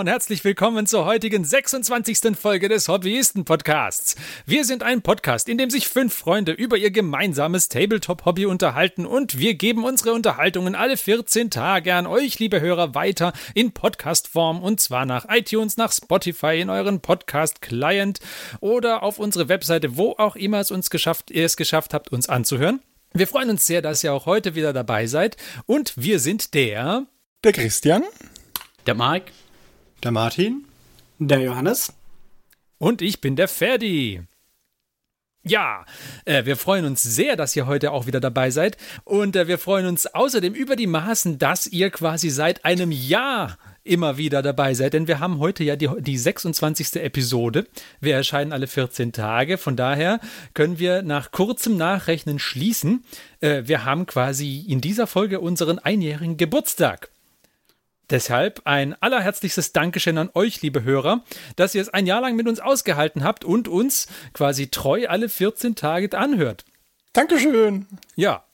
Und herzlich willkommen zur heutigen 26. Folge des Hobbyisten-Podcasts. Wir sind ein Podcast, in dem sich fünf Freunde über ihr gemeinsames Tabletop-Hobby unterhalten und wir geben unsere Unterhaltungen alle 14 Tage an euch, liebe Hörer, weiter in Podcast-Form und zwar nach iTunes, nach Spotify, in euren Podcast-Client oder auf unsere Webseite, wo auch immer es uns geschafft, ihr es geschafft habt, uns anzuhören. Wir freuen uns sehr, dass ihr auch heute wieder dabei seid und wir sind der der Christian, der Mike, der Martin, der Johannes und ich bin der Ferdi. Ja, äh, wir freuen uns sehr, dass ihr heute auch wieder dabei seid. Und äh, wir freuen uns außerdem über die Maßen, dass ihr quasi seit einem Jahr immer wieder dabei seid. Denn wir haben heute ja die, die 26. Episode. Wir erscheinen alle 14 Tage. Von daher können wir nach kurzem Nachrechnen schließen. Äh, wir haben quasi in dieser Folge unseren einjährigen Geburtstag. Deshalb ein allerherzlichstes Dankeschön an euch, liebe Hörer, dass ihr es ein Jahr lang mit uns ausgehalten habt und uns quasi treu alle 14 Tage anhört. Dankeschön. Ja.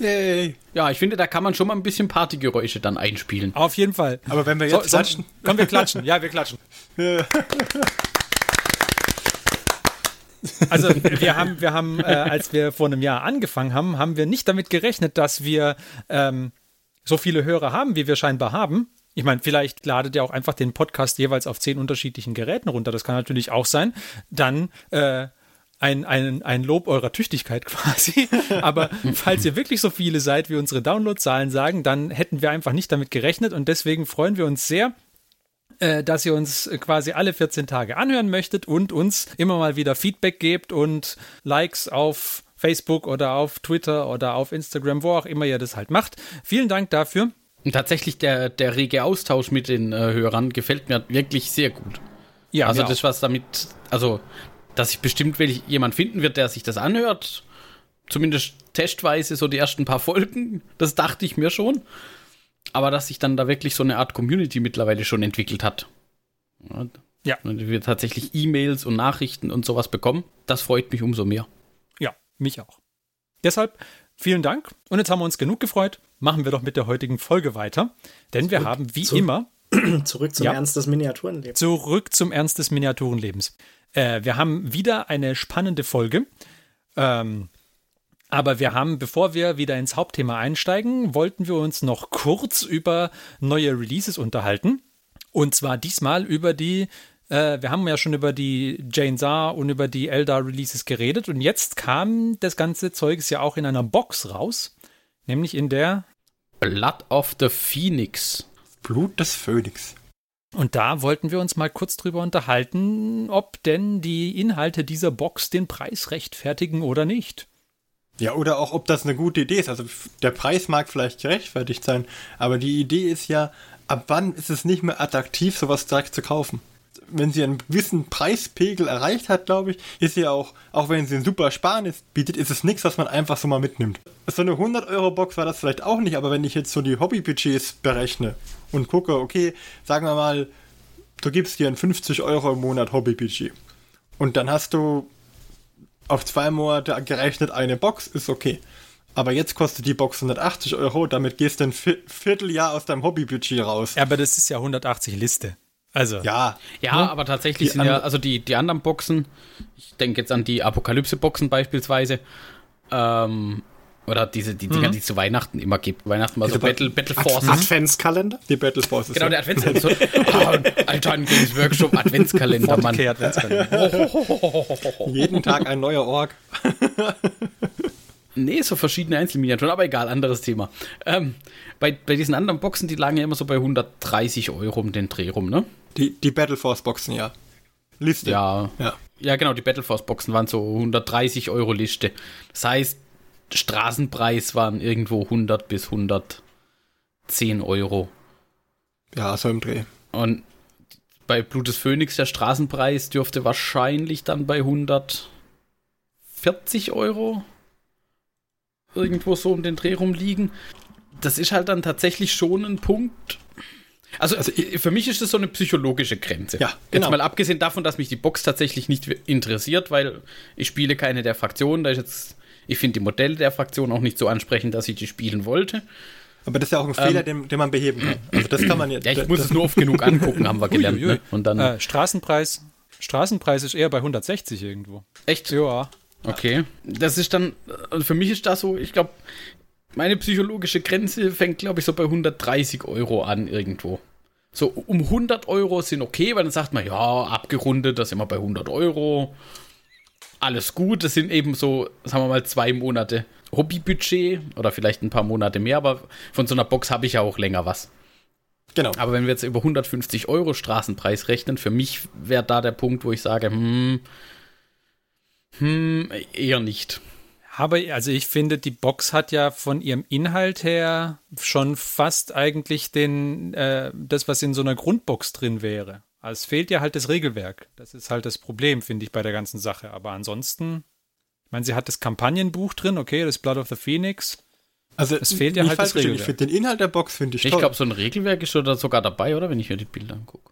Yay. Ja, ich finde, da kann man schon mal ein bisschen Partygeräusche dann einspielen. Auf jeden Fall. Aber wenn wir jetzt so, klatschen. So, können wir klatschen? Ja, wir klatschen. Also wir haben, wir haben, äh, als wir vor einem Jahr angefangen haben, haben wir nicht damit gerechnet, dass wir ähm, so viele Hörer haben, wie wir scheinbar haben. Ich meine, vielleicht ladet ihr auch einfach den Podcast jeweils auf zehn unterschiedlichen Geräten runter. Das kann natürlich auch sein. Dann äh, ein, ein, ein Lob eurer Tüchtigkeit quasi. Aber falls ihr wirklich so viele seid, wie unsere Downloadzahlen sagen, dann hätten wir einfach nicht damit gerechnet und deswegen freuen wir uns sehr, äh, dass ihr uns quasi alle 14 Tage anhören möchtet und uns immer mal wieder Feedback gebt und Likes auf Facebook oder auf Twitter oder auf Instagram, wo auch immer ihr das halt macht. Vielen Dank dafür. Und tatsächlich der, der rege Austausch mit den äh, Hörern gefällt mir wirklich sehr gut. Ja, also das, was damit, also, dass sich bestimmt jemand finden wird, der sich das anhört, zumindest testweise so die ersten paar Folgen, das dachte ich mir schon. Aber dass sich dann da wirklich so eine Art Community mittlerweile schon entwickelt hat. Ja. Und wir tatsächlich E-Mails und Nachrichten und sowas bekommen, das freut mich umso mehr. Mich auch. Deshalb vielen Dank. Und jetzt haben wir uns genug gefreut. Machen wir doch mit der heutigen Folge weiter. Denn zurück, wir haben wie zu, immer. Zurück zum ja, Ernst des Miniaturenlebens. Zurück zum Ernst des Miniaturenlebens. Äh, wir haben wieder eine spannende Folge. Ähm, aber wir haben, bevor wir wieder ins Hauptthema einsteigen, wollten wir uns noch kurz über neue Releases unterhalten. Und zwar diesmal über die äh, wir haben ja schon über die Jane Saar und über die Eldar Releases geredet und jetzt kam das ganze Zeug ja auch in einer Box raus, nämlich in der Blood of the Phoenix. Blut des Phönix. Und da wollten wir uns mal kurz drüber unterhalten, ob denn die Inhalte dieser Box den Preis rechtfertigen oder nicht. Ja, oder auch, ob das eine gute Idee ist. Also der Preis mag vielleicht gerechtfertigt sein, aber die Idee ist ja, ab wann ist es nicht mehr attraktiv, sowas direkt zu kaufen? Wenn sie einen gewissen Preispegel erreicht hat, glaube ich, ist sie auch, auch wenn sie ein super Sparnis bietet, ist es nichts, was man einfach so mal mitnimmt. So eine 100-Euro-Box war das vielleicht auch nicht, aber wenn ich jetzt so die Hobbybudgets berechne und gucke, okay, sagen wir mal, du gibst dir ein 50 Euro im Monat Hobbybudget und dann hast du auf zwei Monate gerechnet eine Box, ist okay. Aber jetzt kostet die Box 180 Euro, damit gehst du ein Vierteljahr aus deinem Hobbybudget raus. Ja, aber das ist ja 180 Liste. Also. Ja. Ja, ne? aber tatsächlich sind ja, also die, die anderen Boxen, ich denke jetzt an die Apokalypse-Boxen beispielsweise, ähm, oder diese, die Dinger, mhm. die es zu Weihnachten immer gibt. Weihnachten mal so Battle, Battle Forces. Adventskalender? Die Battle Forces. Genau, der Adventskalender. so, oh, Alter Games Workshop Adventskalender, Mann. Adventskalender. Jeden Tag ein neuer Org. nee, so verschiedene Einzelminiaturen, aber egal, anderes Thema. Ähm, bei, bei diesen anderen Boxen, die lagen ja immer so bei 130 Euro um den Dreh rum, ne? Die, die Battleforce-Boxen, ja. Liste. Ja, ja. Ja, genau, die Battleforce-Boxen waren so 130 Euro Liste. Das heißt, Straßenpreis waren irgendwo 100 bis 110 Euro. Ja, so im Dreh. Und bei Blut des Phönix, der Straßenpreis dürfte wahrscheinlich dann bei 140 Euro irgendwo so um den Dreh rumliegen. Das ist halt dann tatsächlich schon ein Punkt, also, also für mich ist das so eine psychologische Grenze. Ja, genau. Jetzt mal abgesehen davon, dass mich die Box tatsächlich nicht interessiert, weil ich spiele keine der Fraktionen. Da ist jetzt, ich finde die Modelle der Fraktion auch nicht so ansprechend, dass ich die spielen wollte. Aber das ist ja auch ein Fehler, ähm, den, den, man beheben kann. Also das kann man ja. Ja, ich muss es nur oft genug angucken, haben wir gelernt. Ne? Und dann äh, Straßenpreis, Straßenpreis ist eher bei 160 irgendwo. Echt? Ja. Okay. Das ist dann, also für mich ist das so, ich glaube, meine psychologische Grenze fängt, glaube ich, so bei 130 Euro an irgendwo. So um 100 Euro sind okay, weil dann sagt man, ja, abgerundet, das sind wir bei 100 Euro. Alles gut, das sind eben so, sagen wir mal, zwei Monate Hobbybudget oder vielleicht ein paar Monate mehr, aber von so einer Box habe ich ja auch länger was. Genau. Aber wenn wir jetzt über 150 Euro Straßenpreis rechnen, für mich wäre da der Punkt, wo ich sage, hm, hm, eher nicht. Aber also ich finde, die Box hat ja von ihrem Inhalt her schon fast eigentlich den, äh, das, was in so einer Grundbox drin wäre. Also es fehlt ja halt das Regelwerk. Das ist halt das Problem, finde ich, bei der ganzen Sache. Aber ansonsten, ich meine, sie hat das Kampagnenbuch drin, okay, das Blood of the Phoenix. Also es fehlt ja halt das Regelwerk. Ich finde den Inhalt der Box finde ich, ich toll. Ich glaube, so ein Regelwerk ist schon sogar dabei, oder? Wenn ich mir die Bilder angucke.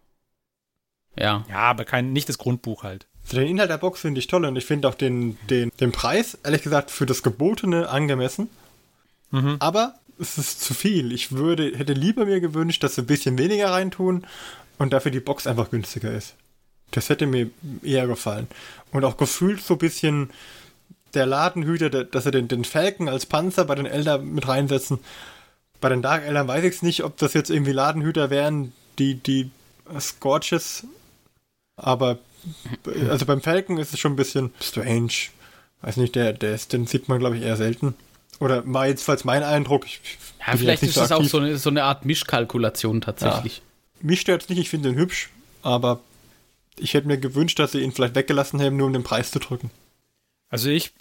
Ja. Ja, aber kein, nicht das Grundbuch halt. Den Inhalt der Box finde ich toll und ich finde auch den, den, den Preis, ehrlich gesagt, für das Gebotene angemessen. Mhm. Aber es ist zu viel. Ich würde, hätte lieber mir gewünscht, dass sie ein bisschen weniger reintun und dafür die Box einfach günstiger ist. Das hätte mir eher gefallen. Und auch gefühlt so ein bisschen der Ladenhüter, dass sie den, den Falcon als Panzer bei den Eltern mit reinsetzen. Bei den Dark Eldern weiß ich es nicht, ob das jetzt irgendwie Ladenhüter wären, die, die Scorches. Aber also beim Falcon ist es schon ein bisschen strange. Weiß nicht, der, der ist, den sieht man, glaube ich, eher selten. Oder war jedenfalls mein Eindruck. Ich ja, vielleicht ist so das aktiv. auch so eine, so eine Art Mischkalkulation tatsächlich. Ja. Mich stört es nicht, ich finde den hübsch, aber ich hätte mir gewünscht, dass sie ihn vielleicht weggelassen hätten, nur um den Preis zu drücken. Also ich,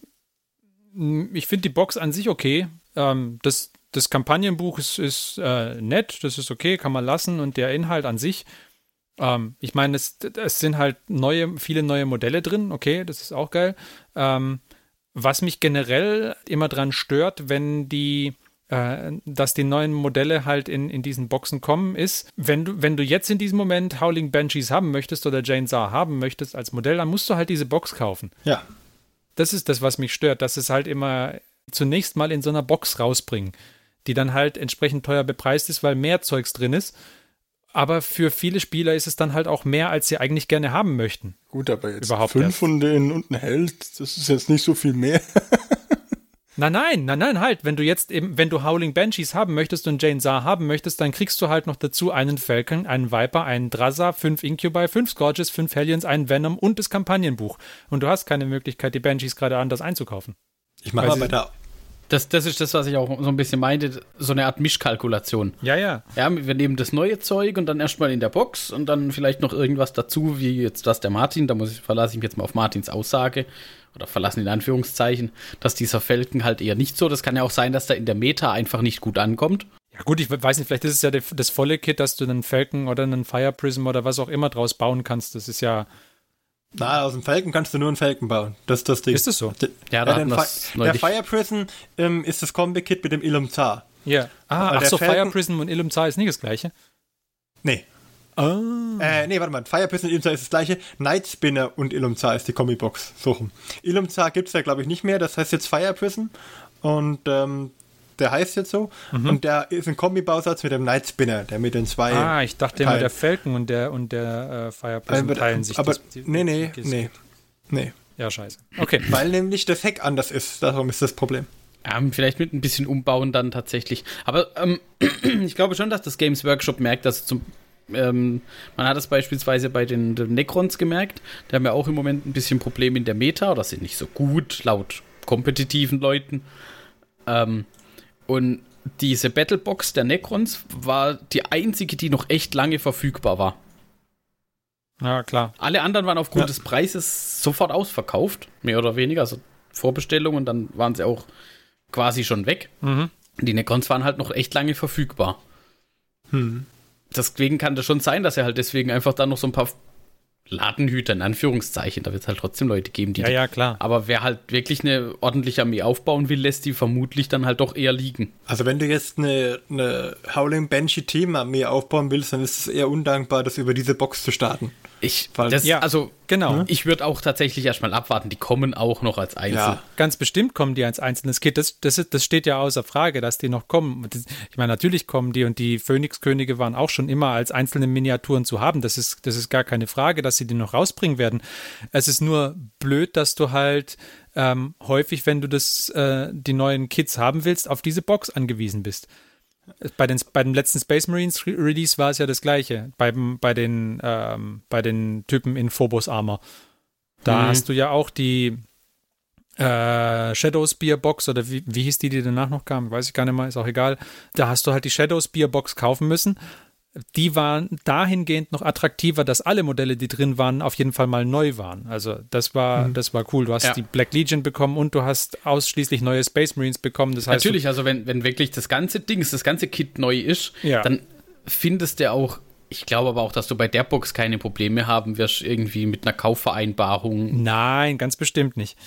ich finde die Box an sich okay. Ähm, das, das Kampagnenbuch ist, ist äh, nett, das ist okay, kann man lassen und der Inhalt an sich ähm, ich meine, es, es, sind halt neue, viele neue Modelle drin, okay, das ist auch geil. Ähm, was mich generell immer dran stört, wenn die äh, dass die neuen Modelle halt in, in diesen Boxen kommen, ist, wenn du, wenn du jetzt in diesem Moment Howling Banshees haben möchtest oder Jane Saar haben möchtest als Modell, dann musst du halt diese Box kaufen. Ja. Das ist das, was mich stört, dass es halt immer zunächst mal in so einer Box rausbringen, die dann halt entsprechend teuer bepreist ist, weil mehr Zeugs drin ist aber für viele Spieler ist es dann halt auch mehr, als sie eigentlich gerne haben möchten. Gut, aber jetzt Überhaupt fünf erst. von denen und ein Held, das ist jetzt nicht so viel mehr. nein, nein, nein, nein, halt. Wenn du jetzt eben, wenn du Howling Banshees haben möchtest und Jane Saar haben möchtest, dann kriegst du halt noch dazu einen Falcon, einen Viper, einen Drazza, fünf Incubi, fünf Scorches, fünf Hellions, einen Venom und das Kampagnenbuch. Und du hast keine Möglichkeit, die Banshees gerade anders einzukaufen. Ich mache mal bei der das, das ist das, was ich auch so ein bisschen meinte, so eine Art Mischkalkulation. Ja, ja. Ja, wir nehmen das neue Zeug und dann erstmal in der Box und dann vielleicht noch irgendwas dazu, wie jetzt das der Martin, da muss ich, verlasse ich mich jetzt mal auf Martins Aussage oder verlassen in Anführungszeichen, dass dieser Falcon halt eher nicht so. Das kann ja auch sein, dass der in der Meta einfach nicht gut ankommt. Ja gut, ich weiß nicht, vielleicht ist es ja das volle Kit, dass du einen Falcon oder einen Fire Prism oder was auch immer draus bauen kannst. Das ist ja na, aus dem Falcon kannst du nur einen Falcon bauen. Das ist das Ding. Ist das so? Der, ja, da ja, der Fire Prison ähm, ist das Kombi-Kit mit dem Illum Zar. Ja. Ah, ach so, Falcon, Fire Prison und Illum Zar ist nicht das gleiche? Nee. Oh. Äh, nee, warte mal. Fire Prison und Illum Zar ist das gleiche. Night Spinner und Illum Zar ist die Kombi-Box. So rum. Gibt es ja, glaube ich, nicht mehr. Das heißt jetzt Fire Prison. Und ähm, der heißt jetzt so. Mhm. Und der ist ein Kombi-Bausatz mit dem Night Spinner, der mit den zwei. Ah, ich dachte immer, der Falcon und der, und der äh, Fireplace äh, teilen sich aber, das. Nee, nee, nee. Nee. Ja, scheiße. Okay. Weil nämlich das Heck anders ist. Darum ist das Problem. Ja, vielleicht mit ein bisschen Umbauen dann tatsächlich. Aber ähm, ich glaube schon, dass das Games Workshop merkt, dass zum ähm, man hat es beispielsweise bei den, den, Necrons gemerkt. Die haben ja auch im Moment ein bisschen Probleme in der Meta oder sind nicht so gut, laut kompetitiven Leuten. Ähm, und diese Battlebox der Necrons war die einzige, die noch echt lange verfügbar war. Ja, klar. Alle anderen waren aufgrund ja. des Preises sofort ausverkauft, mehr oder weniger, also Vorbestellungen, und dann waren sie auch quasi schon weg. Mhm. Die Necrons waren halt noch echt lange verfügbar. Hm. Deswegen kann das schon sein, dass er halt deswegen einfach da noch so ein paar Ladenhüter in Anführungszeichen. Da wird es halt trotzdem Leute geben, die. Ja, ja, klar. Aber wer halt wirklich eine ordentliche Armee aufbauen will, lässt die vermutlich dann halt doch eher liegen. Also, wenn du jetzt eine, eine Howling Banshee Team Armee aufbauen willst, dann ist es eher undankbar, das über diese Box zu starten. Ich, das, ja, also, genau. Ich würde auch tatsächlich erstmal abwarten. Die kommen auch noch als Einzel. Ja, ganz bestimmt kommen die als einzelnes Kit. Das, das, das steht ja außer Frage, dass die noch kommen. Ich meine, natürlich kommen die und die Phönix-Könige waren auch schon immer als einzelne Miniaturen zu haben. Das ist, das ist gar keine Frage, dass sie die noch rausbringen werden. Es ist nur blöd, dass du halt ähm, häufig, wenn du das, äh, die neuen Kits haben willst, auf diese Box angewiesen bist. Bei, den, bei dem letzten Space Marines Release war es ja das gleiche. Beim, bei, den, ähm, bei den Typen in Phobos Armor. Da mhm. hast du ja auch die äh, Shadow Spear Box oder wie, wie hieß die, die danach noch kam? Weiß ich gar nicht mehr, ist auch egal. Da hast du halt die Shadow Spear Box kaufen müssen die waren dahingehend noch attraktiver, dass alle Modelle, die drin waren, auf jeden Fall mal neu waren. Also das war, mhm. das war cool. Du hast ja. die Black Legion bekommen und du hast ausschließlich neue Space Marines bekommen. Das heißt, Natürlich, also wenn, wenn wirklich das ganze Ding, das ganze Kit neu ist, ja. dann findest du auch ich glaube aber auch, dass du bei der Box keine Probleme haben wirst, irgendwie mit einer Kaufvereinbarung. Nein, ganz bestimmt nicht.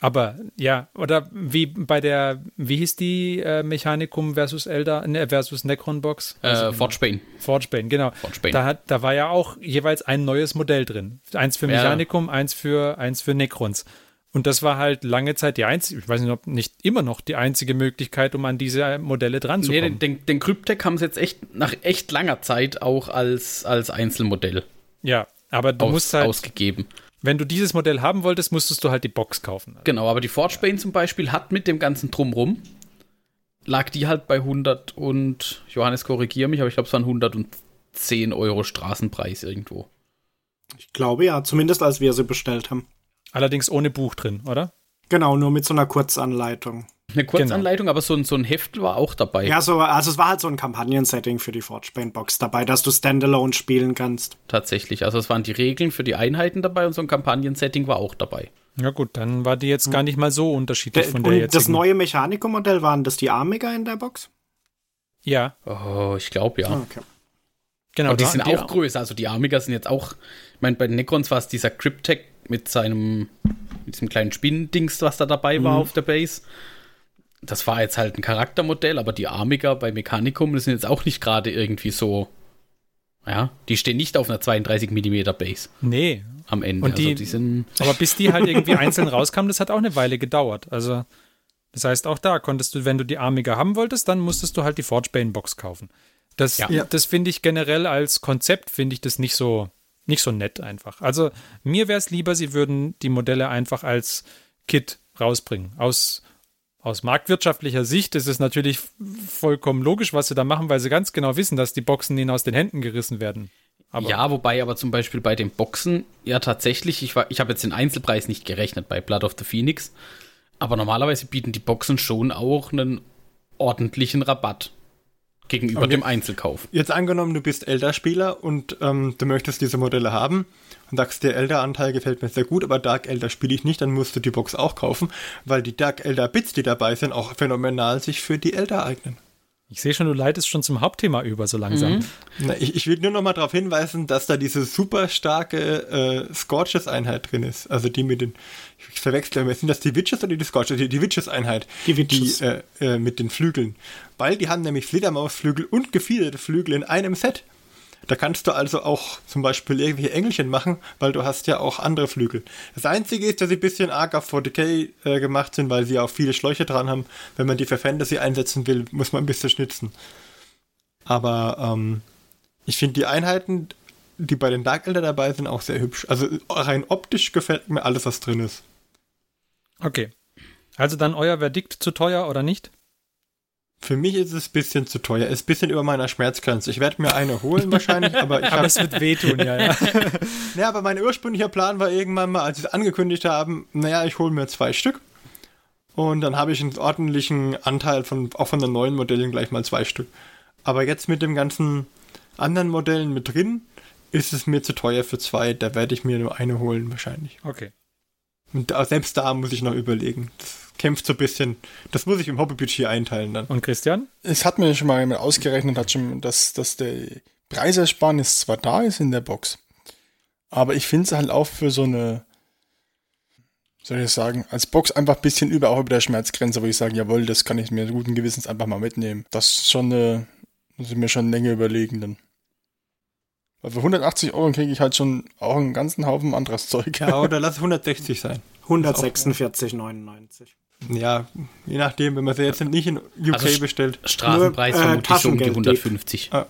Aber ja, oder wie bei der, wie hieß die äh, Mechanicum versus Elder ne, versus Necron Box? Äh, Forgebane. Forgebane, genau. Forgebane. Da, hat, da war ja auch jeweils ein neues Modell drin. Eins für Mechanicum, ja. eins für eins für Necrons. Und das war halt lange Zeit die einzige, ich weiß nicht, ob nicht immer noch die einzige Möglichkeit, um an diese Modelle dran zu kommen. Nee, den, den, Cryptek haben sie jetzt echt nach echt langer Zeit auch als, als Einzelmodell. Ja, aber du aus, musst halt. Ausgegeben. Wenn du dieses Modell haben wolltest, musstest du halt die Box kaufen. Genau, aber die Forgebane zum Beispiel hat mit dem ganzen Drumrum, lag die halt bei 100 und, Johannes korrigier mich, aber ich glaube es waren 110 Euro Straßenpreis irgendwo. Ich glaube ja, zumindest als wir sie bestellt haben. Allerdings ohne Buch drin, oder? Genau, nur mit so einer Kurzanleitung. Eine Kurzanleitung, genau. aber so ein, so ein Heft war auch dabei. Ja, so, also es war halt so ein Kampagnen-Setting für die Forgebane-Box dabei, dass du Standalone spielen kannst. Tatsächlich, also es waren die Regeln für die Einheiten dabei und so ein Kampagnen-Setting war auch dabei. Ja gut, dann war die jetzt hm. gar nicht mal so unterschiedlich der, von der jetzt. Das neue Mechanikum-Modell, waren das die Amiga in der Box? Ja. Oh, ich glaube ja. Okay. Genau, aber die sind die auch größer, also die Amiga sind jetzt auch, ich meine, bei den Necrons war es dieser Cryptek mit seinem, mit diesem kleinen Spinnendings, was da dabei war mhm. auf der Base das war jetzt halt ein Charaktermodell, aber die Amiga bei Mechanicum sind jetzt auch nicht gerade irgendwie so. Ja, die stehen nicht auf einer 32 mm Base. Nee. Am Ende. Und die, also die sind aber bis die halt irgendwie einzeln rauskamen, das hat auch eine Weile gedauert. Also, das heißt, auch da konntest du, wenn du die Amiga haben wolltest, dann musstest du halt die Forgebane Box kaufen. Das, ja. das finde ich generell als Konzept, finde ich das nicht so, nicht so nett einfach. Also, mir wäre es lieber, sie würden die Modelle einfach als Kit rausbringen. Aus aus marktwirtschaftlicher Sicht ist es natürlich vollkommen logisch, was sie da machen, weil sie ganz genau wissen, dass die Boxen ihnen aus den Händen gerissen werden. Aber ja, wobei aber zum Beispiel bei den Boxen ja tatsächlich, ich, ich habe jetzt den Einzelpreis nicht gerechnet bei Blood of the Phoenix, aber normalerweise bieten die Boxen schon auch einen ordentlichen Rabatt gegenüber okay. dem Einzelkauf. Jetzt angenommen, du bist Elder-Spieler und ähm, du möchtest diese Modelle haben und sagst, der Elder-Anteil gefällt mir sehr gut, aber Dark Elder spiele ich nicht, dann musst du die Box auch kaufen, weil die Dark Elder-Bits, die dabei sind, auch phänomenal sich für die Elder eignen. Ich sehe schon, du leitest schon zum Hauptthema über, so langsam. Mhm. Na, ich, ich will nur noch mal darauf hinweisen, dass da diese super starke äh, Scorches-Einheit drin ist. Also die mit den, ich verwechsel immer, sind das die Witches oder die Scorches? Die, die Witches-Einheit. Die Witches. Die, äh, äh, mit den Flügeln. Weil die haben nämlich Fledermausflügel und gefiederte Flügel in einem Set. Da kannst du also auch zum Beispiel irgendwelche Engelchen machen, weil du hast ja auch andere Flügel. Das Einzige ist, dass sie ein bisschen arg auf 40k äh, gemacht sind, weil sie auch viele Schläuche dran haben. Wenn man die für Fantasy einsetzen will, muss man ein bisschen schnitzen. Aber ähm, ich finde die Einheiten, die bei den Dark Elder dabei sind, auch sehr hübsch. Also rein optisch gefällt mir alles, was drin ist. Okay. Also dann euer Verdikt zu teuer oder nicht? Für mich ist es ein bisschen zu teuer. Ist ein bisschen über meiner Schmerzgrenze. Ich werde mir eine holen wahrscheinlich, aber ich Aber es wird wehtun, ja, ja. ja, aber mein ursprünglicher Plan war irgendwann mal, als sie es angekündigt haben, naja, ich hole mir zwei Stück. Und dann habe ich einen ordentlichen Anteil von, auch von den neuen Modellen gleich mal zwei Stück. Aber jetzt mit dem ganzen anderen Modellen mit drin, ist es mir zu teuer für zwei. Da werde ich mir nur eine holen wahrscheinlich. Okay. Und selbst da muss ich noch überlegen. Das kämpft so ein bisschen. Das muss ich im Hobbybudget einteilen dann. Und Christian? Es hat mir schon mal jemand ausgerechnet, hat schon, dass, dass der Preisersparnis zwar da ist in der Box, aber ich finde es halt auch für so eine, soll ich sagen, als Box einfach ein bisschen über, auch über der Schmerzgrenze, wo ich sage, jawohl, das kann ich mir guten Gewissens einfach mal mitnehmen. Das ist schon eine, muss ich mir schon länger überlegen dann. Weil für 180 Euro kriege ich halt schon auch einen ganzen Haufen anderes Zeug. Ja, oder lass 160 sein. 146,99. Ja, je nachdem, wenn man sie jetzt nicht in UK also bestellt. Straßenpreis Nur, äh, vermutlich so um die 150. Ah.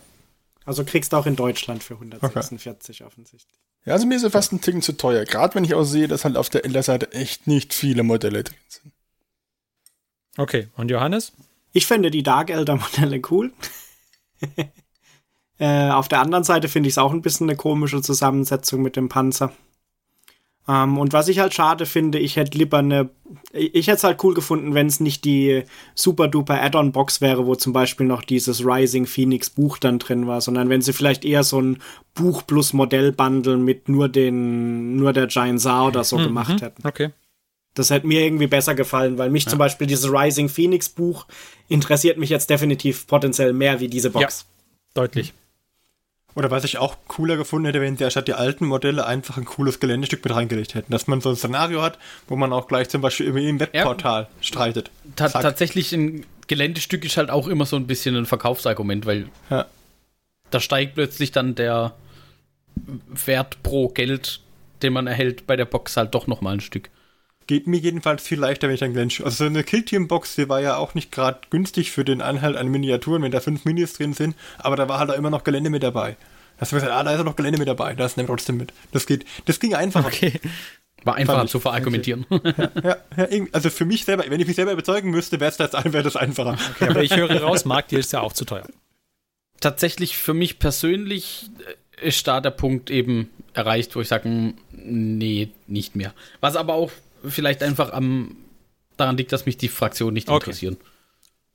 Also kriegst du auch in Deutschland für 146 okay. offensichtlich. Ja, also mir ist er fast ein Ticken zu teuer. Gerade wenn ich auch sehe, dass halt auf der Ender-Seite echt nicht viele Modelle drin sind. Okay, und Johannes? Ich finde die Dark Elder Modelle cool. äh, auf der anderen Seite finde ich es auch ein bisschen eine komische Zusammensetzung mit dem Panzer. Ähm, und was ich halt schade finde, ich hätte lieber eine. Ich hätte es halt cool gefunden, wenn es nicht die super duper Add-on-Box wäre, wo zum Beispiel noch dieses Rising Phoenix Buch dann drin war, sondern wenn sie vielleicht eher so ein Buch plus Modell-Bundle mit nur den, nur der Giant Saar oder so mhm. gemacht hätten. Okay. Das hätte mir irgendwie besser gefallen, weil mich ja. zum Beispiel dieses Rising Phoenix Buch interessiert mich jetzt definitiv potenziell mehr wie diese Box. Ja, deutlich. Oder was ich auch cooler gefunden hätte, wenn sie anstatt die alten Modelle einfach ein cooles Geländestück mit reingelegt hätten. Dass man so ein Szenario hat, wo man auch gleich zum Beispiel im Webportal ja, streitet. Ta Zack. tatsächlich ein Geländestück ist halt auch immer so ein bisschen ein Verkaufsargument, weil ja. da steigt plötzlich dann der Wert pro Geld, den man erhält bei der Box halt doch nochmal ein Stück. Geht mir jedenfalls viel leichter, wenn ich ein Geländestück. Also so eine Killteam-Box, die war ja auch nicht gerade günstig für den Anhalt an Miniaturen, wenn da fünf Minis drin sind, aber da war halt auch immer noch Gelände mit dabei. Da hast du gesagt, ah, da ist noch Gelände mit dabei, da ist nämlich trotzdem mit. Das geht, das ging einfach. Okay. War einfacher zu verargumentieren. Okay. Ja, ja, also für mich selber, wenn ich mich selber überzeugen müsste, wäre das, wär das einfacher. Okay, aber ich höre raus, Markt, dir ist ja auch zu teuer. Tatsächlich für mich persönlich ist da der Punkt eben erreicht, wo ich sage, nee, nicht mehr. Was aber auch vielleicht einfach am daran liegt, dass mich die Fraktionen nicht okay. interessieren.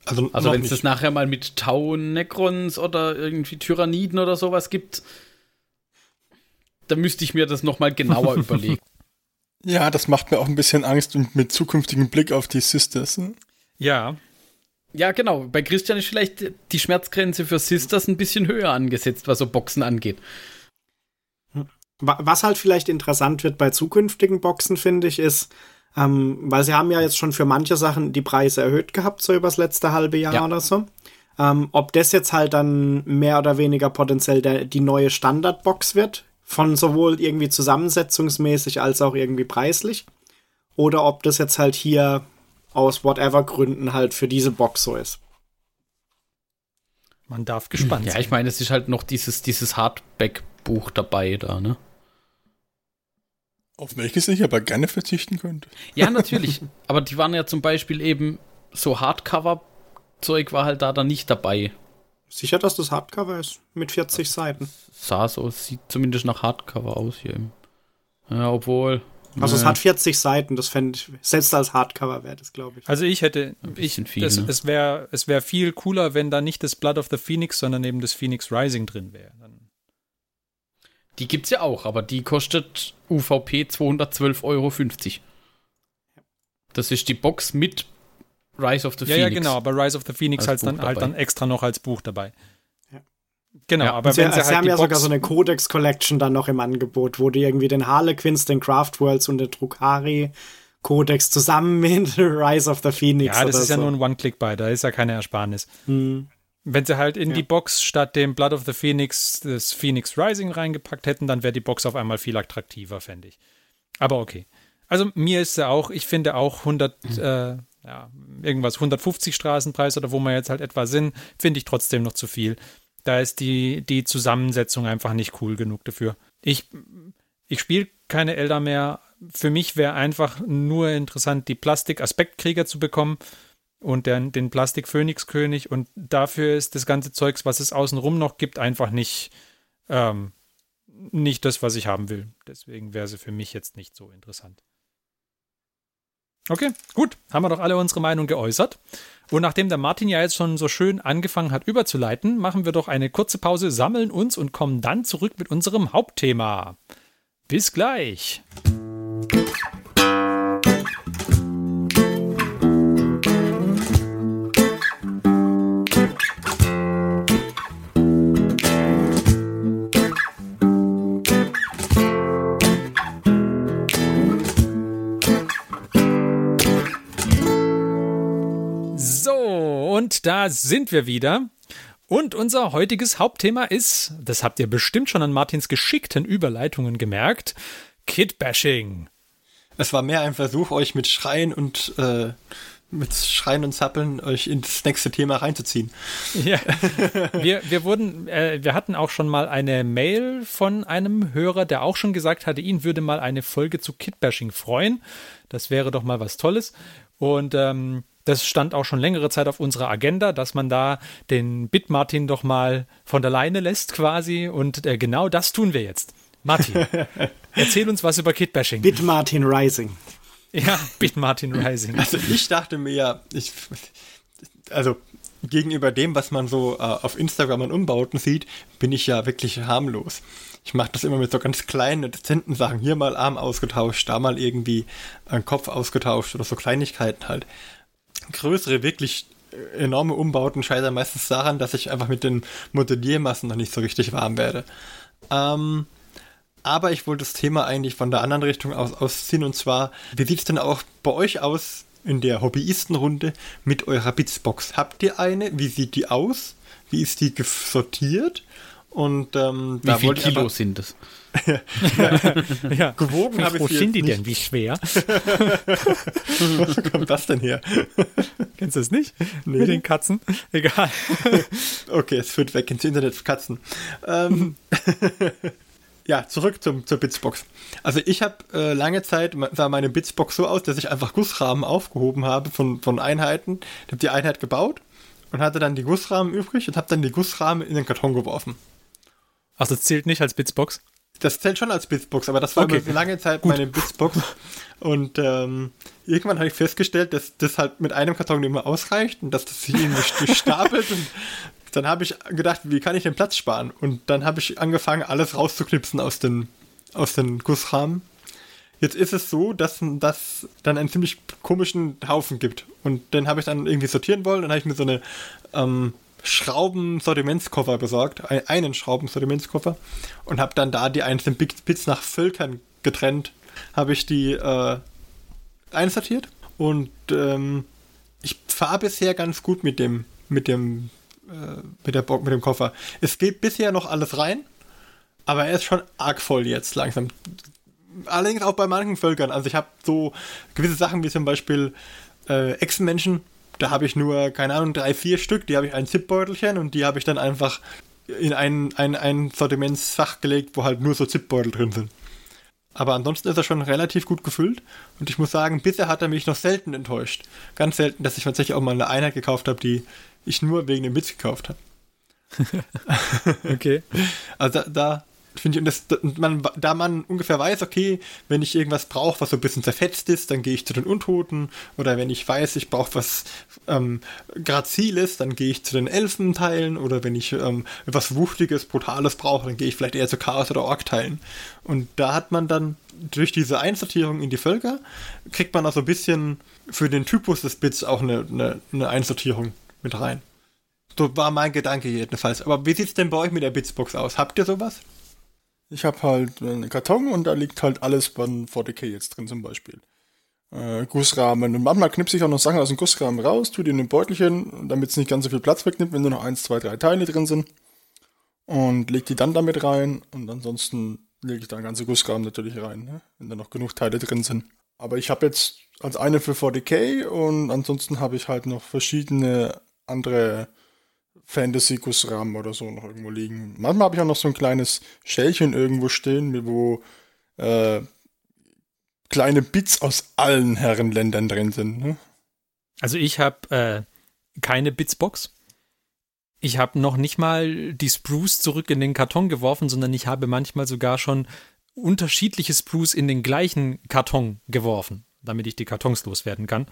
Also, also wenn es das nachher mal mit Tau Necrons oder irgendwie Tyranniden oder sowas gibt, dann müsste ich mir das nochmal genauer überlegen. Ja, das macht mir auch ein bisschen Angst mit zukünftigem Blick auf die Sisters. Ne? Ja. Ja, genau. Bei Christian ist vielleicht die Schmerzgrenze für Sisters ein bisschen höher angesetzt, was so Boxen angeht. Was halt vielleicht interessant wird bei zukünftigen Boxen, finde ich, ist, ähm, weil sie haben ja jetzt schon für manche Sachen die Preise erhöht gehabt, so übers letzte halbe Jahr ja. oder so. Ähm, ob das jetzt halt dann mehr oder weniger potenziell der, die neue Standardbox wird, von sowohl irgendwie zusammensetzungsmäßig als auch irgendwie preislich. Oder ob das jetzt halt hier aus whatever Gründen halt für diese Box so ist. Man darf gespannt ja, sein. Ja, ich meine, es ist halt noch dieses, dieses Hardback-Buch dabei da, ne? Auf welches ich aber gerne verzichten könnte. Ja, natürlich. aber die waren ja zum Beispiel eben so Hardcover-Zeug war halt da dann nicht dabei. Sicher, dass das Hardcover ist? Mit 40 Seiten. Sah so, sieht zumindest nach Hardcover aus hier. Ja, obwohl. Also, es hat 40 Seiten, das fände ich, selbst als Hardcover wäre das, glaube ich. Also, ich hätte, ich, viel, das, ne? es wäre es wär viel cooler, wenn da nicht das Blood of the Phoenix, sondern eben das Phoenix Rising drin wäre. Dann die gibt's ja auch, aber die kostet UVP 212,50 Euro. Das ist die Box mit Rise of the ja, Phoenix. Ja, genau, aber Rise of the Phoenix halt dann, halt dann extra noch als Buch dabei. Genau, ja. aber sie, wenn sie, sie halt haben ja Box sogar so eine Codex Collection dann noch im Angebot, wo du irgendwie den Harlequins, den Craft Worlds und den Drukari Codex zusammen mit Rise of the Phoenix. Ja, das ist so. ja nur ein One-Click-Buy, da ist ja keine Ersparnis. Hm. Wenn sie halt in ja. die Box statt dem Blood of the Phoenix das Phoenix Rising reingepackt hätten, dann wäre die Box auf einmal viel attraktiver, fände ich. Aber okay. Also mir ist ja auch, ich finde auch 100, mhm. äh, ja, irgendwas 150 Straßenpreis oder wo wir jetzt halt etwa sind, finde ich trotzdem noch zu viel. Da ist die, die Zusammensetzung einfach nicht cool genug dafür. Ich, ich spiele keine Elder mehr. Für mich wäre einfach nur interessant, die Plastik-Aspektkrieger zu bekommen und den, den Plastik-Phönix-König und dafür ist das ganze Zeugs, was es außenrum noch gibt, einfach nicht, ähm, nicht das, was ich haben will. Deswegen wäre sie für mich jetzt nicht so interessant. Okay, gut, haben wir doch alle unsere Meinung geäußert. Und nachdem der Martin ja jetzt schon so schön angefangen hat überzuleiten, machen wir doch eine kurze Pause, sammeln uns und kommen dann zurück mit unserem Hauptthema. Bis gleich. Und da sind wir wieder. Und unser heutiges Hauptthema ist, das habt ihr bestimmt schon an Martins geschickten Überleitungen gemerkt, Kid-Bashing. Es war mehr ein Versuch, euch mit Schreien und äh, mit Schreien und Zappeln euch ins nächste Thema reinzuziehen. Ja, wir, wir wurden, äh, wir hatten auch schon mal eine Mail von einem Hörer, der auch schon gesagt hatte, ihn würde mal eine Folge zu Kidbashing freuen. Das wäre doch mal was Tolles. Und ähm, das stand auch schon längere Zeit auf unserer Agenda, dass man da den Bit Martin doch mal von der Leine lässt quasi. Und äh, genau das tun wir jetzt. Martin, erzähl uns was über Kidbashing. Bit Martin Rising. Ja, Bit Martin Rising. Also ich dachte mir ja, ich, also gegenüber dem, was man so äh, auf Instagram an Umbauten sieht, bin ich ja wirklich harmlos. Ich mache das immer mit so ganz kleinen, dezenten Sachen. Hier mal Arm ausgetauscht, da mal irgendwie ein Kopf ausgetauscht oder so Kleinigkeiten halt. Größere, wirklich enorme Umbauten scheitern meistens daran, dass ich einfach mit den Modelliermassen noch nicht so richtig warm werde. Ähm, aber ich wollte das Thema eigentlich von der anderen Richtung aus ausziehen und zwar, wie sieht es denn auch bei euch aus in der Hobbyistenrunde mit eurer Bitsbox? Habt ihr eine? Wie sieht die aus? Wie ist die sortiert? Und ähm, wie viele Kilo aber, sind es? ja, ja. Gewogen habe ich Wo sind die nicht. denn? Wie schwer? Wo kommt das denn her? Kennst du es nicht? Nee. Mit den Katzen? Egal. okay, es führt weg ins Internet für Katzen. Ähm, ja, zurück zum, zur Bitsbox. Also ich habe äh, lange Zeit, sah meine Bitsbox so aus, dass ich einfach Gussrahmen aufgehoben habe von, von Einheiten. Ich habe die Einheit gebaut und hatte dann die Gussrahmen übrig und habe dann die Gussrahmen in den Karton geworfen. Das zählt nicht als Bitsbox? Das zählt schon als Bitsbox, aber das war okay. lange Zeit Gut. meine Bitsbox. Und ähm, irgendwann habe ich festgestellt, dass das halt mit einem Karton nicht mehr ausreicht und dass das sich irgendwie stapelt und dann habe ich gedacht, wie kann ich den Platz sparen? Und dann habe ich angefangen, alles rauszuknipsen aus den, aus den Gussrahmen. Jetzt ist es so, dass das dann einen ziemlich komischen Haufen gibt. Und den habe ich dann irgendwie sortieren wollen. Dann habe ich mir so eine ähm, Schrauben-Sortimentskoffer besorgt, einen Schrauben-Sortimentskoffer und habe dann da die einzelnen Bits nach Völkern getrennt. Habe ich die äh, einsortiert und ähm, ich fahre bisher ganz gut mit dem mit dem äh, mit, der mit dem Koffer. Es geht bisher noch alles rein, aber er ist schon arg voll jetzt langsam. Allerdings auch bei manchen Völkern. Also ich habe so gewisse Sachen wie zum Beispiel äh, Echsenmenschen. Da habe ich nur, keine Ahnung, drei, vier Stück. Die habe ich ein Zipbeutelchen und die habe ich dann einfach in ein, ein, ein Sortimentsfach gelegt, wo halt nur so Zipbeutel drin sind. Aber ansonsten ist er schon relativ gut gefüllt. Und ich muss sagen, bisher hat er mich noch selten enttäuscht. Ganz selten, dass ich tatsächlich auch mal eine Einheit gekauft habe, die ich nur wegen dem Witz gekauft habe. okay. Also da, da finde ich, und das, man, da man ungefähr weiß, okay, wenn ich irgendwas brauche, was so ein bisschen zerfetzt ist, dann gehe ich zu den Untoten. Oder wenn ich weiß, ich brauche was ähm, Graziles, dann gehe ich zu den Elfenteilen. Oder wenn ich ähm, etwas Wuchtiges, Brutales brauche, dann gehe ich vielleicht eher zu Chaos- oder Ork-Teilen. Und da hat man dann durch diese Einsortierung in die Völker, kriegt man auch so ein bisschen für den Typus des Bits auch eine, eine, eine Einsortierung mit rein. So war mein Gedanke jedenfalls. Aber wie sieht es denn bei euch mit der Bitsbox aus? Habt ihr sowas? Ich habe halt einen Karton und da liegt halt alles von 40k jetzt drin zum Beispiel. Äh, Gussrahmen. Und manchmal knipse ich auch noch Sachen aus dem Gussrahmen raus, tue die in ein Beutelchen, damit es nicht ganz so viel Platz wegnimmt, wenn nur noch eins, zwei, drei Teile drin sind. Und leg die dann damit rein und ansonsten lege ich da ganze Gussrahmen natürlich rein, ne? wenn da noch genug Teile drin sind. Aber ich habe jetzt als eine für 40k und ansonsten habe ich halt noch verschiedene andere Fantasy-Gussrahmen oder so noch irgendwo liegen. Manchmal habe ich auch noch so ein kleines Schälchen irgendwo stehen, wo äh, kleine Bits aus allen Herrenländern drin sind. Ne? Also ich habe äh, keine Bitsbox. Ich habe noch nicht mal die Spruce zurück in den Karton geworfen, sondern ich habe manchmal sogar schon unterschiedliche Spruce in den gleichen Karton geworfen, damit ich die Kartons loswerden kann.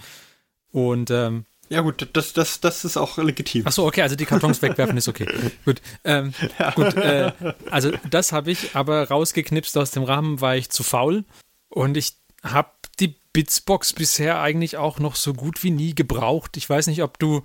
Und ähm, ja gut, das, das, das ist auch legitim. Ach so, okay, also die Kartons wegwerfen ist okay. gut, ähm, ja. gut äh, also das habe ich aber rausgeknipst aus dem Rahmen, war ich zu faul und ich habe die Bitsbox bisher eigentlich auch noch so gut wie nie gebraucht. Ich weiß nicht, ob du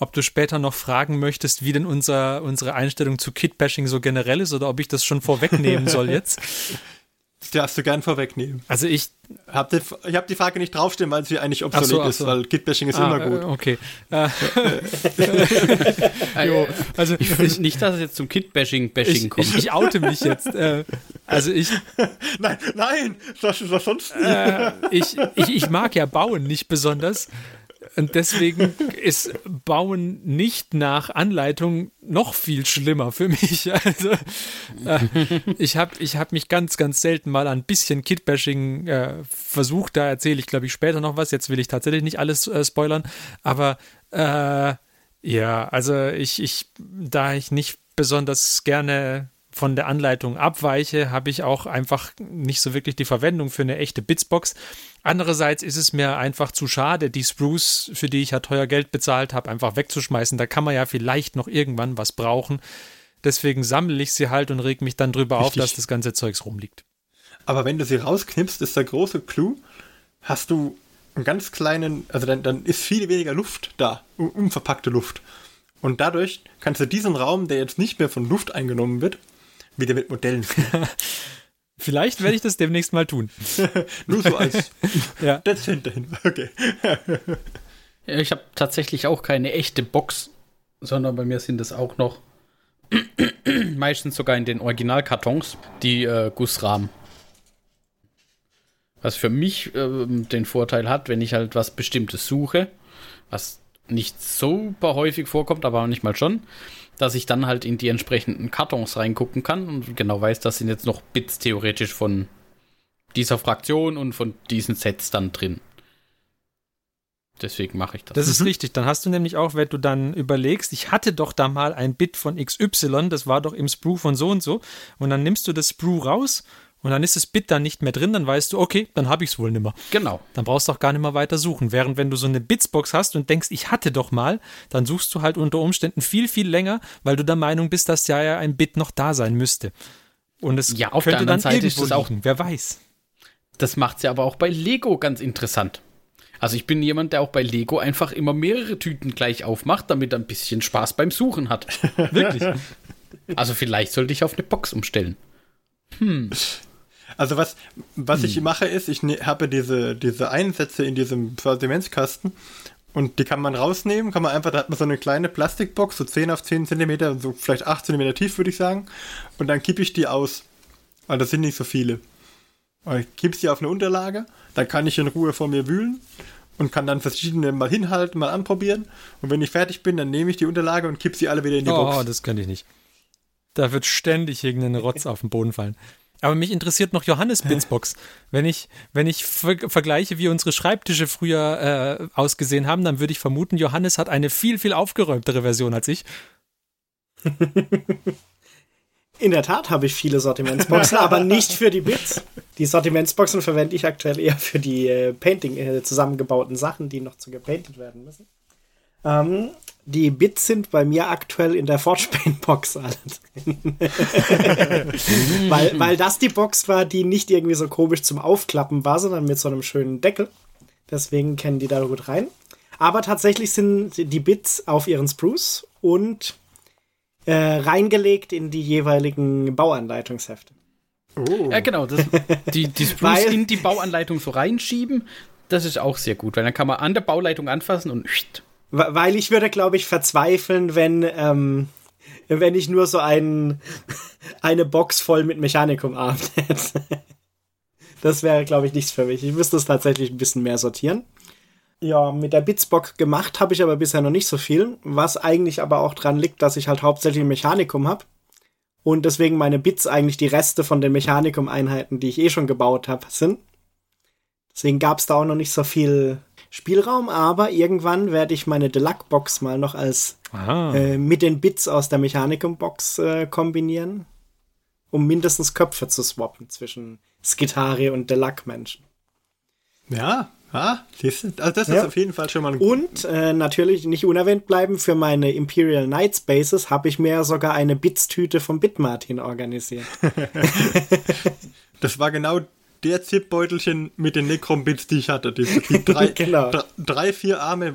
ob du später noch fragen möchtest, wie denn unser, unsere Einstellung zu Kitbashing so generell ist oder ob ich das schon vorwegnehmen soll jetzt. Das darfst du gern vorwegnehmen. Also ich hab die, ich habe die Frage nicht draufstehen, weil sie eigentlich obsolet so, ist, so. weil Kitbashing ist ah, immer gut. Äh, okay. jo, also ich will nicht, dass es jetzt zum Kitbashing Bashing kommt. Ich, ich, oute mich jetzt. Äh, also ich. nein, nein, das ist was sonst. Äh, ich, ich, ich mag ja bauen nicht besonders. Und deswegen ist Bauen nicht nach Anleitung noch viel schlimmer für mich. Also, äh, ich habe ich hab mich ganz, ganz selten mal ein bisschen Kitbashing äh, versucht. Da erzähle ich, glaube ich, später noch was. Jetzt will ich tatsächlich nicht alles äh, spoilern. Aber äh, ja, also ich, ich, da ich nicht besonders gerne von der Anleitung abweiche, habe ich auch einfach nicht so wirklich die Verwendung für eine echte Bitsbox. Andererseits ist es mir einfach zu schade, die Spruce, für die ich ja teuer Geld bezahlt habe, einfach wegzuschmeißen. Da kann man ja vielleicht noch irgendwann was brauchen. Deswegen sammle ich sie halt und reg mich dann drüber Richtig. auf, dass das ganze Zeugs rumliegt. Aber wenn du sie rausknippst, ist der große Clou, hast du einen ganz kleinen, also dann, dann ist viel weniger Luft da, unverpackte Luft. Und dadurch kannst du diesen Raum, der jetzt nicht mehr von Luft eingenommen wird, wieder mit Modellen Vielleicht werde ich das demnächst mal tun. Nur so als ja. dezent Okay. ich habe tatsächlich auch keine echte Box, sondern bei mir sind es auch noch meistens sogar in den Originalkartons die äh, Gussrahmen. Was für mich äh, den Vorteil hat, wenn ich halt was Bestimmtes suche, was nicht super häufig vorkommt, aber manchmal schon, dass ich dann halt in die entsprechenden Kartons reingucken kann und genau weiß, das sind jetzt noch Bits theoretisch von dieser Fraktion und von diesen Sets dann drin. Deswegen mache ich das. Das ist mhm. richtig. Dann hast du nämlich auch, wenn du dann überlegst, ich hatte doch da mal ein Bit von XY, das war doch im Sprue von so und so. Und dann nimmst du das Sprue raus und dann ist das Bit dann nicht mehr drin, dann weißt du, okay, dann habe ich es wohl nimmer. Genau. Dann brauchst du auch gar nicht mehr weiter suchen. Während wenn du so eine Bitsbox hast und denkst, ich hatte doch mal, dann suchst du halt unter Umständen viel, viel länger, weil du der Meinung bist, dass ja, ja ein Bit noch da sein müsste. Und es ja, auf könnte der anderen dann Seite ist es auch, wer weiß. Das macht ja aber auch bei Lego ganz interessant. Also ich bin jemand, der auch bei Lego einfach immer mehrere Tüten gleich aufmacht, damit er ein bisschen Spaß beim Suchen hat. Wirklich. Also vielleicht sollte ich auf eine Box umstellen. Hm. Also was, was hm. ich mache ist, ich ne, habe diese, diese Einsätze in diesem Sortimentskasten und die kann man rausnehmen, kann man einfach, da hat man so eine kleine Plastikbox, so 10 auf 10 cm, so vielleicht 8 cm tief, würde ich sagen. Und dann kippe ich die aus. Weil das sind nicht so viele. Und ich kippe sie auf eine Unterlage, dann kann ich in Ruhe vor mir wühlen und kann dann verschiedene mal hinhalten, mal anprobieren. Und wenn ich fertig bin, dann nehme ich die Unterlage und kippe sie alle wieder in die oh, Box. Oh, das könnte ich nicht. Da wird ständig irgendeine Rotz auf den Boden fallen. Aber mich interessiert noch Johannes Bitsbox. Wenn ich, wenn ich ver vergleiche, wie unsere Schreibtische früher äh, ausgesehen haben, dann würde ich vermuten, Johannes hat eine viel, viel aufgeräumtere Version als ich. In der Tat habe ich viele Sortimentsboxen, aber nicht für die Bits. Die Sortimentsboxen verwende ich aktuell eher für die äh, Painting äh, zusammengebauten Sachen, die noch zu gepainted werden müssen. Ähm, die Bits sind bei mir aktuell in der Forgepaint-Box alle drin. weil, weil das die Box war, die nicht irgendwie so komisch zum Aufklappen war, sondern mit so einem schönen Deckel. Deswegen kennen die da gut rein. Aber tatsächlich sind die Bits auf ihren Spruce und äh, reingelegt in die jeweiligen Bauanleitungshefte. Oh. Ja, genau. Das, die, die Spruce weil, in die Bauanleitung so reinschieben, das ist auch sehr gut, weil dann kann man an der Bauleitung anfassen und weil ich würde, glaube ich, verzweifeln, wenn, ähm, wenn ich nur so ein, eine Box voll mit Mechanikum abend hätte. Das wäre, glaube ich, nichts für mich. Ich müsste es tatsächlich ein bisschen mehr sortieren. Ja, mit der Bitsbox gemacht habe ich aber bisher noch nicht so viel, was eigentlich aber auch dran liegt, dass ich halt hauptsächlich ein Mechanikum habe. Und deswegen meine Bits eigentlich die Reste von den Mechanikum-Einheiten, die ich eh schon gebaut habe, sind. Deswegen gab es da auch noch nicht so viel Spielraum, aber irgendwann werde ich meine Deluxe-Box mal noch als äh, mit den Bits aus der Mechanikum-Box äh, kombinieren, um mindestens Köpfe zu swappen zwischen Skitari und Deluxe-Menschen. Ja, ja, also das ist ja. auf jeden Fall schon mal ein Und äh, natürlich nicht unerwähnt bleiben, für meine Imperial Night Spaces habe ich mir sogar eine Bits-Tüte vom Bitmartin organisiert. das war genau der Zipbeutelchen mit den Necrom-Bits, die ich hatte. Die, die drei, genau. drei, vier Arme.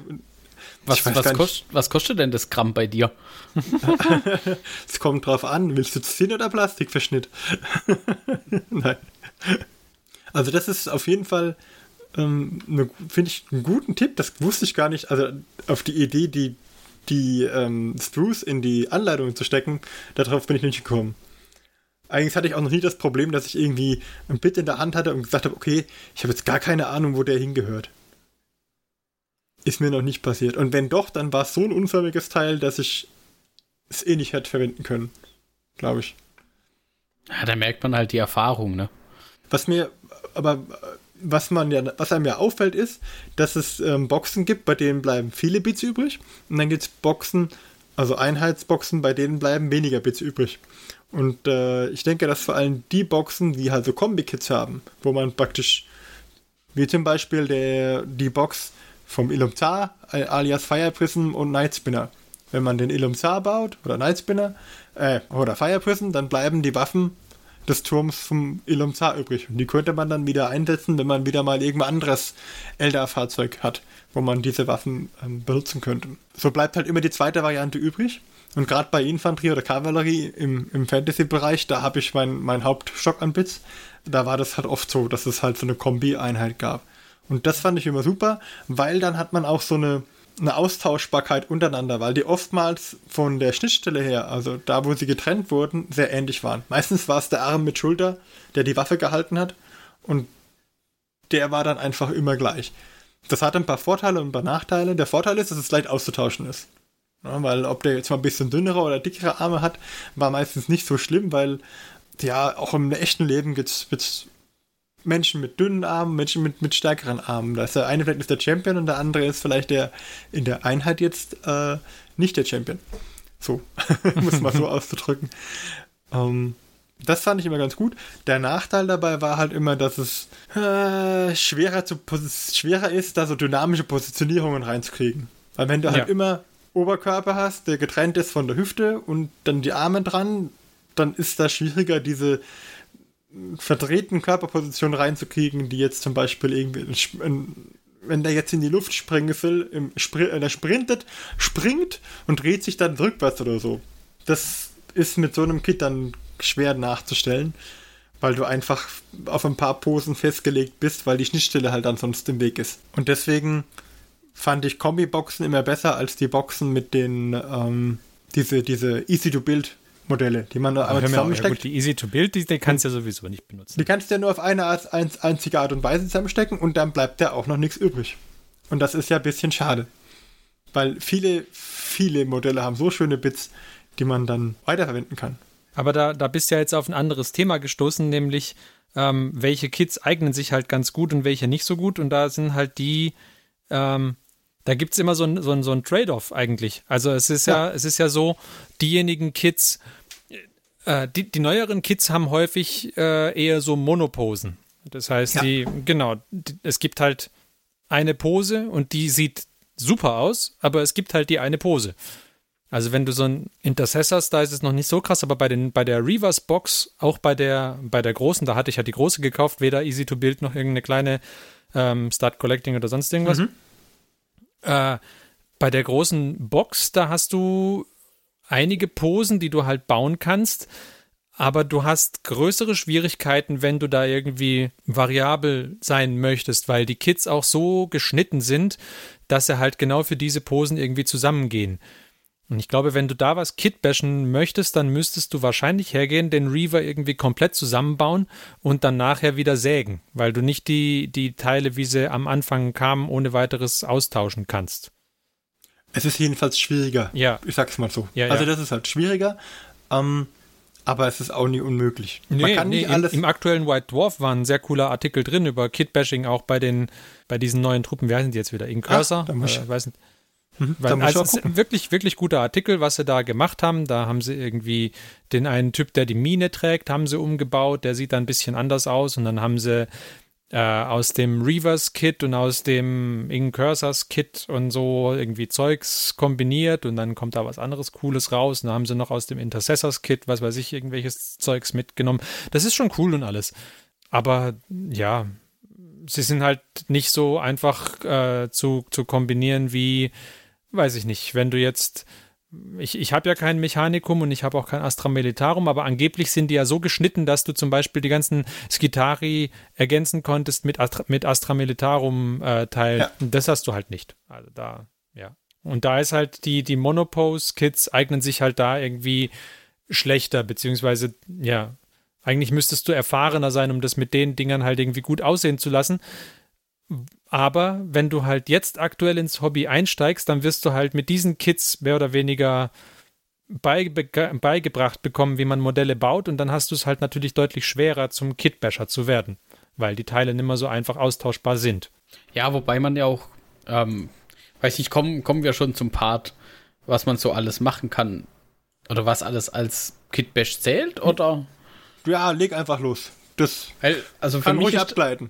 Was, was, kost, was, kostet denn das Gramm bei dir? Es kommt drauf an. Willst du Zinn oder Plastikverschnitt? Nein. Also das ist auf jeden Fall, ähm, ne, finde ich, einen guten Tipp. Das wusste ich gar nicht. Also auf die Idee, die, die ähm, Spruce in die Anleitung zu stecken, darauf bin ich nicht gekommen. Eigentlich hatte ich auch noch nie das Problem, dass ich irgendwie ein Bit in der Hand hatte und gesagt habe, okay, ich habe jetzt gar keine Ahnung, wo der hingehört. Ist mir noch nicht passiert. Und wenn doch, dann war es so ein unförmiges Teil, dass ich es eh nicht hätte verwenden können. Glaube ich. Ja, da merkt man halt die Erfahrung, ne? Was mir, aber was man ja, was einem ja auffällt, ist, dass es ähm, Boxen gibt, bei denen bleiben viele Bits übrig. Und dann gibt es Boxen, also Einheitsboxen, bei denen bleiben weniger Bits übrig. Und äh, ich denke, dass vor allem die Boxen, die halt so Kombi-Kits haben, wo man praktisch, wie zum Beispiel der, die Box vom Ilumzar, alias Fire Prism und Night Spinner. Wenn man den Ilumzar baut, oder Night Spinner, äh, oder Fire Prism, dann bleiben die Waffen des Turms vom Ilumzar übrig. Und die könnte man dann wieder einsetzen, wenn man wieder mal irgendein anderes Eldar-Fahrzeug hat, wo man diese Waffen ähm, benutzen könnte. So bleibt halt immer die zweite Variante übrig. Und gerade bei Infanterie oder Kavallerie im, im Fantasy-Bereich, da habe ich meinen mein Hauptstock an Bits. Da war das halt oft so, dass es halt so eine Kombi-Einheit gab. Und das fand ich immer super, weil dann hat man auch so eine, eine Austauschbarkeit untereinander, weil die oftmals von der Schnittstelle her, also da, wo sie getrennt wurden, sehr ähnlich waren. Meistens war es der Arm mit Schulter, der die Waffe gehalten hat und der war dann einfach immer gleich. Das hat ein paar Vorteile und ein paar Nachteile. Der Vorteil ist, dass es leicht auszutauschen ist. Ja, weil ob der jetzt mal ein bisschen dünnere oder dickere Arme hat, war meistens nicht so schlimm, weil ja, auch im echten Leben gibt es Menschen mit dünnen Armen, Menschen mit, mit stärkeren Armen. Da ist der eine vielleicht ist der Champion und der andere ist vielleicht der in der Einheit jetzt äh, nicht der Champion. So, muss man so auszudrücken. Ähm, das fand ich immer ganz gut. Der Nachteil dabei war halt immer, dass es äh, schwerer, zu, schwerer ist, da so dynamische Positionierungen reinzukriegen. Weil wenn du halt ja. immer Oberkörper hast, der getrennt ist von der Hüfte und dann die Arme dran, dann ist das schwieriger, diese verdrehten Körperpositionen reinzukriegen, die jetzt zum Beispiel irgendwie, wenn der jetzt in die Luft springen will, im Spr der sprintet, springt und dreht sich dann rückwärts oder so. Das ist mit so einem Kit dann schwer nachzustellen, weil du einfach auf ein paar Posen festgelegt bist, weil die Schnittstelle halt ansonsten im Weg ist. Und deswegen fand ich Kombi-Boxen immer besser als die Boxen mit den, ähm, diese, diese Easy-to-Build Modelle, die man da einmal zusammensteckt. Ja, gut, die Easy-to-Build, die, die kannst du ja sowieso nicht benutzen. Die kannst du ja nur auf eine Art, einzige Art und Weise zusammenstecken und dann bleibt da auch noch nichts übrig. Und das ist ja ein bisschen schade. Weil viele, viele Modelle haben so schöne Bits, die man dann weiterverwenden kann. Aber da, da bist du ja jetzt auf ein anderes Thema gestoßen, nämlich ähm, welche Kits eignen sich halt ganz gut und welche nicht so gut. Und da sind halt die, ähm, da gibt es immer so ein, so ein, so ein Trade-off eigentlich. Also es ist ja. ja. es ist ja so, diejenigen Kids, äh, die, die neueren Kids haben häufig äh, eher so Monoposen. Das heißt, ja. die, genau, die, es gibt halt eine Pose und die sieht super aus, aber es gibt halt die eine Pose. Also wenn du so ein Intercessors, da ist es noch nicht so krass, aber bei, den, bei der Reavers Box, auch bei der, bei der großen, da hatte ich ja die große gekauft, weder Easy to Build noch irgendeine kleine ähm, Start Collecting oder sonst irgendwas. Mhm. Äh, bei der großen Box, da hast du einige Posen, die du halt bauen kannst, aber du hast größere Schwierigkeiten, wenn du da irgendwie variabel sein möchtest, weil die Kits auch so geschnitten sind, dass sie halt genau für diese Posen irgendwie zusammengehen. Und ich glaube, wenn du da was kitbashen möchtest, dann müsstest du wahrscheinlich hergehen, den Reaver irgendwie komplett zusammenbauen und dann nachher wieder sägen, weil du nicht die, die Teile, wie sie am Anfang kamen, ohne weiteres austauschen kannst. Es ist jedenfalls schwieriger. Ja. Ich sag's mal so. Ja, also, das ist halt schwieriger. Ähm, aber es ist auch nie unmöglich. Nee, Man kann nee, nicht alles. Im, Im, aktuellen White Dwarf war ein sehr cooler Artikel drin über Kitbashing auch bei den, bei diesen neuen Truppen. Wie heißen die jetzt wieder? Incursor? Ah, äh, weiß nicht. Mhm, Weil, also es ist wirklich, wirklich guter Artikel, was sie da gemacht haben. Da haben sie irgendwie den einen Typ, der die Mine trägt, haben sie umgebaut. Der sieht dann ein bisschen anders aus. Und dann haben sie äh, aus dem Reavers-Kit und aus dem Incursors-Kit und so irgendwie Zeugs kombiniert. Und dann kommt da was anderes Cooles raus. Und dann haben sie noch aus dem Intercessors-Kit, was weiß ich, irgendwelches Zeugs mitgenommen. Das ist schon cool und alles. Aber ja, sie sind halt nicht so einfach äh, zu, zu kombinieren wie weiß ich nicht, wenn du jetzt ich, ich habe ja kein Mechanikum und ich habe auch kein Astra Militarum, aber angeblich sind die ja so geschnitten, dass du zum Beispiel die ganzen Skitari ergänzen konntest mit, Astra, mit Astra Militarum äh, Teil. Ja. Das hast du halt nicht. Also da, ja. Und da ist halt die, die Monopose-Kits eignen sich halt da irgendwie schlechter, beziehungsweise, ja, eigentlich müsstest du erfahrener sein, um das mit den Dingern halt irgendwie gut aussehen zu lassen. Aber wenn du halt jetzt aktuell ins Hobby einsteigst, dann wirst du halt mit diesen Kits mehr oder weniger beige beigebracht bekommen, wie man Modelle baut. Und dann hast du es halt natürlich deutlich schwerer, zum Kitbasher zu werden, weil die Teile nicht mehr so einfach austauschbar sind. Ja, wobei man ja auch, ähm, weiß ich, kommen, kommen wir schon zum Part, was man so alles machen kann. Oder was alles als Kitbash zählt, oder? Ja, leg einfach los. Das also für kann mich ruhig ableiten.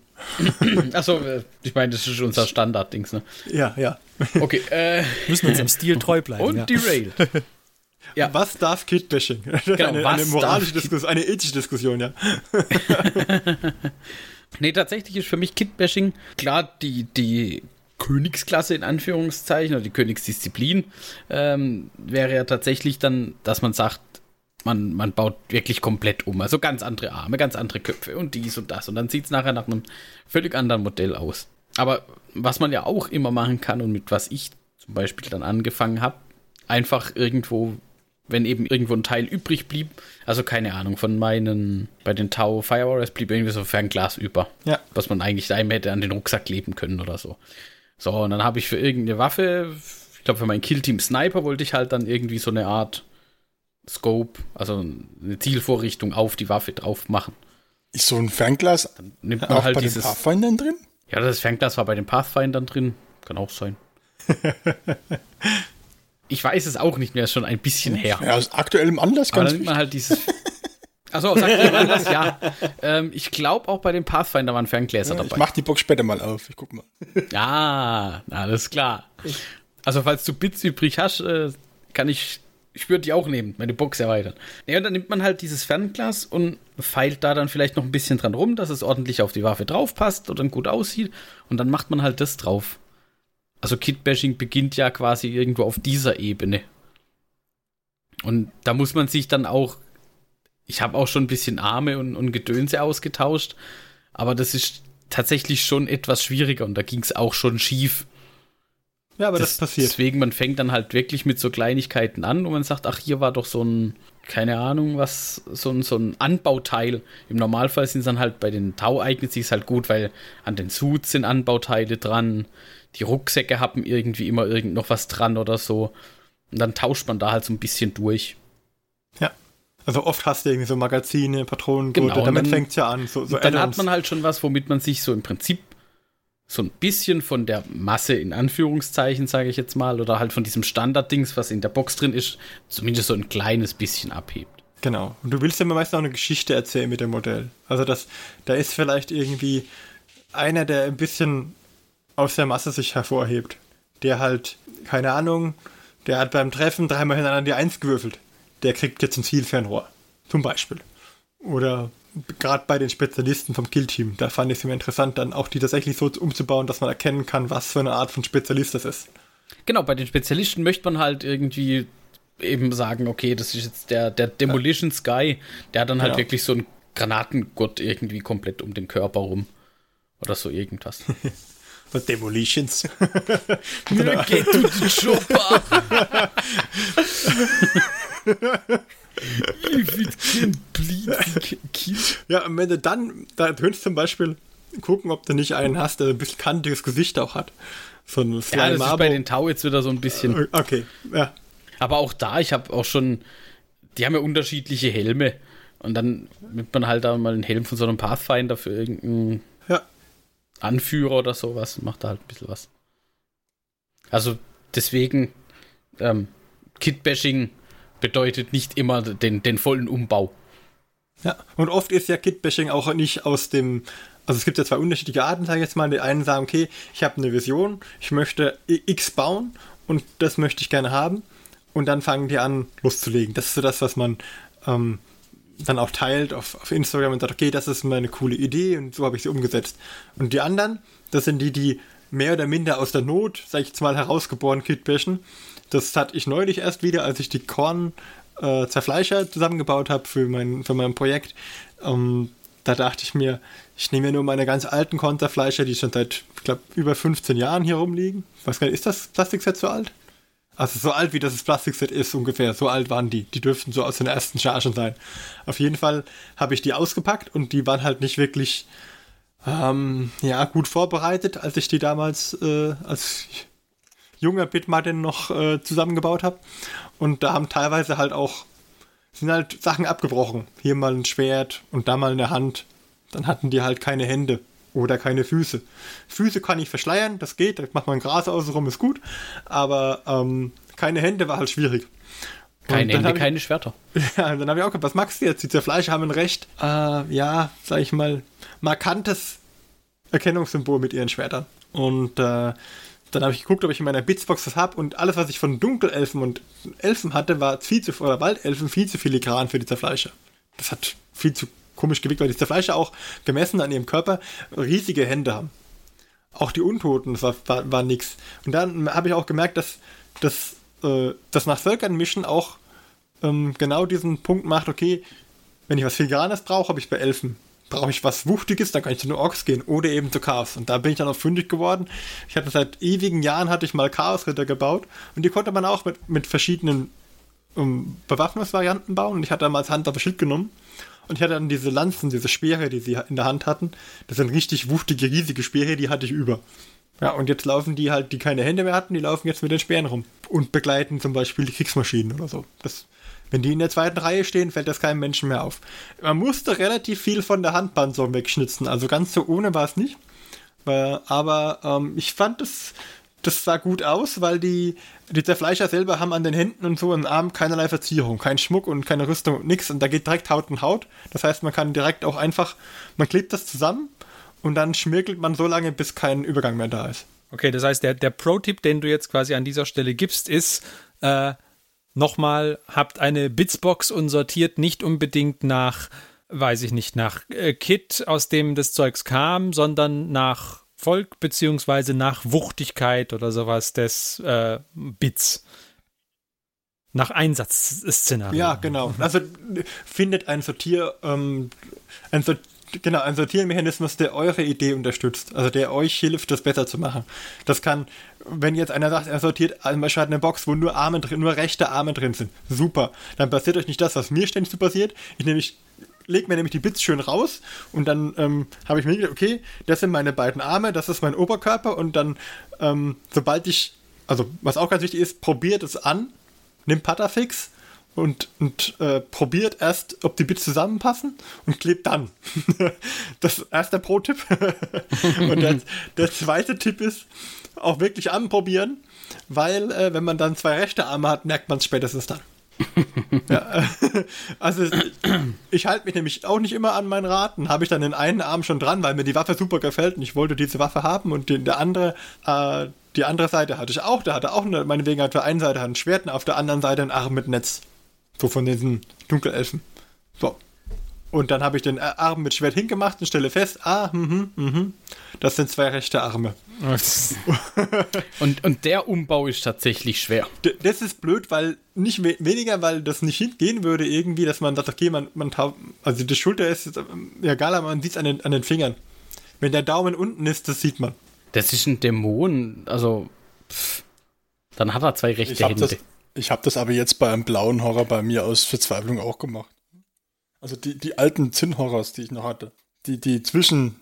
Achso, äh, ich meine, das ist unser Standard-Dings, ne? Ja, ja. Okay, äh. Müssen uns im Stil treu bleiben. Und ja. derailed. Ja. Was darf Kitbashing? Genau, eine, eine moralische Diskussion, eine ethische Diskussion, ja. nee, tatsächlich ist für mich Kitbashing klar die, die Königsklasse in Anführungszeichen oder die Königsdisziplin ähm, wäre ja tatsächlich dann, dass man sagt, man, man baut wirklich komplett um. Also ganz andere Arme, ganz andere Köpfe und dies und das. Und dann sieht es nachher nach einem völlig anderen Modell aus. Aber was man ja auch immer machen kann und mit was ich zum Beispiel dann angefangen habe, einfach irgendwo, wenn eben irgendwo ein Teil übrig blieb, also keine Ahnung, von meinen, bei den Tau Fire Warriors blieb irgendwie so Fernglas über, ja. was man eigentlich da hätte an den Rucksack kleben können oder so. So, und dann habe ich für irgendeine Waffe, ich glaube für mein Killteam Sniper wollte ich halt dann irgendwie so eine Art Scope, also eine Zielvorrichtung auf die Waffe drauf machen. Ist so ein Fernglas Dann nimmt man auch halt bei dieses, den Pathfindern drin? Ja, das Fernglas war bei den Pathfindern drin. Kann auch sein. ich weiß es auch nicht mehr, ist schon ein bisschen her. Ja, aus aktuellem Anlass ganz Aber dann nimmt man halt dieses. Achso, sagt jemand das? Ja. Ähm, ich glaube auch bei den Pathfinder waren Ferngläser ja, dabei. Ich mach die Box später mal auf. Ich guck mal. Ja, alles klar. Also, falls du Bits übrig hast, äh, kann ich ich würde die auch nehmen, meine Box erweitern. Ja, und dann nimmt man halt dieses Fernglas und feilt da dann vielleicht noch ein bisschen dran rum, dass es ordentlich auf die Waffe drauf passt oder gut aussieht. Und dann macht man halt das drauf. Also Kitbashing beginnt ja quasi irgendwo auf dieser Ebene. Und da muss man sich dann auch. Ich habe auch schon ein bisschen Arme und, und Gedönse ausgetauscht, aber das ist tatsächlich schon etwas schwieriger und da ging es auch schon schief. Ja, aber das, das, passiert. Deswegen, man fängt dann halt wirklich mit so Kleinigkeiten an und man sagt, ach, hier war doch so ein, keine Ahnung, was, so ein, so ein Anbauteil. Im Normalfall sind es dann halt bei den Tau eignet sich halt gut, weil an den Suits sind Anbauteile dran. Die Rucksäcke haben irgendwie immer irgend noch was dran oder so. Und dann tauscht man da halt so ein bisschen durch. Ja. Also oft hast du irgendwie so Magazine, Patronen, genau, damit fängt es ja an. So, so dann hat man halt schon was, womit man sich so im Prinzip so ein bisschen von der Masse in Anführungszeichen, sage ich jetzt mal, oder halt von diesem Standarddings, was in der Box drin ist, zumindest so ein kleines bisschen abhebt. Genau. Und du willst ja meistens auch eine Geschichte erzählen mit dem Modell. Also das, da ist vielleicht irgendwie einer, der ein bisschen aus der Masse sich hervorhebt. Der halt, keine Ahnung, der hat beim Treffen dreimal hintereinander die Eins gewürfelt. Der kriegt jetzt ein Zielfernrohr. Zum Beispiel. Oder gerade bei den Spezialisten vom Killteam, da fand ich es immer interessant, dann auch die tatsächlich so umzubauen, dass man erkennen kann, was für eine Art von Spezialist das ist. Genau, bei den Spezialisten möchte man halt irgendwie eben sagen, okay, das ist jetzt der, der Demolition ja. Sky, der hat dann halt genau. wirklich so einen Granatengott irgendwie komplett um den Körper rum. Oder so irgendwas. Demolitions. Geht du die Chopper. It can bleed, kill. Ja, und wenn du dann, da könntest du zum Beispiel gucken, ob du nicht einen hast, der ein bisschen kantiges Gesicht auch hat. So ein Slime ja, das ist bei den Tau jetzt wieder so ein bisschen. Okay, ja. Aber auch da, ich habe auch schon, die haben ja unterschiedliche Helme. Und dann nimmt man halt da mal einen Helm von so einem Pathfinder für irgendeinen ja. Anführer oder sowas und macht da halt ein bisschen was. Also deswegen, ähm, Kitbashing bedeutet nicht immer den, den vollen Umbau. Ja, und oft ist ja Kitbashing auch nicht aus dem, also es gibt ja zwei unterschiedliche Arten, sage ich jetzt mal. Die einen sagen, okay, ich habe eine Vision, ich möchte X bauen und das möchte ich gerne haben. Und dann fangen die an, loszulegen. Das ist so das, was man ähm, dann auch teilt auf, auf Instagram und sagt, okay, das ist meine coole Idee und so habe ich sie umgesetzt. Und die anderen, das sind die, die mehr oder minder aus der Not, sage ich jetzt mal, herausgeboren Kitbashen Das hatte ich neulich erst wieder, als ich die Korn-Zerfleischer äh, zusammengebaut habe für mein, für mein Projekt. Ähm, da dachte ich mir, ich nehme mir nur meine ganz alten Konterfleischer, die schon seit, ich glaube, über 15 Jahren hier rumliegen. Was ist das Plastikset so alt? Also so alt wie das Plastikset ist ungefähr, so alt waren die. Die dürften so aus den ersten Chargen sein. Auf jeden Fall habe ich die ausgepackt und die waren halt nicht wirklich ähm, ja, gut vorbereitet, als ich die damals äh, als junger Bitmartin noch äh, zusammengebaut habe. Und da haben teilweise halt auch sind halt Sachen abgebrochen. Hier mal ein Schwert und da mal eine Hand. Dann hatten die halt keine Hände oder keine Füße. Füße kann ich verschleiern, das geht, da macht man Gras außenrum, ist gut. Aber ähm, keine Hände war halt schwierig. Keine Hände, ich, keine Schwerter. Ja, dann habe ich auch gedacht, was magst du jetzt? Die Zerfleischer haben ein recht, äh, ja, sag ich mal, markantes Erkennungssymbol mit ihren Schwertern. Und äh, dann habe ich geguckt, ob ich in meiner Bitsbox das habe und alles, was ich von Dunkelelfen und Elfen hatte, war viel zu, oder Waldelfen viel zu filigran für die Zerfleischer. Das hat viel zu komisch gewickt, weil die Zerfleischer auch gemessen an ihrem Körper riesige Hände haben. Auch die Untoten, das war, war, war nix. Und dann habe ich auch gemerkt, dass, äh, das nach Völkern mischen auch ähm, genau diesen Punkt macht, okay, wenn ich was Filigranes brauche, habe ich bei Elfen brauche ich was Wuchtiges, dann kann ich zu den Orks gehen oder eben zu Chaos. Und da bin ich dann auch fündig geworden. Ich hatte seit ewigen Jahren hatte ich mal Chaosritter gebaut und die konnte man auch mit, mit verschiedenen um, ähm, Bewaffnungsvarianten bauen. Und ich hatte damals Hand auf Schild genommen und ich hatte dann diese Lanzen, diese Speere, die sie in der Hand hatten. Das sind richtig wuchtige, riesige Speere, die hatte ich über. Ja, und jetzt laufen die halt, die keine Hände mehr hatten, die laufen jetzt mit den Speeren rum und begleiten zum Beispiel die Kriegsmaschinen oder so. Das wenn die in der zweiten Reihe stehen, fällt das keinem Menschen mehr auf. Man musste relativ viel von der Handpanzerung wegschnitzen, also ganz so ohne war es nicht. Aber ähm, ich fand das, das sah gut aus, weil die, die Zerfleischer selber haben an den Händen und so im Arm keinerlei Verzierung, kein Schmuck und keine Rüstung und nichts. Und da geht direkt Haut in Haut. Das heißt, man kann direkt auch einfach, man klebt das zusammen und dann schmirgelt man so lange, bis kein Übergang mehr da ist. Okay, das heißt, der, der Pro-Tipp, den du jetzt quasi an dieser Stelle gibst, ist, äh, nochmal, habt eine Bitsbox und sortiert nicht unbedingt nach, weiß ich nicht, nach äh, Kit, aus dem das Zeugs kam, sondern nach Volk beziehungsweise nach Wuchtigkeit oder sowas des äh, Bits. Nach Einsatzszenario. Ja, genau. Also findet ein Sortier, ähm, ein Sortier genau, ein Sortiermechanismus, der eure Idee unterstützt, also der euch hilft, das besser zu machen. Das kann, wenn jetzt einer sagt, er sortiert zum Beispiel eine Box, wo nur Arme drin, nur rechte Arme drin sind, super. Dann passiert euch nicht das, was mir ständig so passiert. Ich nämlich lege mir nämlich die Bits schön raus und dann ähm, habe ich mir gedacht, okay, das sind meine beiden Arme, das ist mein Oberkörper und dann, ähm, sobald ich, also was auch ganz wichtig ist, probiert es an, nimmt Patafix und, und äh, probiert erst, ob die Bits zusammenpassen und klebt dann. das ist erst der Pro-Tipp. und der, der, zweite Tipp ist, auch wirklich anprobieren, weil äh, wenn man dann zwei rechte Arme hat, merkt man es spätestens dann. ja, also ich halte mich nämlich auch nicht immer an meinen Raten. Habe ich dann den einen Arm schon dran, weil mir die Waffe super gefällt und ich wollte diese Waffe haben und die, der andere, äh, die andere Seite hatte ich auch. Der hatte auch eine, meinetwegen auf der einen Seite ein Schwert und auf der anderen Seite einen Arm mit Netz. So von diesen Dunkelelfen. So. Und dann habe ich den Arm mit Schwert hingemacht und stelle fest, ah, mhm, mhm, das sind zwei rechte Arme. und, und der Umbau ist tatsächlich schwer. D das ist blöd, weil nicht we weniger, weil das nicht hingehen würde irgendwie, dass man sagt, okay, man, man also die Schulter ist ja egal, aber man sieht es an den, an den Fingern. Wenn der Daumen unten ist, das sieht man. Das ist ein Dämon, also pff, dann hat er zwei rechte Hände. Das, ich habe das aber jetzt bei einem blauen Horror bei mir aus Verzweiflung auch gemacht. Also die, die alten Zinn-Horrors, die ich noch hatte. Die, die zwischen.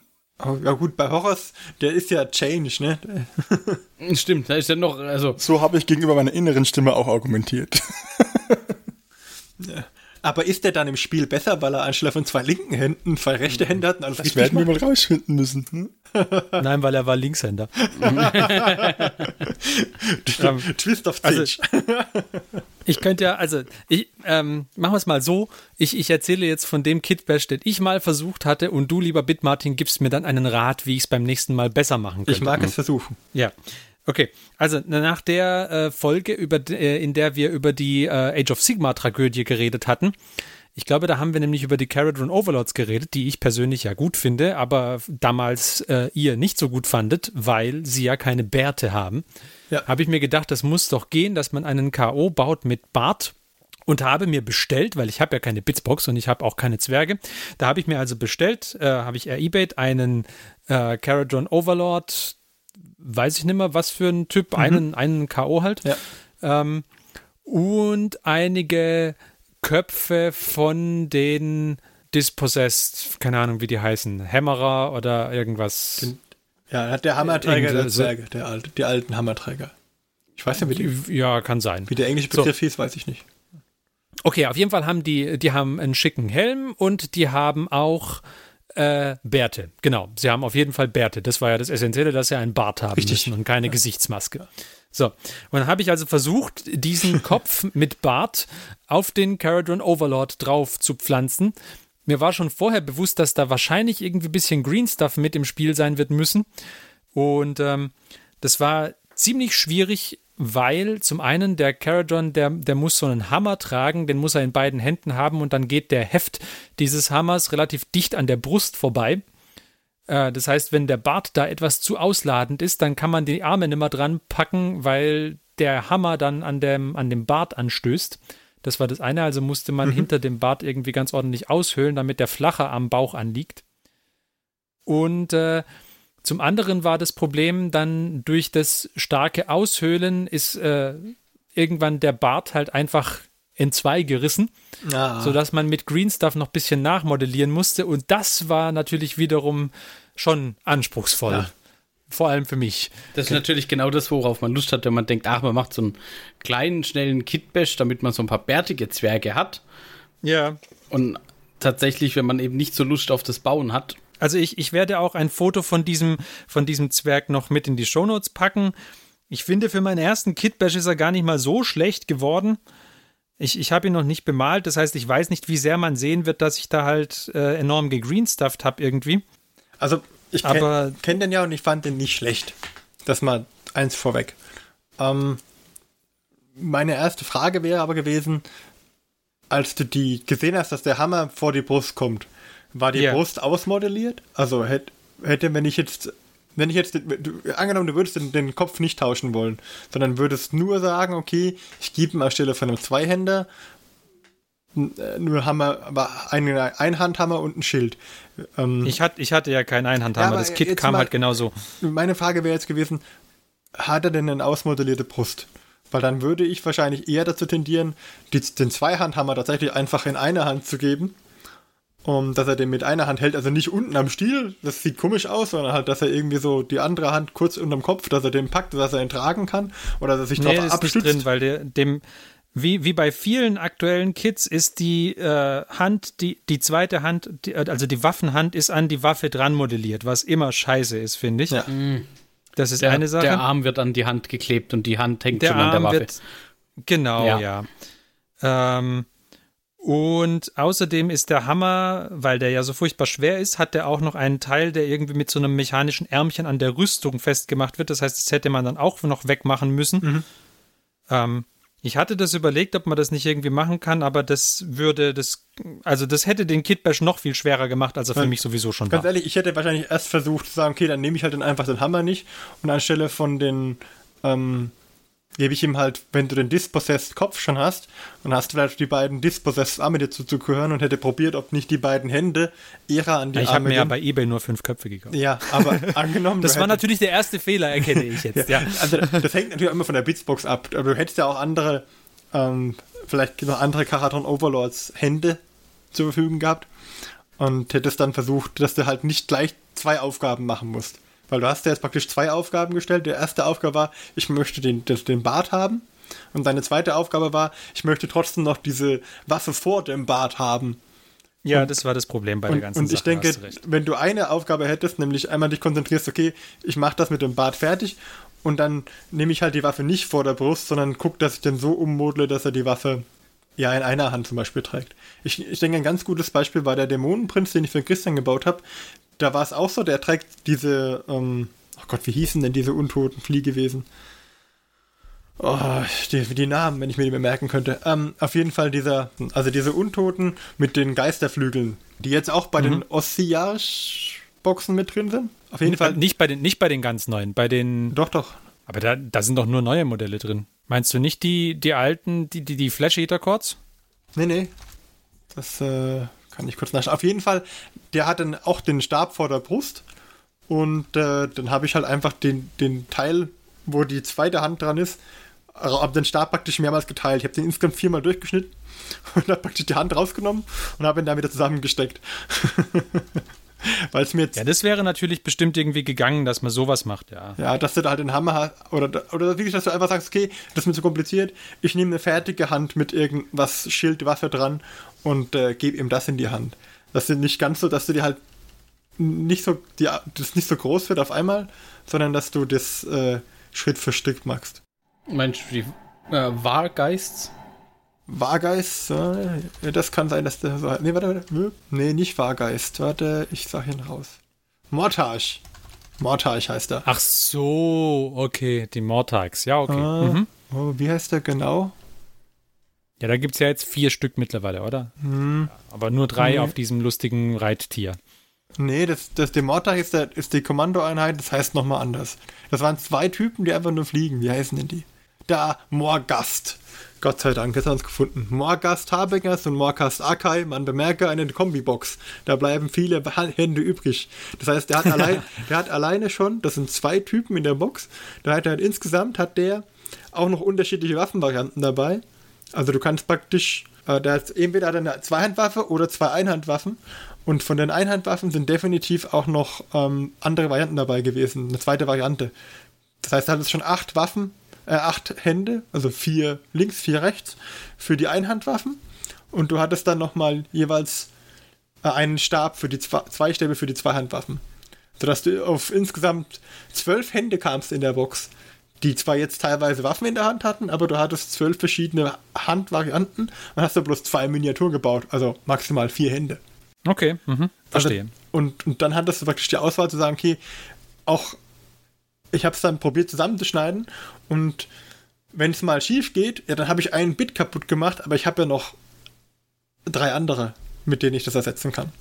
Ja gut, bei Horrors, der ist ja Change, ne? Stimmt, da ist ja noch, also. So habe ich gegenüber meiner inneren Stimme auch argumentiert. ja. Aber ist der dann im Spiel besser, weil er anstelle von zwei linken Händen zwei rechte Hände hat? Und das werden wir mal rausfinden müssen. Hm? Nein, weil er war Linkshänder. Twist of Change. Also, ich könnte ja, also, ich, ähm, machen wir es mal so. Ich, ich erzähle jetzt von dem Kitbash, den ich mal versucht hatte und du, lieber Bitmartin, gibst mir dann einen Rat, wie ich es beim nächsten Mal besser machen könnte. Ich mag es versuchen. Ja. Okay, also nach der äh, Folge, über, äh, in der wir über die äh, Age of Sigma Tragödie geredet hatten, Ich glaube, da haben wir nämlich über die Caradron Overlords geredet, die ich persönlich ja gut finde, aber damals äh, ihr nicht so gut fandet, weil sie ja keine Bärte haben. Ja. Habe ich mir gedacht, das muss doch gehen, dass man einen K.O. baut mit Bart und habe mir bestellt, weil ich habe ja keine Bitsbox und ich habe auch keine Zwerge. Da habe ich mir also bestellt, äh, habe ich eBayt einen äh, Caradron Overlord, weiß ich nicht mehr, was für ein Typ, mhm. einen, einen K.O. halt. Ja. Ähm, und einige Köpfe von den Dispossessed, keine Ahnung, wie die heißen, Hämmerer oder irgendwas. Ja, der Hammerträger der Zwerge, der alte, die alten Hammerträger. Ich weiß nicht, wie die, Ja, kann sein. Wie der englische Begriff so. hieß, weiß ich nicht. Okay, auf jeden Fall haben die, die haben einen schicken Helm und die haben auch äh, Bärte. Genau, sie haben auf jeden Fall Bärte. Das war ja das Essentielle, dass sie einen Bart haben Richtig. müssen und keine ja. Gesichtsmaske. So, und dann habe ich also versucht, diesen Kopf mit Bart auf den Caradron Overlord drauf zu pflanzen. Mir war schon vorher bewusst, dass da wahrscheinlich irgendwie ein bisschen Green Stuff mit im Spiel sein wird müssen. Und ähm, das war ziemlich schwierig, weil zum einen der Caradron, der, der muss so einen Hammer tragen, den muss er in beiden Händen haben und dann geht der Heft dieses Hammers relativ dicht an der Brust vorbei. Äh, das heißt, wenn der Bart da etwas zu ausladend ist, dann kann man die Arme nicht mehr dran packen, weil der Hammer dann an dem, an dem Bart anstößt. Das war das eine, also musste man mhm. hinter dem Bart irgendwie ganz ordentlich aushöhlen, damit der flacher am Bauch anliegt. Und äh, zum anderen war das Problem dann durch das starke Aushöhlen ist äh, irgendwann der Bart halt einfach in zwei gerissen, ah. sodass man mit Green Stuff noch ein bisschen nachmodellieren musste. Und das war natürlich wiederum schon anspruchsvoll. Ja. Vor allem für mich. Das ist natürlich genau das, worauf man Lust hat, wenn man denkt, ach, man macht so einen kleinen, schnellen Kitbash, damit man so ein paar bärtige Zwerge hat. Ja. Und tatsächlich, wenn man eben nicht so Lust auf das Bauen hat. Also ich, ich werde auch ein Foto von diesem, von diesem Zwerg noch mit in die Shownotes packen. Ich finde, für meinen ersten Kitbash ist er gar nicht mal so schlecht geworden. Ich, ich habe ihn noch nicht bemalt, das heißt, ich weiß nicht, wie sehr man sehen wird, dass ich da halt äh, enorm gegreenstufft habe irgendwie. Also ich kenne kenn den ja und ich fand den nicht schlecht. Das mal eins vorweg. Ähm, meine erste Frage wäre aber gewesen, als du die gesehen hast, dass der Hammer vor die Brust kommt, war die yeah. Brust ausmodelliert? Also hätte, hätte, wenn ich jetzt, wenn ich jetzt, du, angenommen, du würdest den, den, Kopf nicht tauschen wollen, sondern würdest nur sagen, okay, ich gebe ihm anstelle von einem Zweihänder äh, nur Hammer, aber ein Einhandhammer und ein Schild. Ähm, ich, hat, ich hatte ja keinen Einhandhammer, ja, das Kit kam mal, halt genauso. Meine Frage wäre jetzt gewesen, hat er denn eine ausmodellierte Brust? Weil dann würde ich wahrscheinlich eher dazu tendieren, die, den Zweihandhammer tatsächlich einfach in eine Hand zu geben. Um, dass er den mit einer Hand hält, also nicht unten am Stiel, das sieht komisch aus, sondern halt, dass er irgendwie so die andere Hand kurz unterm Kopf, dass er den packt, dass er ihn tragen kann oder dass er sich nee, drauf abstützt. Nicht drin, weil der, dem, wie, wie bei vielen aktuellen Kits ist die äh, Hand, die, die zweite Hand, die, also die Waffenhand ist an die Waffe dran modelliert, was immer scheiße ist, finde ich. Ja. Mhm. Das ist der, eine Sache. Der Arm wird an die Hand geklebt und die Hand hängt der schon Arm an der Waffe. Wird, genau, ja. ja. Ähm, und außerdem ist der Hammer, weil der ja so furchtbar schwer ist, hat der auch noch einen Teil, der irgendwie mit so einem mechanischen Ärmchen an der Rüstung festgemacht wird. Das heißt, das hätte man dann auch noch wegmachen müssen. Mhm. Ähm, ich hatte das überlegt, ob man das nicht irgendwie machen kann, aber das würde das, also das hätte den Kitbash noch viel schwerer gemacht, als er für ja, mich sowieso schon ganz war. Ganz ehrlich, ich hätte wahrscheinlich erst versucht zu sagen, okay, dann nehme ich halt dann einfach den Hammer nicht und anstelle von den ähm, gebe ich ihm halt, wenn du den Dispossessed Kopf schon hast und hast vielleicht die beiden Dispossessed Arme dazu zu gehören und hätte probiert, ob nicht die beiden Hände eher an die ich Arme Ich habe mir ja bei Ebay nur fünf Köpfe gekauft. Ja, aber angenommen. das war natürlich der erste Fehler, erkenne ich jetzt. ja. ja. Also das hängt natürlich immer von der Bitsbox ab. Aber du hättest ja auch andere, ähm, vielleicht noch andere Karaton Overlords Hände zur Verfügung gehabt und hättest dann versucht, dass du halt nicht gleich zwei Aufgaben machen musst. Weil du hast ja jetzt praktisch zwei Aufgaben gestellt. Die erste Aufgabe war, ich möchte den, den Bart haben. Und deine zweite Aufgabe war, ich möchte trotzdem noch diese Waffe vor dem Bart haben. Ja, und, das war das Problem bei und, der ganzen Sache. Und ich denke, wenn du eine Aufgabe hättest, nämlich einmal dich konzentrierst, okay, ich mache das mit dem Bart fertig und dann nehme ich halt die Waffe nicht vor der Brust, sondern guck, dass ich den so ummodle, dass er die Waffe ja in einer Hand zum Beispiel trägt. Ich, ich denke, ein ganz gutes Beispiel war der Dämonenprinz, den ich für Christian gebaut habe da war es auch so, der trägt diese, ähm, oh Gott, wie hießen denn diese untoten Fliehgewesen? Oh, die, die Namen, wenn ich mir die bemerken könnte. Ähm, auf jeden Fall dieser, also diese Untoten mit den Geisterflügeln, die jetzt auch bei mhm. den Ossiage-Boxen mit drin sind. Auf jeden Fall. Nicht bei, den, nicht bei den ganz neuen, bei den. Doch, doch. Aber da, da sind doch nur neue Modelle drin. Meinst du nicht die, die alten, die, die, die Flash-Eater-Chords? Nee, nee. Das äh, kann ich kurz nachschauen. Auf jeden Fall, der hat dann auch den Stab vor der Brust. Und äh, dann habe ich halt einfach den, den Teil, wo die zweite Hand dran ist, habe den Stab praktisch mehrmals geteilt. Ich habe den insgesamt viermal durchgeschnitten und habe praktisch die Hand rausgenommen und habe ihn dann wieder zusammengesteckt. Weil es mir jetzt. Ja, das wäre natürlich bestimmt irgendwie gegangen, dass man sowas macht, ja. Ja, dass du da halt den Hammer hast. Oder, oder wirklich, dass du einfach sagst, okay, das ist mir zu kompliziert. Ich nehme eine fertige Hand mit irgendwas, Schild, Waffe dran und äh, gebe ihm das in die Hand. Das ist nicht ganz so, dass du dir halt nicht so, die, das nicht so groß wird auf einmal, sondern dass du das äh, Schritt für Stück machst. Meinst du die äh, Wahrgeists? Wahrgeist, äh, das kann sein, dass der so. Nee, warte, warte. Nee, nicht Wahrgeist. Warte, ich sag ihn raus. Mortage. Mortage heißt er. Ach so, okay, die Mortags. Ja, okay. Ah, mhm. oh, wie heißt der genau? Ja, da gibt es ja jetzt vier Stück mittlerweile, oder? Hm. Aber nur drei nee. auf diesem lustigen Reittier. Nee, das, das, der Mortag ist, der, ist die Kommandoeinheit, das heißt nochmal anders. Das waren zwei Typen, die einfach nur fliegen. Wie heißen denn die? Da, Morgast. Gott sei Dank, jetzt haben wir uns gefunden. Morgast Habingers und Morgast Akai, man bemerke eine Kombibox. Da bleiben viele Hände übrig. Das heißt, der hat, allein, der hat alleine schon, das sind zwei Typen in der Box, da hat er halt insgesamt hat der auch noch unterschiedliche Waffenvarianten dabei. Also du kannst praktisch, äh, der hat entweder eine Zweihandwaffe oder zwei Einhandwaffen. Und von den Einhandwaffen sind definitiv auch noch ähm, andere Varianten dabei gewesen, eine zweite Variante. Das heißt, er hat jetzt schon acht Waffen äh, acht Hände, also vier links, vier rechts, für die Einhandwaffen. Und du hattest dann nochmal jeweils äh, einen Stab für die zwei, zwei Stäbe für die Zweihandwaffen. Sodass du auf insgesamt zwölf Hände kamst in der Box, die zwar jetzt teilweise Waffen in der Hand hatten, aber du hattest zwölf verschiedene Handvarianten und hast du bloß zwei Miniaturen gebaut, also maximal vier Hände. Okay, mhm. verstehe. Also, und, und dann hattest du praktisch die Auswahl zu sagen, okay, auch ich habe es dann probiert zusammenzuschneiden und wenn es mal schief geht, ja, dann habe ich einen Bit kaputt gemacht, aber ich habe ja noch drei andere, mit denen ich das ersetzen kann.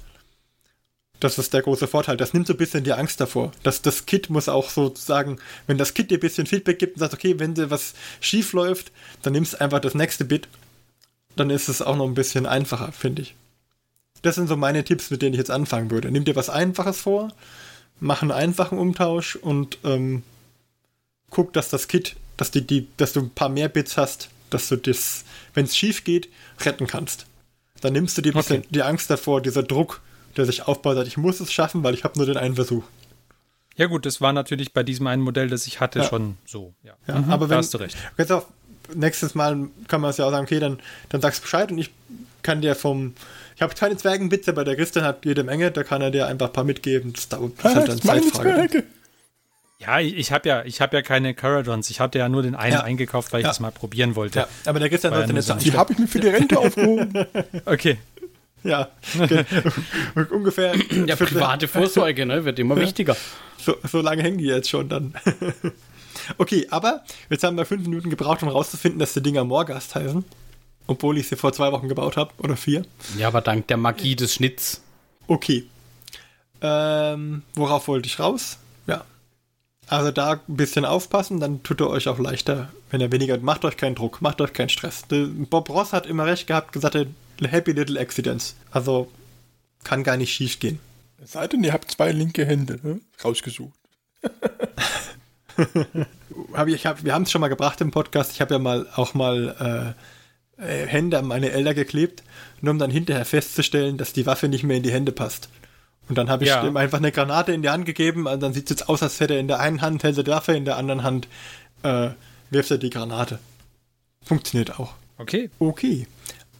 Das ist der große Vorteil. Das nimmt so ein bisschen die Angst davor. Das, das Kit muss auch sozusagen, wenn das Kit dir ein bisschen Feedback gibt und sagt, okay, wenn dir was schief läuft, dann nimmst du einfach das nächste Bit. Dann ist es auch noch ein bisschen einfacher, finde ich. Das sind so meine Tipps, mit denen ich jetzt anfangen würde. Nimm dir was Einfaches vor, mach einen einfachen Umtausch und ähm, guck, dass das Kit, dass, die, die, dass du ein paar mehr Bits hast, dass du das, wenn es schief geht, retten kannst. Dann nimmst du dir okay. bisschen die Angst davor, dieser Druck, der sich aufbaut, sagt, ich muss es schaffen, weil ich habe nur den einen Versuch. Ja gut, das war natürlich bei diesem einen Modell, das ich hatte, ja. schon so. Ja, ja mhm, aber wenn, hast du recht. Jetzt auch, nächstes Mal kann man es ja auch sagen, okay, dann, dann sagst du Bescheid und ich kann dir vom ich habe keine Zwergenbitze, aber der Christian hat jede Menge, da kann er dir einfach ein paar mitgeben. Das dauert das halt dann Zeitfrage. Ja, ich, ich habe ja, ich ja keine Caradons. Ich hatte ja nur den einen ja. eingekauft, weil ich ja. das mal probieren wollte. Ja, aber der Christian sollte nicht sagen. Die habe ich mir für die Rente aufgehoben. okay. Ja, ungefähr. Ja, private Vorsorge, ne, wird immer wichtiger. So, so lange hängen die jetzt schon dann. okay, aber jetzt haben wir fünf Minuten gebraucht, um rauszufinden, dass die Dinger Morgast heißen obwohl ich sie vor zwei Wochen gebaut habe oder vier. Ja, aber dank der Magie des Schnitts. Okay. Ähm, worauf wollte ich raus? Ja. Also da ein bisschen aufpassen, dann tut er euch auch leichter, wenn er weniger. Macht euch keinen Druck, macht euch keinen Stress. Bob Ross hat immer recht gehabt, gesagt, Happy Little Accidents. Also kann gar nicht schief gehen. Es sei denn, ihr habt zwei linke Hände ne? rausgesucht. hab ich, hab, wir haben es schon mal gebracht im Podcast. Ich habe ja mal auch mal äh, äh, Hände an meine Elder geklebt, nur um dann hinterher festzustellen, dass die Waffe nicht mehr in die Hände passt. Und dann habe ich ja. ihm einfach eine Granate in die Hand gegeben, und dann sieht es jetzt aus, als hätte er in der einen Hand hält er die Waffe, in der anderen Hand äh, wirft er die Granate. Funktioniert auch. Okay. Okay.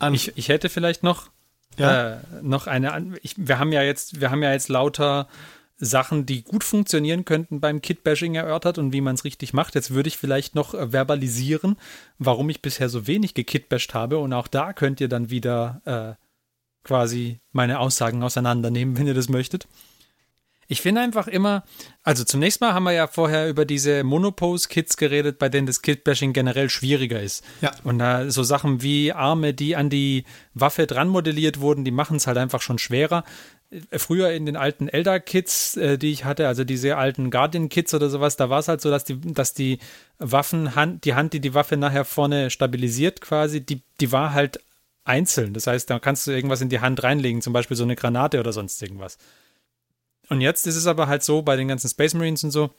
An ich, ich hätte vielleicht noch, ja? äh, noch eine. Ich, wir haben ja jetzt, wir haben ja jetzt lauter Sachen, die gut funktionieren könnten beim Kit-Bashing erörtert und wie man es richtig macht. Jetzt würde ich vielleicht noch äh, verbalisieren, warum ich bisher so wenig gekitbasht habe. Und auch da könnt ihr dann wieder äh, quasi meine Aussagen auseinandernehmen, wenn ihr das möchtet. Ich finde einfach immer, also zunächst mal haben wir ja vorher über diese Monopose-Kits geredet, bei denen das Kit-Bashing generell schwieriger ist. Ja. Und da so Sachen wie Arme, die an die Waffe dran modelliert wurden, die machen es halt einfach schon schwerer. Früher in den alten Elder-Kits, äh, die ich hatte, also diese alten Guardian-Kits oder sowas, da war es halt so, dass die, dass die Waffenhand, die Hand, die die Waffe nachher vorne stabilisiert quasi, die, die war halt einzeln. Das heißt, da kannst du irgendwas in die Hand reinlegen, zum Beispiel so eine Granate oder sonst irgendwas. Und jetzt ist es aber halt so bei den ganzen Space Marines und so,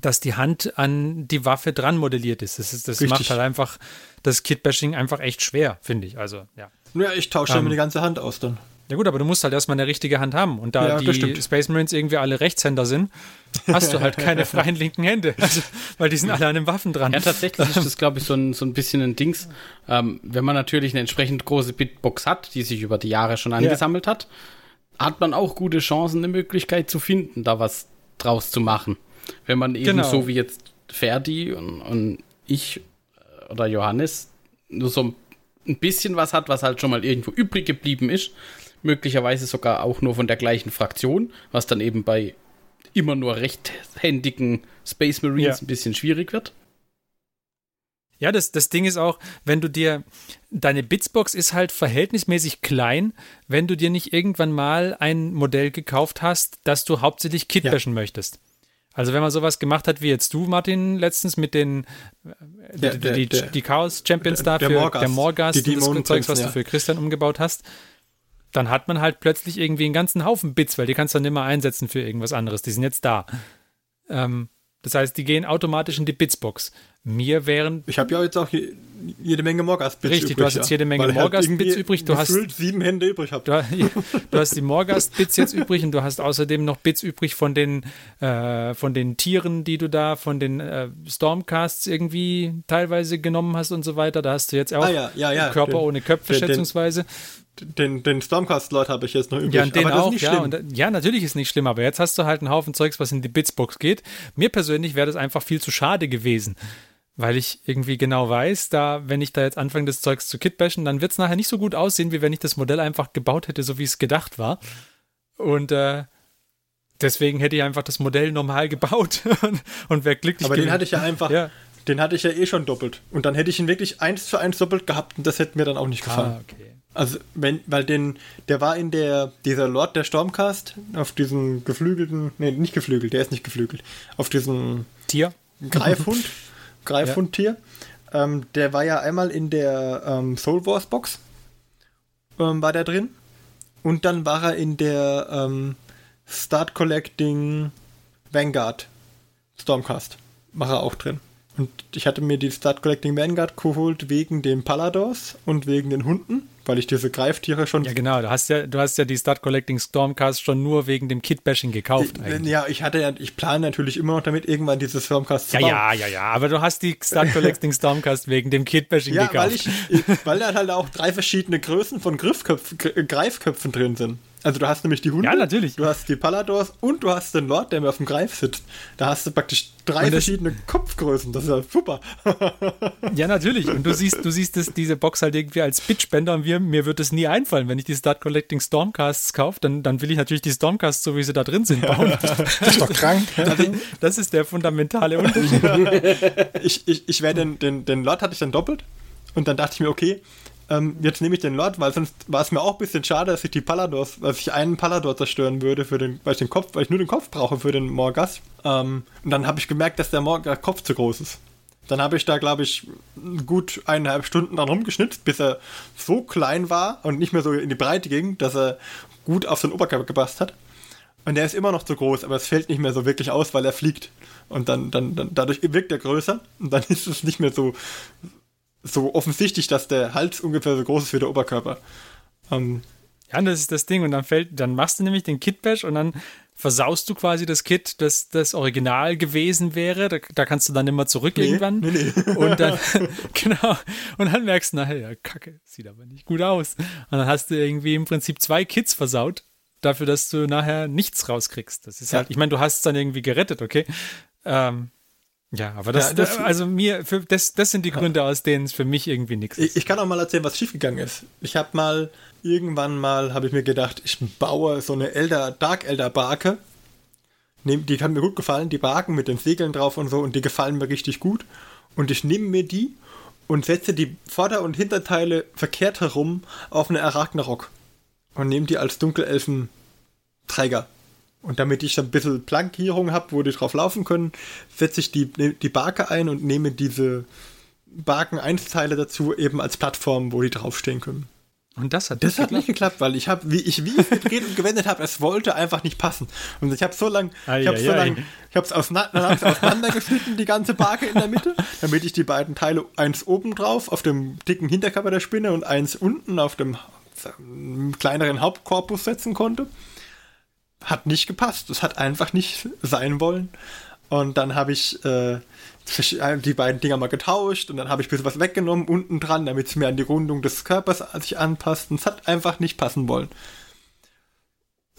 dass die Hand an die Waffe dran modelliert ist. Das, ist, das macht halt einfach das Kit-Bashing einfach echt schwer, finde ich. Also, ja. Ja, ich tausche ähm, mir die ganze Hand aus dann. Ja gut, aber du musst halt erstmal eine richtige Hand haben. Und da ja, die Space Marines irgendwie alle Rechtshänder sind, hast du halt keine freien linken Hände. Also, weil die sind alle an den Waffen dran. Ja, tatsächlich ist das, glaube ich, so ein, so ein bisschen ein Dings. Ähm, wenn man natürlich eine entsprechend große Bitbox hat, die sich über die Jahre schon angesammelt ja. hat, hat man auch gute Chancen, eine Möglichkeit zu finden, da was draus zu machen. Wenn man eben genau. so wie jetzt Ferdi und, und ich äh, oder Johannes nur so ein bisschen was hat, was halt schon mal irgendwo übrig geblieben ist, möglicherweise sogar auch nur von der gleichen Fraktion, was dann eben bei immer nur rechthändigen Space Marines ja. ein bisschen schwierig wird. Ja, das, das Ding ist auch, wenn du dir, deine Bitsbox ist halt verhältnismäßig klein, wenn du dir nicht irgendwann mal ein Modell gekauft hast, das du hauptsächlich kitbashen ja. möchtest. Also wenn man sowas gemacht hat wie jetzt du, Martin, letztens mit den äh, der, der, die, der, die, Chaos Champions da für Morgast, der Morgast und das Zeugs, was ja. du für Christian umgebaut hast, dann hat man halt plötzlich irgendwie einen ganzen Haufen Bits, weil die kannst du dann immer einsetzen für irgendwas anderes. Die sind jetzt da. Ähm, das heißt, die gehen automatisch in die Bitsbox. Mir wären. Ich habe ja jetzt auch jede Menge Morgast-Bits übrig. Richtig, du hast jetzt jede Menge Morgast-Bits übrig. Du hast sieben Hände übrig. Hab. Du, du hast die Morgast-Bits jetzt übrig und du hast außerdem noch Bits übrig von den, äh, von den Tieren, die du da, von den äh, Stormcasts irgendwie teilweise genommen hast und so weiter. Da hast du jetzt auch ah, ja, ja, ja. Körper den, ohne Köpfe, den, schätzungsweise. Den, den Stormcast-Slot habe ich jetzt noch übrig. Ja, den aber auch, ja, und, ja, natürlich ist nicht schlimm, aber jetzt hast du halt einen Haufen Zeugs, was in die Bitsbox geht. Mir persönlich wäre das einfach viel zu schade gewesen, weil ich irgendwie genau weiß, da, wenn ich da jetzt anfange, das Zeugs zu kitbashen, dann wird es nachher nicht so gut aussehen, wie wenn ich das Modell einfach gebaut hätte, so wie es gedacht war. Und äh, deswegen hätte ich einfach das Modell normal gebaut und wäre glücklich. Aber den hatte ich ja einfach, ja. den hatte ich ja eh schon doppelt. Und dann hätte ich ihn wirklich eins zu eins doppelt gehabt und das hätte mir dann auch nicht ah, gefallen. Ah, okay. Also, wenn, weil den, der war in der, dieser Lord der Stormcast, auf diesem geflügelten, nee, nicht geflügelt, der ist nicht geflügelt, auf diesem Tier, Greifhund, Greifhundtier, ja. ähm, der war ja einmal in der ähm, Soul Wars Box, ähm, war der drin, und dann war er in der ähm, Start Collecting Vanguard Stormcast, war er auch drin. Und ich hatte mir die Start Collecting Vanguard geholt wegen dem Paladors und wegen den Hunden weil ich diese Greiftiere schon. Ja, genau. Du hast ja, du hast ja die Start Collecting Stormcast schon nur wegen dem Kit-Bashing gekauft. Ich, eigentlich. Ja, ich hatte ja, ich plane natürlich immer noch damit, irgendwann diese Stormcast zu ja, bauen. Ja, ja, ja, aber du hast die Start Collecting Stormcast wegen dem Kit-Bashing ja, gekauft. Ja, weil ich, weil da halt auch drei verschiedene Größen von Griffköpfen, Greifköpfen drin sind. Also du hast nämlich die Hunde, ja, natürlich. du hast die Paladors und du hast den Lord, der mir auf dem Greif sitzt. Da hast du praktisch drei verschiedene Kopfgrößen. Das ist ja super. ja, natürlich. Und du siehst, du siehst das, diese Box halt irgendwie als Bitspender und wir, mir wird es nie einfallen, wenn ich die Start Collecting Stormcasts kaufe, dann, dann will ich natürlich die Stormcasts, so wie sie da drin sind, bauen. das ist doch krank. Also, das ist der fundamentale Unterschied. ich, ich, ich werde den, den, den Lord hatte ich dann doppelt und dann dachte ich mir, okay, ähm, jetzt nehme ich den Lord, weil sonst war es mir auch ein bisschen schade, dass ich die Paladors, dass ich einen Palador zerstören würde, für den, weil ich den Kopf, weil ich nur den Kopf brauche für den Morgas. Ähm, und dann habe ich gemerkt, dass der Morgas Kopf zu groß ist. Dann habe ich da, glaube ich, gut eineinhalb Stunden dran rumgeschnitzt, bis er so klein war und nicht mehr so in die Breite ging, dass er gut auf den Oberkörper gepasst hat. Und der ist immer noch zu groß, aber es fällt nicht mehr so wirklich aus, weil er fliegt. Und dann, dann, dann dadurch wirkt er größer und dann ist es nicht mehr so, so offensichtlich, dass der Hals ungefähr so groß ist wie der Oberkörper. Ähm, ja, das ist das Ding. Und dann fällt, dann machst du nämlich den Kit-Bash und dann versaust du quasi das Kit, das das Original gewesen wäre. Da, da kannst du dann immer zurück nee, irgendwann. Nee, nee. Und dann, genau. Und dann merkst du nachher, ja, kacke, sieht aber nicht gut aus. Und dann hast du irgendwie im Prinzip zwei Kits versaut, dafür, dass du nachher nichts rauskriegst. Das ist ja. halt, ich meine, du hast es dann irgendwie gerettet, okay? Ähm, ja, aber das, ja, das also mir, für, das, das sind die Gründe, aus denen es für mich irgendwie nichts ist. Ich, ich kann auch mal erzählen, was schiefgegangen ist. Ich habe mal, irgendwann mal, habe ich mir gedacht, ich baue so eine Elder, Dark Elder Barke die haben mir gut gefallen, die Wagen mit den Segeln drauf und so, und die gefallen mir richtig gut. Und ich nehme mir die und setze die Vorder- und Hinterteile verkehrt herum auf eine Arachnarock und nehme die als Dunkelelfen-Träger. Und damit ich ein bisschen Plankierung habe, wo die drauf laufen können, setze ich die, die Barke ein und nehme diese Barken-Einsteile dazu eben als Plattform, wo die draufstehen können. Und das hat das hat nicht geklappt, weil ich habe, wie ich wie ich gedreht und gewendet habe, es wollte einfach nicht passen. Und ich habe so lang, ich habe so lang, ich habe es auseinander, auseinandergeschnitten, die ganze Barke in der Mitte, damit ich die beiden Teile eins oben drauf auf dem dicken Hinterkörper der Spinne und eins unten auf dem kleineren Hauptkorpus setzen konnte. Hat nicht gepasst. Es hat einfach nicht sein wollen. Und dann habe ich äh, äh, die beiden Dinger mal getauscht und dann habe ich ein bisschen was weggenommen unten dran, damit es mir an die Rundung des Körpers sich anpasst. Und es hat einfach nicht passen wollen.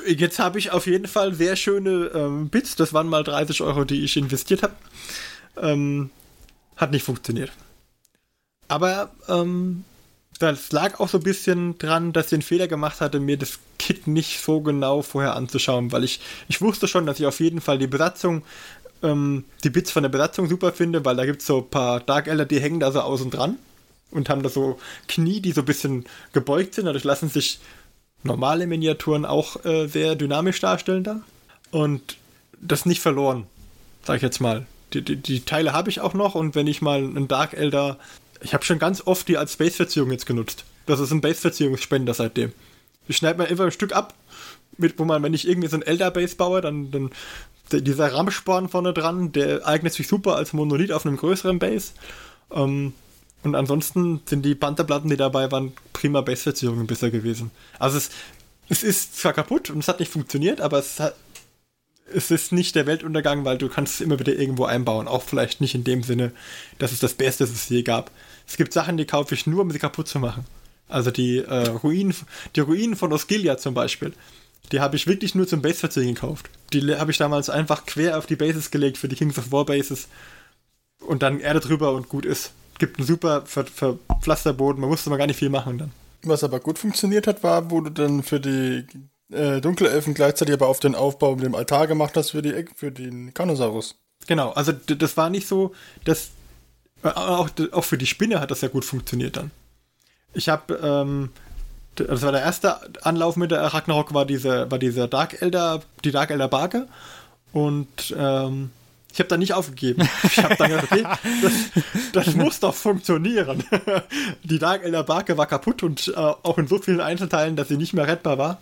Jetzt habe ich auf jeden Fall sehr schöne ähm, Bits. Das waren mal 30 Euro, die ich investiert habe. Ähm, hat nicht funktioniert. Aber ähm, das lag auch so ein bisschen dran, dass ich den Fehler gemacht hatte, mir das Kit nicht so genau vorher anzuschauen, weil ich, ich wusste schon, dass ich auf jeden Fall die Besatzung ähm, die Bits von der Besatzung super finde, weil da gibt es so ein paar Dark Elder, die hängen da so außen dran und haben da so Knie, die so ein bisschen gebeugt sind. Dadurch lassen sich normale Miniaturen auch äh, sehr dynamisch darstellen da. Und das nicht verloren, sag ich jetzt mal. Die, die, die Teile habe ich auch noch und wenn ich mal einen Dark Elder, ich habe schon ganz oft die als Base-Verziehung jetzt genutzt. Das ist ein Base-Verziehungsspender seitdem. Ich schneide mir immer ein Stück ab, mit, wo man, wenn ich irgendwie so ein Elder Base baue, dann, dann dieser Rammsporn vorne dran, der eignet sich super als Monolith auf einem größeren Base. Ähm, und ansonsten sind die Pantherplatten, die dabei waren, prima Base-Verzierungen bisher gewesen. Also es, es ist zwar kaputt und es hat nicht funktioniert, aber es, hat, es ist nicht der Weltuntergang, weil du kannst es immer wieder irgendwo einbauen. Auch vielleicht nicht in dem Sinne, dass es das Beste, das es je gab. Es gibt Sachen, die kaufe ich nur, um sie kaputt zu machen. Also die, äh, Ruinen, die Ruinen von Osgiliath zum Beispiel. Die habe ich wirklich nur zum Base-Verziehen gekauft. Die habe ich damals einfach quer auf die Bases gelegt für die Kings of War Bases. Und dann Erde drüber und gut ist. Gibt einen super Ver Verpflasterboden, man musste mal gar nicht viel machen dann. Was aber gut funktioniert hat, war, wo du dann für die äh, Dunkelelfen gleichzeitig aber auf den Aufbau mit dem Altar gemacht hast für, die, für den Kanosaurus. Genau, also das war nicht so, dass auch, auch für die Spinne hat das ja gut funktioniert dann. Ich habe ähm, das war der erste Anlauf mit der Ragnarok, war diese, war diese Dark Elder, die Dark Elder Barke. Und ähm, ich habe da nicht aufgegeben. Ich habe dann gedacht, okay, das, das muss doch funktionieren. die Dark Elder Barke war kaputt und äh, auch in so vielen Einzelteilen, dass sie nicht mehr rettbar war.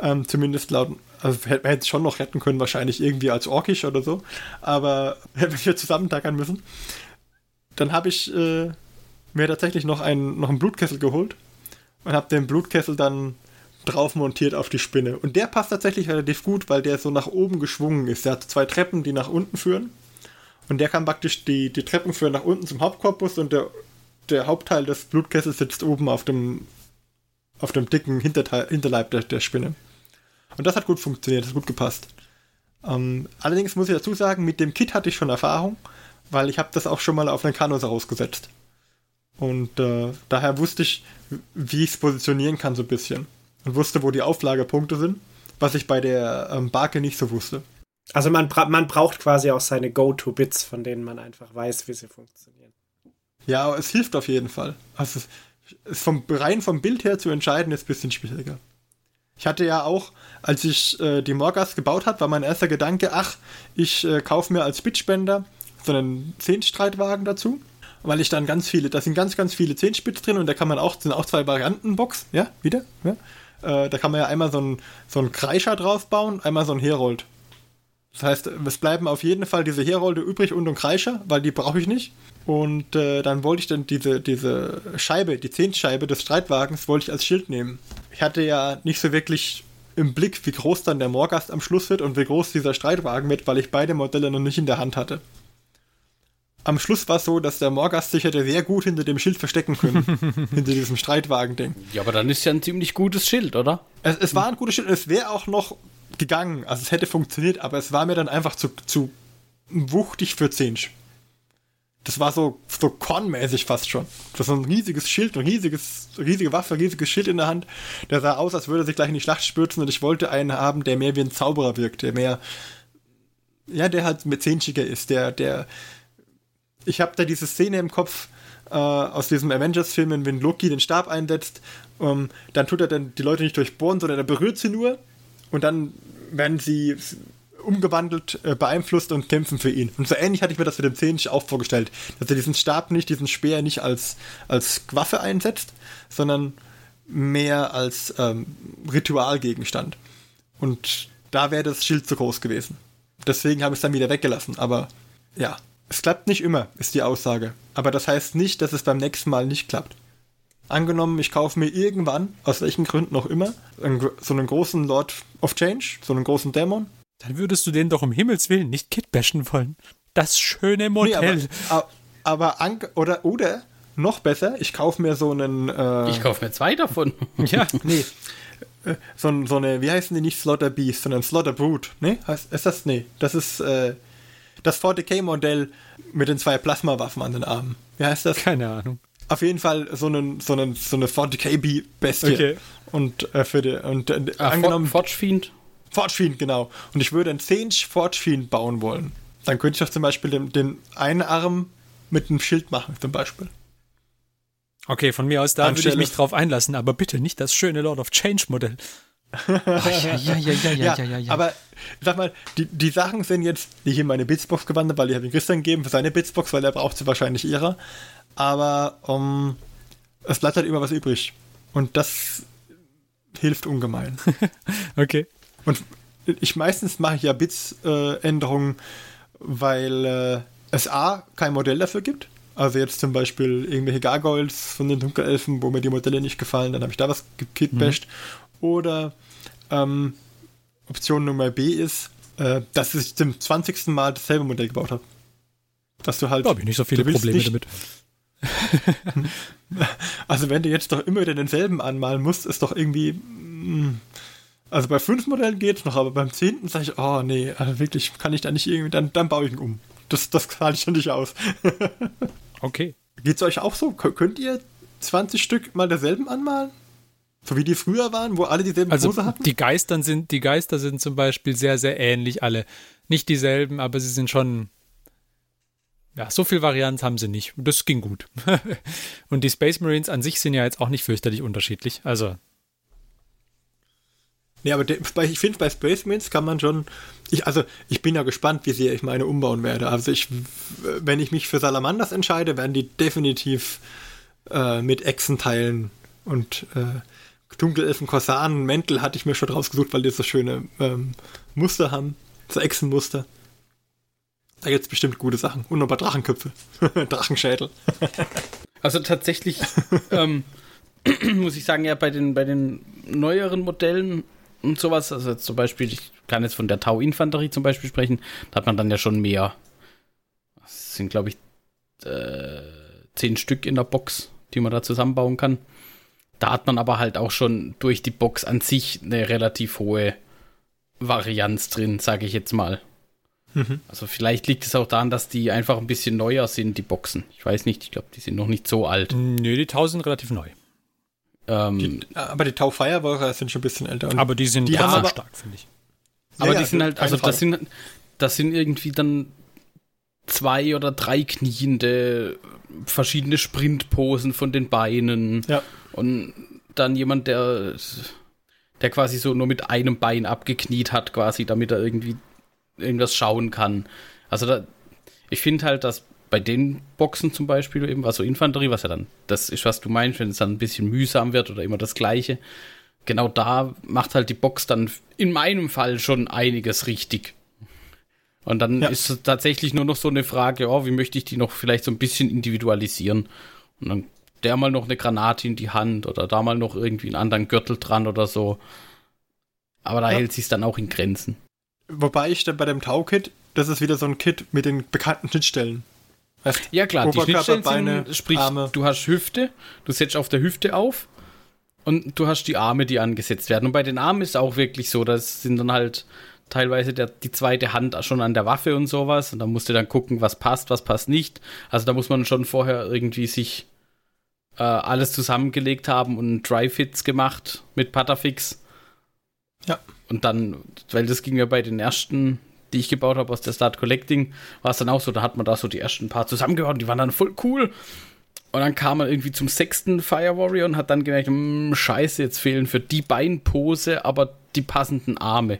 Ähm, zumindest laut, also man hätte es schon noch retten können, wahrscheinlich irgendwie als Orkisch oder so. Aber hätten wir zusammentackern müssen. Dann habe ich äh, mir tatsächlich noch einen, noch einen Blutkessel geholt und habe den Blutkessel dann drauf montiert auf die Spinne. Und der passt tatsächlich relativ gut, weil der so nach oben geschwungen ist. Der hat zwei Treppen, die nach unten führen. Und der kann praktisch die, die Treppen führen nach unten zum Hauptkorpus und der, der Hauptteil des Blutkessels sitzt oben auf dem, auf dem dicken Hinterteil, Hinterleib der, der Spinne. Und das hat gut funktioniert, das hat gut gepasst. Ähm, allerdings muss ich dazu sagen, mit dem Kit hatte ich schon Erfahrung, weil ich habe das auch schon mal auf einen Kanus rausgesetzt. Und äh, daher wusste ich, wie ich es positionieren kann, so ein bisschen. Und wusste, wo die Auflagepunkte sind, was ich bei der ähm, Barke nicht so wusste. Also man, bra man braucht quasi auch seine Go-To-Bits, von denen man einfach weiß, wie sie funktionieren. Ja, aber es hilft auf jeden Fall. Also es, vom, rein vom Bild her zu entscheiden, ist ein bisschen schwieriger. Ich hatte ja auch, als ich äh, die Morgas gebaut habe, war mein erster Gedanke, ach, ich äh, kaufe mir als Bitspender so einen Zehnstreitwagen dazu weil ich dann ganz viele, da sind ganz, ganz viele Zehnspitz drin und da kann man auch, sind auch zwei Varianten Box, ja, wieder, ja. Äh, da kann man ja einmal so einen so einen Kreischer drauf bauen, einmal so ein Herold. Das heißt, es bleiben auf jeden Fall diese Herolde übrig und ein Kreischer, weil die brauche ich nicht. Und äh, dann wollte ich dann diese, diese Scheibe, die Zehntscheibe des Streitwagens, wollte ich als Schild nehmen. Ich hatte ja nicht so wirklich im Blick, wie groß dann der Morgast am Schluss wird und wie groß dieser Streitwagen wird, weil ich beide Modelle noch nicht in der Hand hatte am Schluss war es so, dass der Morgast sich hätte sehr gut hinter dem Schild verstecken können. hinter diesem Streitwagen-Ding. Ja, aber dann ist ja ein ziemlich gutes Schild, oder? Es, es war ein gutes Schild. Es wäre auch noch gegangen. Also es hätte funktioniert, aber es war mir dann einfach zu, zu wuchtig für Zinsch. Das war so, so kornmäßig fast schon. Das war ein riesiges Schild, ein riesiges, riesige Waffe, ein riesiges Schild in der Hand. Der sah aus, als würde er sich gleich in die Schlacht stürzen und ich wollte einen haben, der mehr wie ein Zauberer wirkt, der mehr Ja, der halt mit zehnschiger ist, der, der. Ich habe da diese Szene im Kopf äh, aus diesem Avengers-Film, wenn Loki den Stab einsetzt, ähm, dann tut er dann die Leute nicht durchbohren, sondern er berührt sie nur und dann werden sie umgewandelt, äh, beeinflusst und kämpfen für ihn. Und so ähnlich hatte ich mir das für den Zench auch vorgestellt, dass er diesen Stab nicht, diesen Speer nicht als, als Waffe einsetzt, sondern mehr als ähm, Ritualgegenstand. Und da wäre das Schild zu groß gewesen. Deswegen habe ich es dann wieder weggelassen. Aber ja, es klappt nicht immer, ist die Aussage. Aber das heißt nicht, dass es beim nächsten Mal nicht klappt. Angenommen, ich kaufe mir irgendwann, aus welchen Gründen auch immer, einen, so einen großen Lord of Change, so einen großen Dämon. Dann würdest du den doch um Himmels Willen nicht kitbashen wollen. Das schöne Modell. Nee, aber, aber, oder, oder noch besser, ich kaufe mir so einen. Äh, ich kaufe mir zwei davon. ja, nee. Äh, so, so eine, wie heißen die nicht Slaughter Beast, sondern Slaughter Brute, ne? Heißt, ist das, nee, das ist äh, das 40k-Modell mit den zwei Plasmawaffen an den Armen. Wie heißt das? Keine Ahnung. Auf jeden Fall so, einen, so, einen, so eine 40k-Bestie. Okay. Und äh, für die, und äh, ah, angenommen. Forge Fiend? Forge Fiend, genau. Und ich würde einen 10 Forge Fiend bauen wollen. Dann könnte ich doch zum Beispiel den, den einen Arm mit einem Schild machen, zum Beispiel. Okay, von mir aus, da Anstelle. würde ich mich drauf einlassen, aber bitte nicht das schöne Lord of Change Modell. Ja, ja, ja, ja, ja, ja, ja, Aber sag mal, die, die Sachen sind jetzt nicht in meine Bitsbox gewandert, weil ich habe ihn Christian gegeben für seine Bitsbox, weil er braucht sie wahrscheinlich ihrer. Aber um, es bleibt halt immer was übrig. Und das hilft ungemein. okay. Und ich meistens mache ich ja Bits-Änderungen, äh, weil äh, es A kein Modell dafür gibt also jetzt zum Beispiel irgendwelche Gargoyles von den Dunkelelfen, wo mir die Modelle nicht gefallen, dann habe ich da was gekitbasht. Mhm. Oder ähm, Option Nummer B ist, äh, dass ich zum 20. Mal dasselbe Modell gebaut habe. Dass du halt. Da habe ich nicht so viele Probleme nicht, damit. also wenn du jetzt doch immer wieder denselben anmalen musst, ist doch irgendwie. Mm, also bei fünf Modellen geht es noch, aber beim zehnten sage ich, oh nee, also wirklich, kann ich da nicht irgendwie, dann, dann baue ich ihn um. Das, das halte ich schon nicht aus. Okay. Geht es euch auch so? Könnt ihr 20 Stück mal derselben anmalen? So wie die früher waren, wo alle dieselben also Pose hatten? Die Geistern sind, die Geister sind zum Beispiel sehr, sehr ähnlich alle. Nicht dieselben, aber sie sind schon. Ja, so viel Varianz haben sie nicht. Das ging gut. Und die Space Marines an sich sind ja jetzt auch nicht fürchterlich unterschiedlich. Also. Nee, aber ich finde, bei Space Marines kann man schon ich, also, ich bin ja gespannt, wie sehr ich meine umbauen werde. Also, ich, wenn ich mich für Salamanders entscheide, werden die definitiv äh, mit Echsenteilen und äh, Dunkelelfen, Korsaren, Mäntel hatte ich mir schon rausgesucht, weil die so schöne ähm, Muster haben. So Echsenmuster. Da gibt es bestimmt gute Sachen. Und ein paar Drachenköpfe. Drachenschädel. also tatsächlich ähm, muss ich sagen, ja, bei den, bei den neueren Modellen und sowas, also zum Beispiel, ich kann jetzt von der Tau-Infanterie zum Beispiel sprechen, da hat man dann ja schon mehr. Das sind, glaube ich, äh, zehn Stück in der Box, die man da zusammenbauen kann. Da hat man aber halt auch schon durch die Box an sich eine relativ hohe Varianz drin, sage ich jetzt mal. Mhm. Also vielleicht liegt es auch daran, dass die einfach ein bisschen neuer sind, die Boxen. Ich weiß nicht, ich glaube, die sind noch nicht so alt. Nö, die Tau sind relativ neu. Ähm, die, aber die Tau Firewalker sind schon ein bisschen älter. aber die sind die aber, stark, finde ich. Aber ja, die sind halt, also das sind, das sind irgendwie dann zwei oder drei kniende, verschiedene Sprintposen von den Beinen. Ja. Und dann jemand, der, der quasi so nur mit einem Bein abgekniet hat, quasi, damit er irgendwie irgendwas schauen kann. Also da, ich finde halt, dass bei den Boxen zum Beispiel, eben, also Infanterie, was ja dann, das ist, was du meinst, wenn es dann ein bisschen mühsam wird oder immer das Gleiche, genau da macht halt die Box dann in meinem Fall schon einiges richtig. Und dann ja. ist es tatsächlich nur noch so eine Frage, oh, wie möchte ich die noch vielleicht so ein bisschen individualisieren? Und dann der mal noch eine Granate in die Hand oder da mal noch irgendwie einen anderen Gürtel dran oder so. Aber da ja. hält sich dann auch in Grenzen. Wobei ich dann bei dem Tau-Kit, das ist wieder so ein Kit mit den bekannten Schnittstellen. Ja klar, die Schnittstellen Beine, sind, sprich, Arme. du hast Hüfte, du setzt auf der Hüfte auf und du hast die Arme, die angesetzt werden. Und bei den Armen ist es auch wirklich so, das sind dann halt teilweise der, die zweite Hand schon an der Waffe und sowas. Und da musst du dann gucken, was passt, was passt nicht. Also da muss man schon vorher irgendwie sich äh, alles zusammengelegt haben und Dry-Fits gemacht mit Patafix. Ja. Und dann, weil das ging ja bei den ersten die ich gebaut habe aus der Start Collecting, war es dann auch so, da hat man da so die ersten paar zusammengebaut und die waren dann voll cool. Und dann kam man irgendwie zum sechsten Fire Warrior und hat dann gemerkt, hm, scheiße, jetzt fehlen für die Beinpose aber die passenden Arme.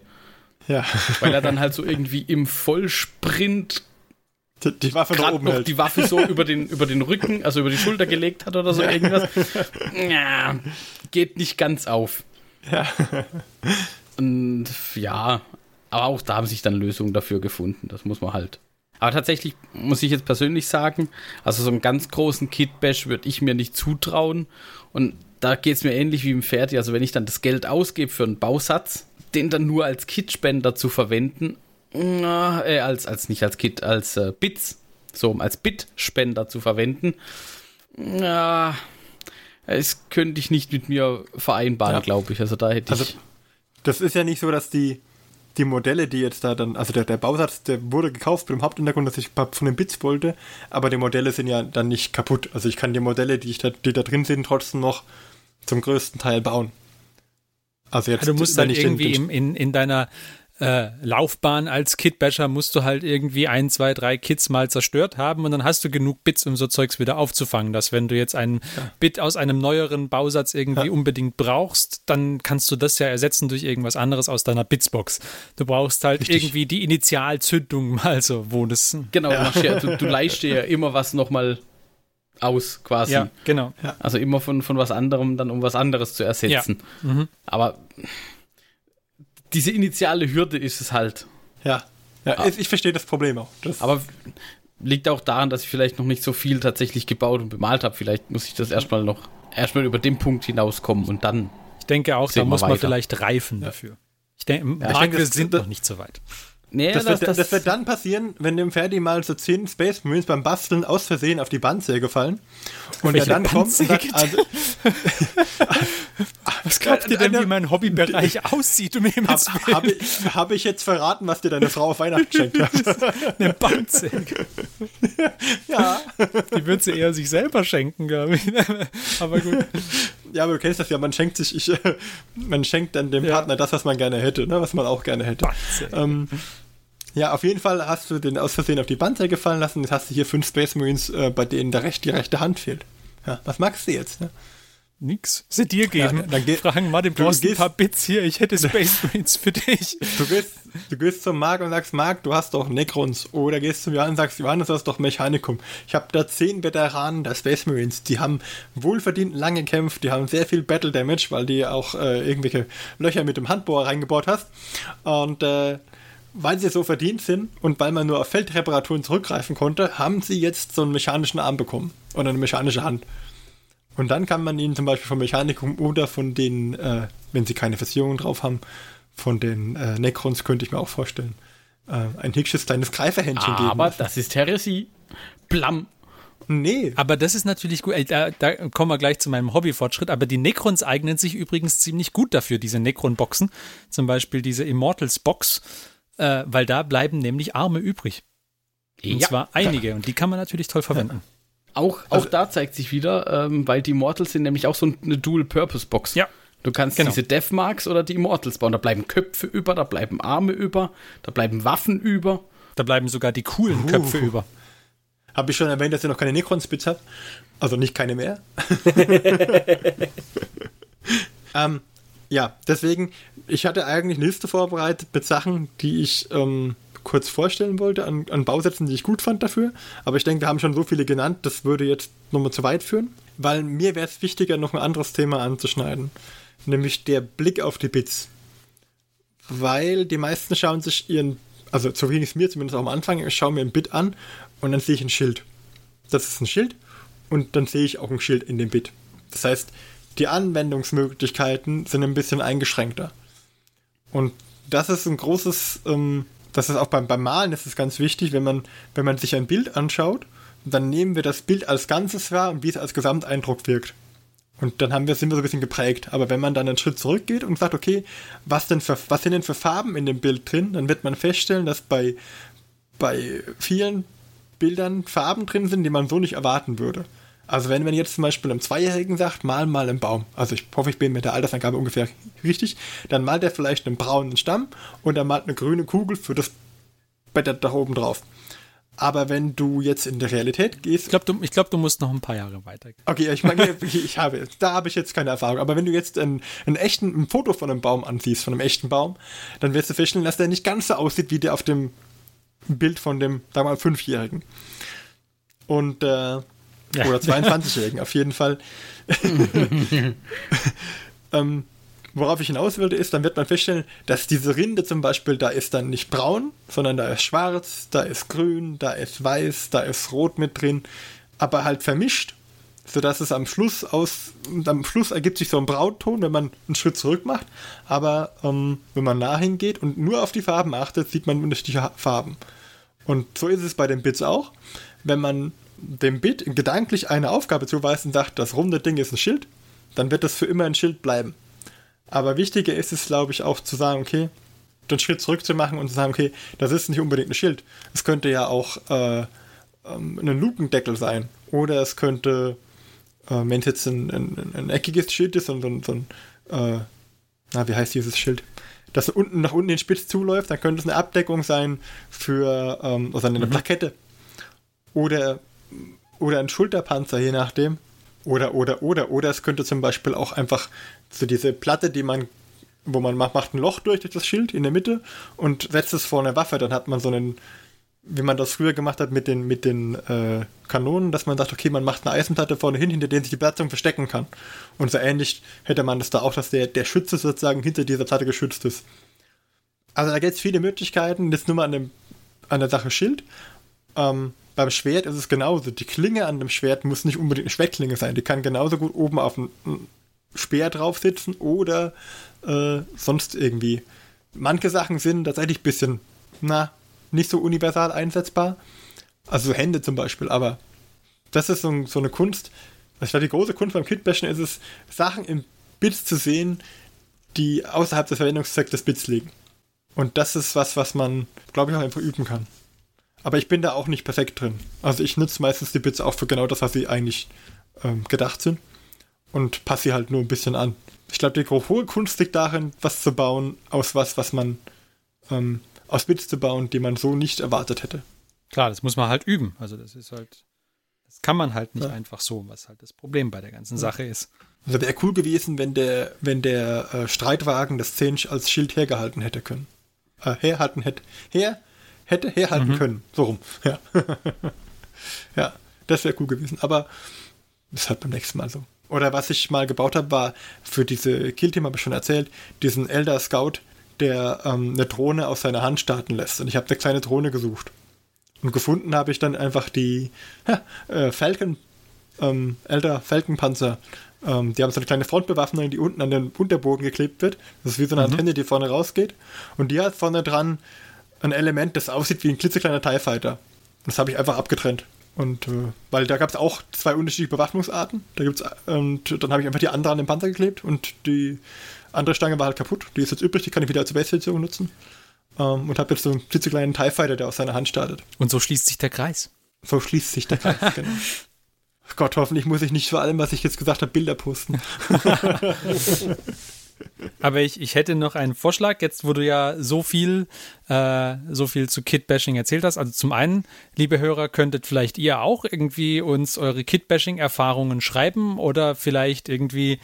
Ja. Weil er dann halt so irgendwie im Vollsprint die, die Waffe noch oben noch hält. die Waffe so über den, über den Rücken, also über die Schulter gelegt hat oder so irgendwas. Ja, geht nicht ganz auf. Ja. Und ja, aber auch da haben sich dann Lösungen dafür gefunden. Das muss man halt. Aber tatsächlich muss ich jetzt persönlich sagen, also so einen ganz großen Kit-Bash würde ich mir nicht zutrauen. Und da geht es mir ähnlich wie im Fertig. Also wenn ich dann das Geld ausgebe für einen Bausatz, den dann nur als Kitspender zu verwenden, äh, als, als nicht als Kit, als äh, Bits, so als Bitspender zu verwenden, ja, das könnte ich nicht mit mir vereinbaren, ja. glaube ich. Also da hätte also, ich. Das ist ja nicht so, dass die, die Modelle, die jetzt da dann, also der, der Bausatz, der wurde gekauft mit dem Haupthintergrund, dass ich von den Bits wollte, aber die Modelle sind ja dann nicht kaputt. Also ich kann die Modelle, die, ich da, die da drin sind, trotzdem noch zum größten Teil bauen. Also jetzt, ja, du musst dann irgendwie in, in, in deiner äh, Laufbahn als Kitbasher musst du halt irgendwie ein, zwei, drei Kits mal zerstört haben und dann hast du genug Bits, um so Zeugs wieder aufzufangen. Dass wenn du jetzt einen ja. Bit aus einem neueren Bausatz irgendwie ja. unbedingt brauchst, dann kannst du das ja ersetzen durch irgendwas anderes aus deiner Bitsbox. Du brauchst halt Richtig. irgendwie die Initialzündung mal so, wo das. Genau, ja. du, du leihst dir ja immer was nochmal aus, quasi. Ja, genau. Also immer von, von was anderem dann um was anderes zu ersetzen. Ja. Mhm. Aber diese initiale Hürde ist es halt. Ja, ja ah. ich verstehe das Problem auch. Das aber liegt auch daran, dass ich vielleicht noch nicht so viel tatsächlich gebaut und bemalt habe. Vielleicht muss ich das erstmal noch, erstmal über den Punkt hinauskommen und dann. Ich denke auch, da muss man vielleicht reifen dafür. Ich denke, ja, Mark, wir sind noch nicht so weit. Nee, das, das, wird, das, das, wird, dann passieren, wenn dem Ferdi mal so 10 Space Marines beim Basteln aus Versehen auf die Bandsäge fallen. Und er dann kommt und sagt, also, Was glaubt ihr denn, wie mein Hobbybereich aussieht? Um Habe hab ich, hab ich jetzt verraten, was dir deine Frau auf Weihnachten schenkt hat? Eine Bandsäge. ja. Die würde sie eher sich selber schenken, glaube ich. Aber gut. Ja, aber du kennst das ja, man schenkt sich, ich, man schenkt dann dem ja. Partner das, was man gerne hätte, ne? was man auch gerne hätte. Ähm, ja, auf jeden Fall hast du den aus Versehen auf die Bandsäge fallen lassen. Jetzt hast du hier fünf Space Marines, äh, bei denen der recht, die rechte Hand fehlt. Ja, was magst du jetzt? Ne? Nix. Sie dir geben. Ja, dann Fragen Martin, brauchst du ein paar Bits hier, ich hätte Space Marines für dich. Du gehst, du gehst zum Marc und sagst, Marc, du hast doch Necrons. Oder gehst zum Johannes und sagst, Johannes, du hast doch Mechanikum. Ich habe da zehn Veteranen der Space Marines, die haben wohlverdient lange gekämpft, die haben sehr viel Battle Damage, weil die auch äh, irgendwelche Löcher mit dem Handbohrer reingebohrt hast. Und äh, weil sie so verdient sind und weil man nur auf Feldreparaturen zurückgreifen konnte, haben sie jetzt so einen mechanischen Arm bekommen. Oder eine mechanische Hand. Und dann kann man ihnen zum Beispiel vom Mechanikum oder von den, äh, wenn sie keine Versicherungen drauf haben, von den äh, Necrons könnte ich mir auch vorstellen, äh, ein hübsches kleines Greiferhändchen Aber geben. Aber das ist Heresy. Blam. Nee. Aber das ist natürlich gut. Da, da, kommen wir gleich zu meinem Hobbyfortschritt. Aber die Necrons eignen sich übrigens ziemlich gut dafür, diese Necron-Boxen. Zum Beispiel diese Immortals-Box, äh, weil da bleiben nämlich Arme übrig. Und ja. zwar einige. Und die kann man natürlich toll verwenden. Ja. Auch, auch also, da zeigt sich wieder, ähm, weil die Immortals sind nämlich auch so eine Dual-Purpose-Box. Ja. Du kannst genau. diese Deathmarks oder die Immortals bauen. Da bleiben Köpfe über, da bleiben Arme über, da bleiben Waffen über. Da bleiben sogar die coolen uh. Köpfe über. Habe ich schon erwähnt, dass ihr noch keine Necron-Spits habt? Also nicht keine mehr. ähm, ja, deswegen, ich hatte eigentlich eine Liste vorbereitet mit Sachen, die ich ähm, kurz vorstellen wollte, an, an Bausätzen, die ich gut fand dafür. Aber ich denke, wir haben schon so viele genannt, das würde jetzt nochmal zu weit führen. Weil mir wäre es wichtiger, noch ein anderes Thema anzuschneiden. Nämlich der Blick auf die Bits. Weil die meisten schauen sich ihren, also so ging es mir zumindest auch am Anfang, ich schaue mir ein Bit an und dann sehe ich ein Schild. Das ist ein Schild und dann sehe ich auch ein Schild in dem Bit. Das heißt, die Anwendungsmöglichkeiten sind ein bisschen eingeschränkter. Und das ist ein großes ähm, das ist auch beim, beim Malen ist es ganz wichtig, wenn man, wenn man sich ein Bild anschaut, dann nehmen wir das Bild als Ganzes wahr und wie es als Gesamteindruck wirkt. Und dann haben wir, sind wir so ein bisschen geprägt. Aber wenn man dann einen Schritt zurückgeht und sagt, okay, was, denn für, was sind denn für Farben in dem Bild drin, dann wird man feststellen, dass bei, bei vielen Bildern Farben drin sind, die man so nicht erwarten würde. Also wenn man jetzt zum Beispiel einem Zweijährigen sagt, mal mal einen Baum, also ich hoffe, ich bin mit der Altersangabe ungefähr richtig, dann malt er vielleicht einen braunen Stamm und er malt eine grüne Kugel für das brettert da oben drauf. Aber wenn du jetzt in der Realität gehst. Ich glaube, du, glaub, du musst noch ein paar Jahre weiter. Okay, ich meine, ich habe, da habe ich jetzt keine Erfahrung. Aber wenn du jetzt ein, ein, echten, ein Foto von einem Baum ansiehst, von einem echten Baum, dann wirst du feststellen, dass der nicht ganz so aussieht wie der auf dem Bild von dem, sagen wir mal, Fünfjährigen. Und, äh. Oder 22-Jährigen, auf jeden Fall. ähm, worauf ich hinaus wollte, ist, dann wird man feststellen, dass diese Rinde zum Beispiel, da ist dann nicht braun, sondern da ist schwarz, da ist grün, da ist weiß, da ist rot mit drin, aber halt vermischt, sodass es am Schluss aus, am Schluss ergibt sich so ein Brautton, wenn man einen Schritt zurück macht, aber ähm, wenn man nah hingeht und nur auf die Farben achtet, sieht man unterschiedliche Farben. Und so ist es bei den Bits auch. Wenn man dem Bit gedanklich eine Aufgabe zuweist und sagt, das runde Ding ist ein Schild, dann wird das für immer ein Schild bleiben. Aber wichtiger ist es, glaube ich, auch zu sagen, okay, den Schritt zurück zu machen und zu sagen, okay, das ist nicht unbedingt ein Schild. Es könnte ja auch äh, ähm, ein Lukendeckel sein. Oder es könnte, äh, wenn es jetzt ein, ein, ein, eckiges Schild ist und so, so ein, äh, na, wie heißt dieses Schild? Das unten nach unten den Spitz zuläuft, dann könnte es eine Abdeckung sein für, ähm, also eine mhm. Plakette. Oder, oder ein Schulterpanzer, je nachdem. Oder, oder, oder, oder es könnte zum Beispiel auch einfach so diese Platte, die man, wo man macht, macht ein Loch durch, durch das Schild in der Mitte und setzt es vor eine Waffe, dann hat man so einen, wie man das früher gemacht hat mit den, mit den äh, Kanonen, dass man sagt, okay, man macht eine Eisenplatte vorne hin, hinter der sich die Besatzung verstecken kann. Und so ähnlich hätte man das da auch, dass der, der Schütze sozusagen hinter dieser Platte geschützt ist. Also da gibt es viele Möglichkeiten, das nur mal an, dem, an der Sache Schild. Ähm, beim Schwert ist es genauso. Die Klinge an dem Schwert muss nicht unbedingt eine Schwertklinge sein. Die kann genauso gut oben auf einem Speer drauf sitzen oder äh, sonst irgendwie. Manche Sachen sind tatsächlich ein bisschen, na, nicht so universal einsetzbar. Also Hände zum Beispiel, aber das ist so, so eine Kunst. Ich glaube, die große Kunst beim Kitbashen ist es, Sachen im Bits zu sehen, die außerhalb des Verwendungszwecks des Bits liegen. Und das ist was, was man, glaube ich, auch einfach üben kann. Aber ich bin da auch nicht perfekt drin. Also ich nutze meistens die Bits auch für genau das, was sie eigentlich ähm, gedacht sind. Und passe sie halt nur ein bisschen an. Ich glaube, die hohe Kunst liegt darin, was zu bauen aus was, was man ähm, aus Bits zu bauen, die man so nicht erwartet hätte. Klar, das muss man halt üben. Also das ist halt, das kann man halt nicht ja. einfach so, was halt das Problem bei der ganzen ja. Sache ist. Also wäre cool gewesen, wenn der, wenn der äh, Streitwagen das Zench als Schild hergehalten hätte können. Äh, herhalten hätte. Her, hätte herhalten mhm. können. So rum. Ja, ja das wäre cool gewesen. Aber das ist halt beim nächsten Mal so. Oder was ich mal gebaut habe, war für diese Kill-Team, habe ich schon erzählt, diesen Elder Scout, der ähm, eine Drohne aus seiner Hand starten lässt. Und ich habe eine kleine Drohne gesucht. Und gefunden habe ich dann einfach die ja, äh, Falcon, ähm, Elder Falcon Panzer. Ähm, die haben so eine kleine Frontbewaffnung, die unten an den Unterboden geklebt wird. Das ist wie so eine mhm. Antenne, die vorne rausgeht. Und die hat vorne dran ein Element, das aussieht wie ein klitzekleiner TIE Fighter. Das habe ich einfach abgetrennt. Und äh, weil da gab es auch zwei unterschiedliche Bewaffnungsarten. Da gibt's, und dann habe ich einfach die andere an den Panzer geklebt und die andere Stange war halt kaputt. Die ist jetzt übrig, die kann ich wieder als Base-Versicherung nutzen. Ähm, und habe jetzt so einen klitzekleinen TIE Fighter, der aus seiner Hand startet. Und so schließt sich der Kreis. So schließt sich der Kreis, genau. Gott, hoffentlich muss ich nicht für allem, was ich jetzt gesagt habe, Bilder posten. Aber ich, ich hätte noch einen Vorschlag, jetzt wo du ja so viel, äh, so viel zu Kit-Bashing erzählt hast. Also zum einen, liebe Hörer, könntet vielleicht ihr auch irgendwie uns eure Kit-Bashing-Erfahrungen schreiben oder vielleicht irgendwie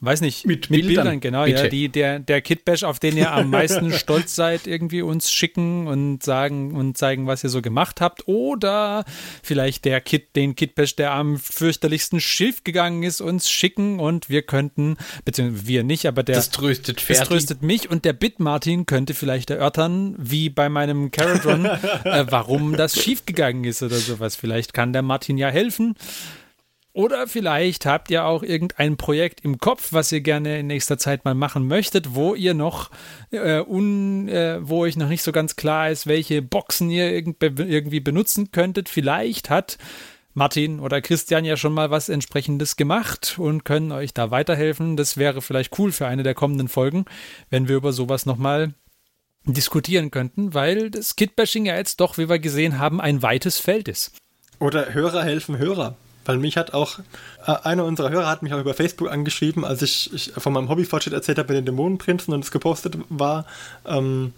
weiß nicht, mit, mit Bildern, Bildern, genau, Bitte. ja, die, der, der Kitbash, auf den ihr am meisten stolz seid, irgendwie uns schicken und sagen und zeigen, was ihr so gemacht habt. Oder vielleicht der Kit, den Kitbash, der am fürchterlichsten Schiff gegangen ist, uns schicken und wir könnten, beziehungsweise wir nicht, aber der. Das tröstet Ferdi. Das tröstet mich und der Bit Martin könnte vielleicht erörtern, wie bei meinem Carrot Run, äh, warum das schief gegangen ist oder sowas. Vielleicht kann der Martin ja helfen. Oder vielleicht habt ihr auch irgendein Projekt im Kopf, was ihr gerne in nächster Zeit mal machen möchtet, wo ihr noch, äh, un, äh, wo euch noch nicht so ganz klar ist, welche Boxen ihr irgendwie benutzen könntet. Vielleicht hat Martin oder Christian ja schon mal was entsprechendes gemacht und können euch da weiterhelfen. Das wäre vielleicht cool für eine der kommenden Folgen, wenn wir über sowas nochmal diskutieren könnten, weil das Kitbashing ja jetzt doch, wie wir gesehen haben, ein weites Feld ist. Oder Hörer helfen Hörer. Weil mich hat auch, äh, einer unserer Hörer hat mich auch über Facebook angeschrieben, als ich, ich von meinem Hobbyfortschritt erzählt habe mit den Dämonenprinzen und es gepostet war. Ähm,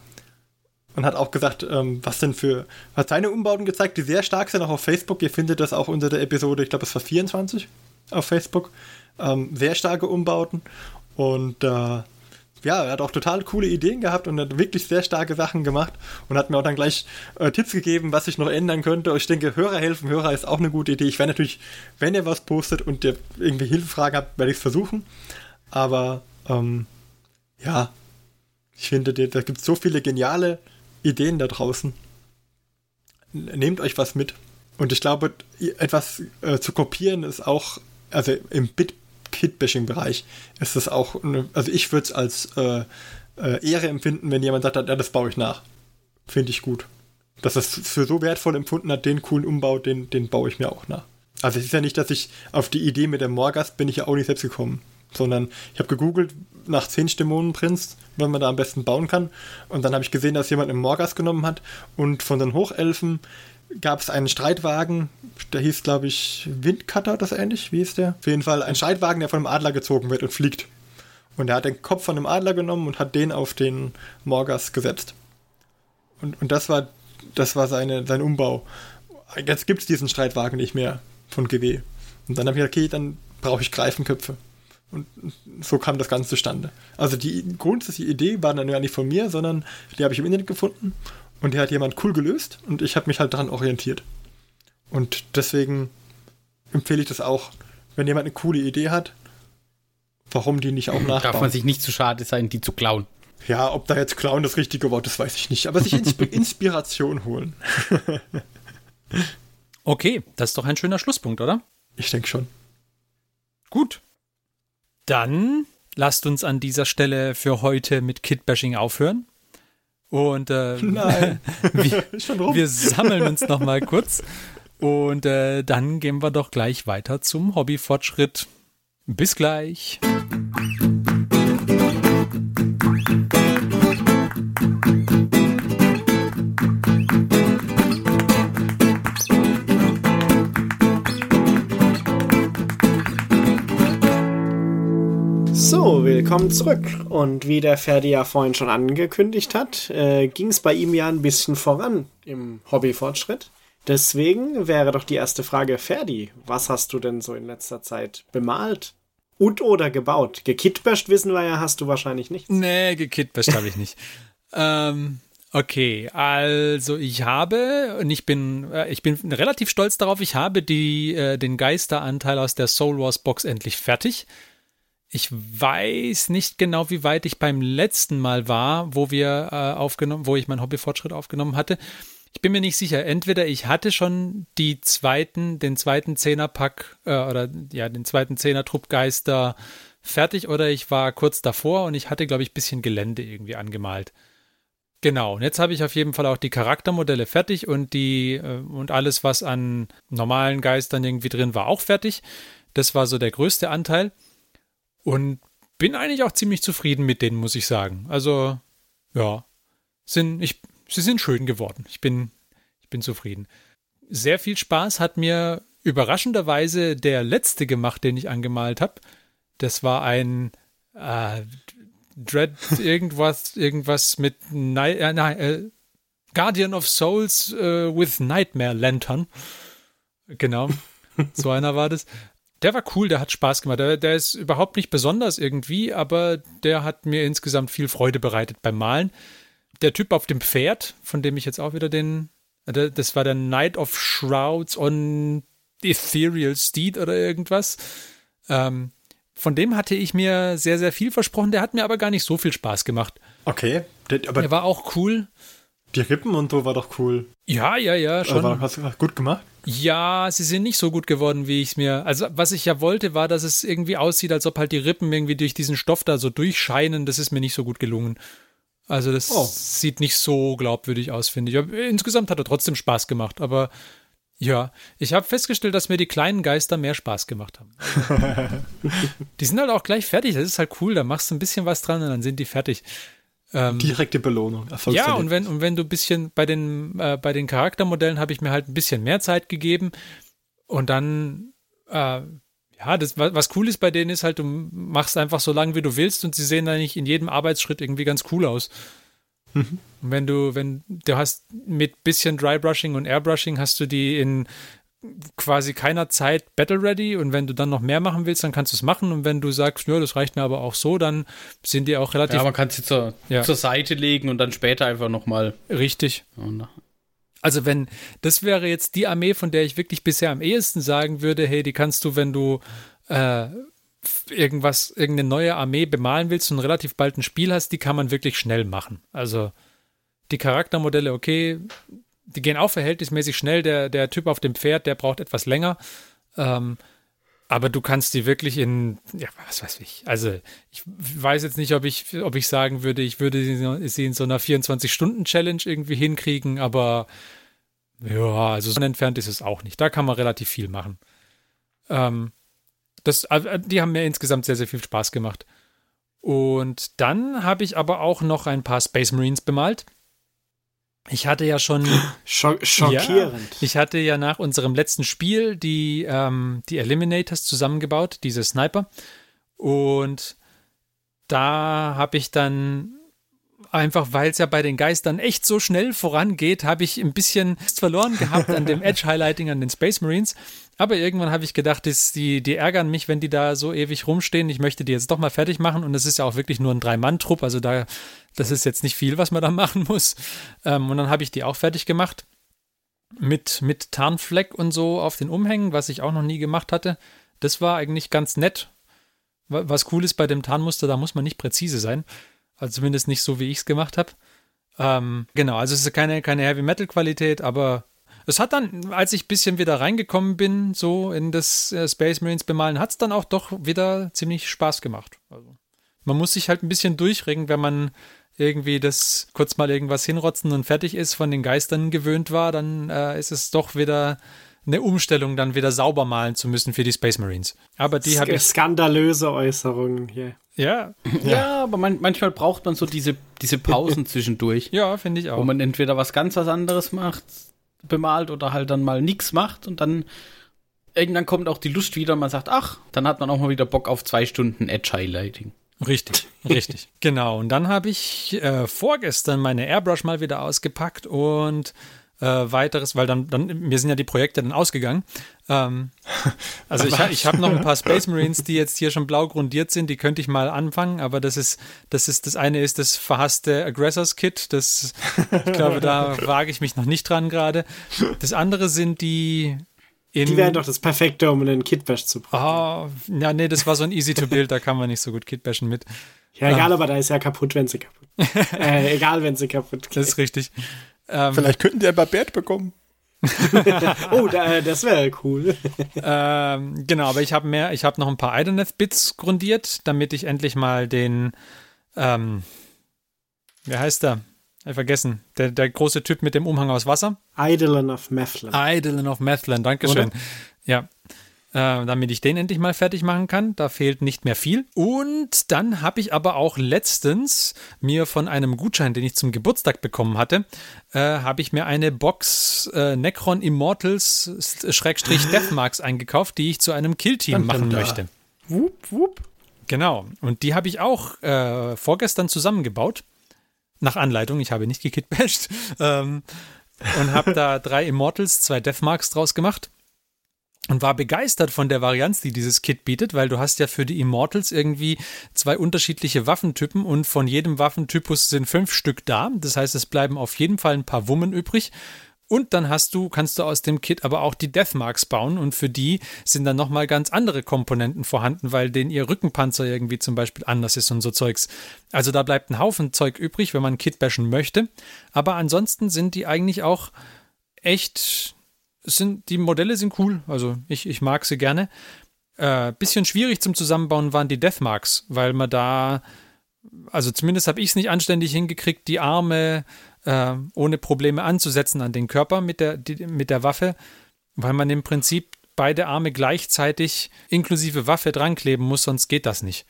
und hat auch gesagt, ähm, was denn für, hat seine Umbauten gezeigt, die sehr stark sind, auch auf Facebook. Ihr findet das auch unter der Episode, ich glaube, es war 24 auf Facebook. Ähm, sehr starke Umbauten. Und äh, ja, er hat auch total coole Ideen gehabt und hat wirklich sehr starke Sachen gemacht und hat mir auch dann gleich äh, Tipps gegeben, was ich noch ändern könnte. Ich denke, Hörer helfen, Hörer ist auch eine gute Idee. Ich werde natürlich, wenn ihr was postet und ihr irgendwie Hilfefragen habt, werde ich es versuchen. Aber ähm, ja, ich finde, da gibt es so viele geniale Ideen da draußen. Nehmt euch was mit. Und ich glaube, etwas äh, zu kopieren ist auch, also im Bit Kit-Bashing-Bereich ist das auch, eine, also ich würde es als äh, äh, Ehre empfinden, wenn jemand sagt, ja, das baue ich nach. Finde ich gut. Dass das für so wertvoll empfunden hat, den coolen Umbau, den, den baue ich mir auch nach. Also es ist ja nicht, dass ich auf die Idee mit dem Morgast bin ich ja auch nicht selbst gekommen, sondern ich habe gegoogelt nach 10 Dämonenprinz, wenn man da am besten bauen kann. Und dann habe ich gesehen, dass jemand einen Morgas genommen hat und von den Hochelfen gab es einen Streitwagen, der hieß, glaube ich, Windcutter, das ähnlich. Wie hieß der? Auf jeden Fall ein Streitwagen, der von einem Adler gezogen wird und fliegt. Und er hat den Kopf von einem Adler genommen und hat den auf den Morgas gesetzt. Und, und das war, das war seine, sein Umbau. Jetzt gibt es diesen Streitwagen nicht mehr von GW. Und dann habe ich gesagt, okay, dann brauche ich Greifenköpfe. Und so kam das Ganze zustande. Also die grundsätzliche Idee war dann ja nicht von mir, sondern die habe ich im Internet gefunden und die hat jemand cool gelöst und ich habe mich halt daran orientiert. Und deswegen empfehle ich das auch, wenn jemand eine coole Idee hat, warum die nicht auch nachbauen. Darf man sich nicht zu schade sein, die zu klauen. Ja, ob da jetzt klauen das richtige Wort ist, weiß ich nicht. Aber sich Insp Inspiration holen. okay, das ist doch ein schöner Schlusspunkt, oder? Ich denke schon. Gut. Dann lasst uns an dieser Stelle für heute mit Kitbashing aufhören. Und äh, wir, wir, sammeln uns noch mal kurz und äh, dann gehen wir doch gleich weiter zum Hobbyfortschritt. Bis gleich. So, willkommen zurück. Und wie der Ferdi ja vorhin schon angekündigt hat, äh, ging es bei ihm ja ein bisschen voran im Hobbyfortschritt. Deswegen wäre doch die erste Frage, Ferdi, was hast du denn so in letzter Zeit bemalt? Und oder gebaut? Gekitbasht wissen wir ja, hast du wahrscheinlich nicht. Nee, gekitbasht habe ich nicht. ähm, okay, also ich habe, und ich bin, äh, ich bin relativ stolz darauf, ich habe die, äh, den Geisteranteil aus der Soul Wars Box endlich fertig. Ich weiß nicht genau, wie weit ich beim letzten Mal war, wo wir äh, aufgenommen, wo ich meinen Hobbyfortschritt aufgenommen hatte. Ich bin mir nicht sicher. Entweder ich hatte schon die zweiten, den zweiten Zehnerpack äh, oder ja, den zweiten Zehner-Truppgeister fertig oder ich war kurz davor und ich hatte, glaube ich, ein bisschen Gelände irgendwie angemalt. Genau, und jetzt habe ich auf jeden Fall auch die Charaktermodelle fertig und die äh, und alles, was an normalen Geistern irgendwie drin war, auch fertig. Das war so der größte Anteil. Und bin eigentlich auch ziemlich zufrieden mit denen, muss ich sagen. Also, ja, sind, ich, sie sind schön geworden. Ich bin, ich bin zufrieden. Sehr viel Spaß hat mir überraschenderweise der letzte gemacht, den ich angemalt habe. Das war ein äh, Dread irgendwas, irgendwas mit Night, äh, äh, Guardian of Souls äh, with Nightmare Lantern. Genau, so einer war das. Der war cool, der hat Spaß gemacht. Der, der, ist überhaupt nicht besonders irgendwie, aber der hat mir insgesamt viel Freude bereitet beim Malen. Der Typ auf dem Pferd, von dem ich jetzt auch wieder den, das war der Knight of Shrouds on Ethereal Steed oder irgendwas. Ähm, von dem hatte ich mir sehr, sehr viel versprochen. Der hat mir aber gar nicht so viel Spaß gemacht. Okay, der, aber der war auch cool. Die Rippen und so war doch cool. Ja, ja, ja, schon. War, hast du gut gemacht? Ja, sie sind nicht so gut geworden, wie ich es mir. Also, was ich ja wollte, war, dass es irgendwie aussieht, als ob halt die Rippen irgendwie durch diesen Stoff da so durchscheinen. Das ist mir nicht so gut gelungen. Also, das oh. sieht nicht so glaubwürdig aus, finde ich. Insgesamt hat er trotzdem Spaß gemacht. Aber ja, ich habe festgestellt, dass mir die kleinen Geister mehr Spaß gemacht haben. die sind halt auch gleich fertig. Das ist halt cool. Da machst du ein bisschen was dran und dann sind die fertig. Ähm, Direkte Belohnung. Ja, und wenn, und wenn du ein bisschen bei den, äh, bei den Charaktermodellen habe ich mir halt ein bisschen mehr Zeit gegeben und dann, äh, ja, das, was cool ist bei denen ist halt, du machst einfach so lange, wie du willst und sie sehen eigentlich in jedem Arbeitsschritt irgendwie ganz cool aus. Mhm. wenn du, wenn du hast mit bisschen Drybrushing und Airbrushing hast du die in quasi keiner Zeit battle ready und wenn du dann noch mehr machen willst, dann kannst du es machen und wenn du sagst, ja, das reicht mir aber auch so, dann sind die auch relativ. Ja, man kann sie zur, ja. zur Seite legen und dann später einfach nochmal. Richtig. Also wenn, das wäre jetzt die Armee, von der ich wirklich bisher am ehesten sagen würde, hey, die kannst du, wenn du äh, irgendwas, irgendeine neue Armee bemalen willst und relativ bald ein Spiel hast, die kann man wirklich schnell machen. Also die Charaktermodelle, okay, die gehen auch verhältnismäßig schnell. Der, der Typ auf dem Pferd, der braucht etwas länger. Ähm, aber du kannst die wirklich in, ja, was weiß ich. Also, ich weiß jetzt nicht, ob ich, ob ich sagen würde, ich würde sie in so einer 24-Stunden-Challenge irgendwie hinkriegen, aber ja, also so entfernt ist es auch nicht. Da kann man relativ viel machen. Ähm, das, äh, die haben mir insgesamt sehr, sehr viel Spaß gemacht. Und dann habe ich aber auch noch ein paar Space Marines bemalt. Ich hatte ja schon. Schock, schockierend. Ja, ich hatte ja nach unserem letzten Spiel die, ähm, die Eliminators zusammengebaut, diese Sniper. Und da habe ich dann einfach, weil es ja bei den Geistern echt so schnell vorangeht, habe ich ein bisschen verloren gehabt an dem Edge-Highlighting an den Space Marines aber irgendwann habe ich gedacht, die, die ärgern mich, wenn die da so ewig rumstehen. Ich möchte die jetzt doch mal fertig machen. Und es ist ja auch wirklich nur ein Drei-Mann-Trupp. Also da, das ist jetzt nicht viel, was man da machen muss. Ähm, und dann habe ich die auch fertig gemacht. Mit, mit Tarnfleck und so auf den Umhängen, was ich auch noch nie gemacht hatte. Das war eigentlich ganz nett. Was cool ist bei dem Tarnmuster, da muss man nicht präzise sein. Also zumindest nicht so, wie ich es gemacht habe. Ähm, genau, also es ist keine, keine Heavy-Metal-Qualität, aber es hat dann, als ich ein bisschen wieder reingekommen bin, so in das äh, Space Marines bemalen, hat es dann auch doch wieder ziemlich Spaß gemacht. Also, man muss sich halt ein bisschen durchregen, wenn man irgendwie das kurz mal irgendwas hinrotzen und fertig ist, von den Geistern gewöhnt war, dann äh, ist es doch wieder eine Umstellung, dann wieder sauber malen zu müssen für die Space Marines. Aber die habe ich. Skandalöse Äußerungen hier. Ja. Ja, aber man, manchmal braucht man so diese, diese Pausen zwischendurch. Ja, finde ich auch. Wo man entweder was ganz was anderes macht, bemalt oder halt dann mal nichts macht und dann irgendwann kommt auch die Lust wieder und man sagt, ach, dann hat man auch mal wieder Bock auf zwei Stunden Edge Highlighting. Richtig, richtig. genau. Und dann habe ich äh, vorgestern meine Airbrush mal wieder ausgepackt und äh, weiteres, weil dann, dann, mir sind ja die Projekte dann ausgegangen. Ähm, also ich, ich habe noch ein paar Space Marines, die jetzt hier schon blau grundiert sind, die könnte ich mal anfangen, aber das ist, das ist, das eine ist das verhasste Aggressors Kit, das, ich glaube, da wage ich mich noch nicht dran gerade. Das andere sind die, in, die wären doch das Perfekte, um einen Kitbash zu brauchen. Oh, ja, nee, das war so ein Easy to Build, da kann man nicht so gut Kitbashen mit. Ja, egal, um, aber da ist ja kaputt, wenn sie kaputt. äh, egal, wenn sie kaputt geht. Das ist richtig. Ähm, Vielleicht könnten die ein Barbert bekommen. oh, da, das wäre cool. ähm, genau, aber ich habe mehr, ich habe noch ein paar Idoneth-Bits grundiert, damit ich endlich mal den, ähm, wie heißt der? Ich vergessen. Der, der große Typ mit dem Umhang aus Wasser. Eidolon of Methlan. Eidolon of Methlan, Dankeschön. Oder? Ja äh, damit ich den endlich mal fertig machen kann. Da fehlt nicht mehr viel. Und dann habe ich aber auch letztens mir von einem Gutschein, den ich zum Geburtstag bekommen hatte, äh, habe ich mir eine Box äh, Necron Immortals Schrägstrich Deathmarks eingekauft, die ich zu einem Killteam machen möchte. Wupp, wupp. Genau. Und die habe ich auch äh, vorgestern zusammengebaut. Nach Anleitung. Ich habe nicht gekitbasht. Ähm, und habe da drei Immortals, zwei Deathmarks draus gemacht und war begeistert von der Varianz, die dieses Kit bietet, weil du hast ja für die Immortals irgendwie zwei unterschiedliche Waffentypen und von jedem Waffentypus sind fünf Stück da. Das heißt, es bleiben auf jeden Fall ein paar Wummen übrig. Und dann hast du, kannst du aus dem Kit aber auch die Deathmarks bauen und für die sind dann nochmal ganz andere Komponenten vorhanden, weil denen ihr Rückenpanzer irgendwie zum Beispiel anders ist und so Zeugs. Also da bleibt ein Haufen Zeug übrig, wenn man Kit bashen möchte. Aber ansonsten sind die eigentlich auch echt sind, die Modelle sind cool, also ich, ich mag sie gerne. Äh, bisschen schwierig zum Zusammenbauen waren die Deathmarks, weil man da, also zumindest habe ich es nicht anständig hingekriegt, die Arme äh, ohne Probleme anzusetzen an den Körper mit der, die, mit der Waffe, weil man im Prinzip beide Arme gleichzeitig inklusive Waffe dran kleben muss, sonst geht das nicht.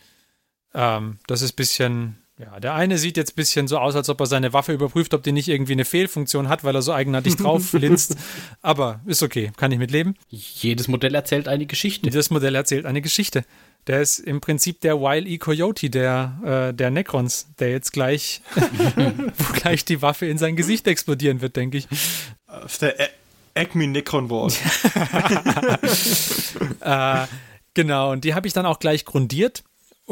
Ähm, das ist ein bisschen, Ja, der eine sieht jetzt ein bisschen so aus, als ob er seine Waffe überprüft, ob die nicht irgendwie eine Fehlfunktion hat, weil er so eigenartig drauf linst. Aber ist okay, kann ich mitleben. Jedes Modell erzählt eine Geschichte. Jedes Modell erzählt eine Geschichte. Der ist im Prinzip der Wile E. Coyote der, äh, der Necrons, der jetzt gleich, wo gleich die Waffe in sein Gesicht explodieren wird, denke ich. Ist der e Acme Necron Wall. äh, genau, und die habe ich dann auch gleich grundiert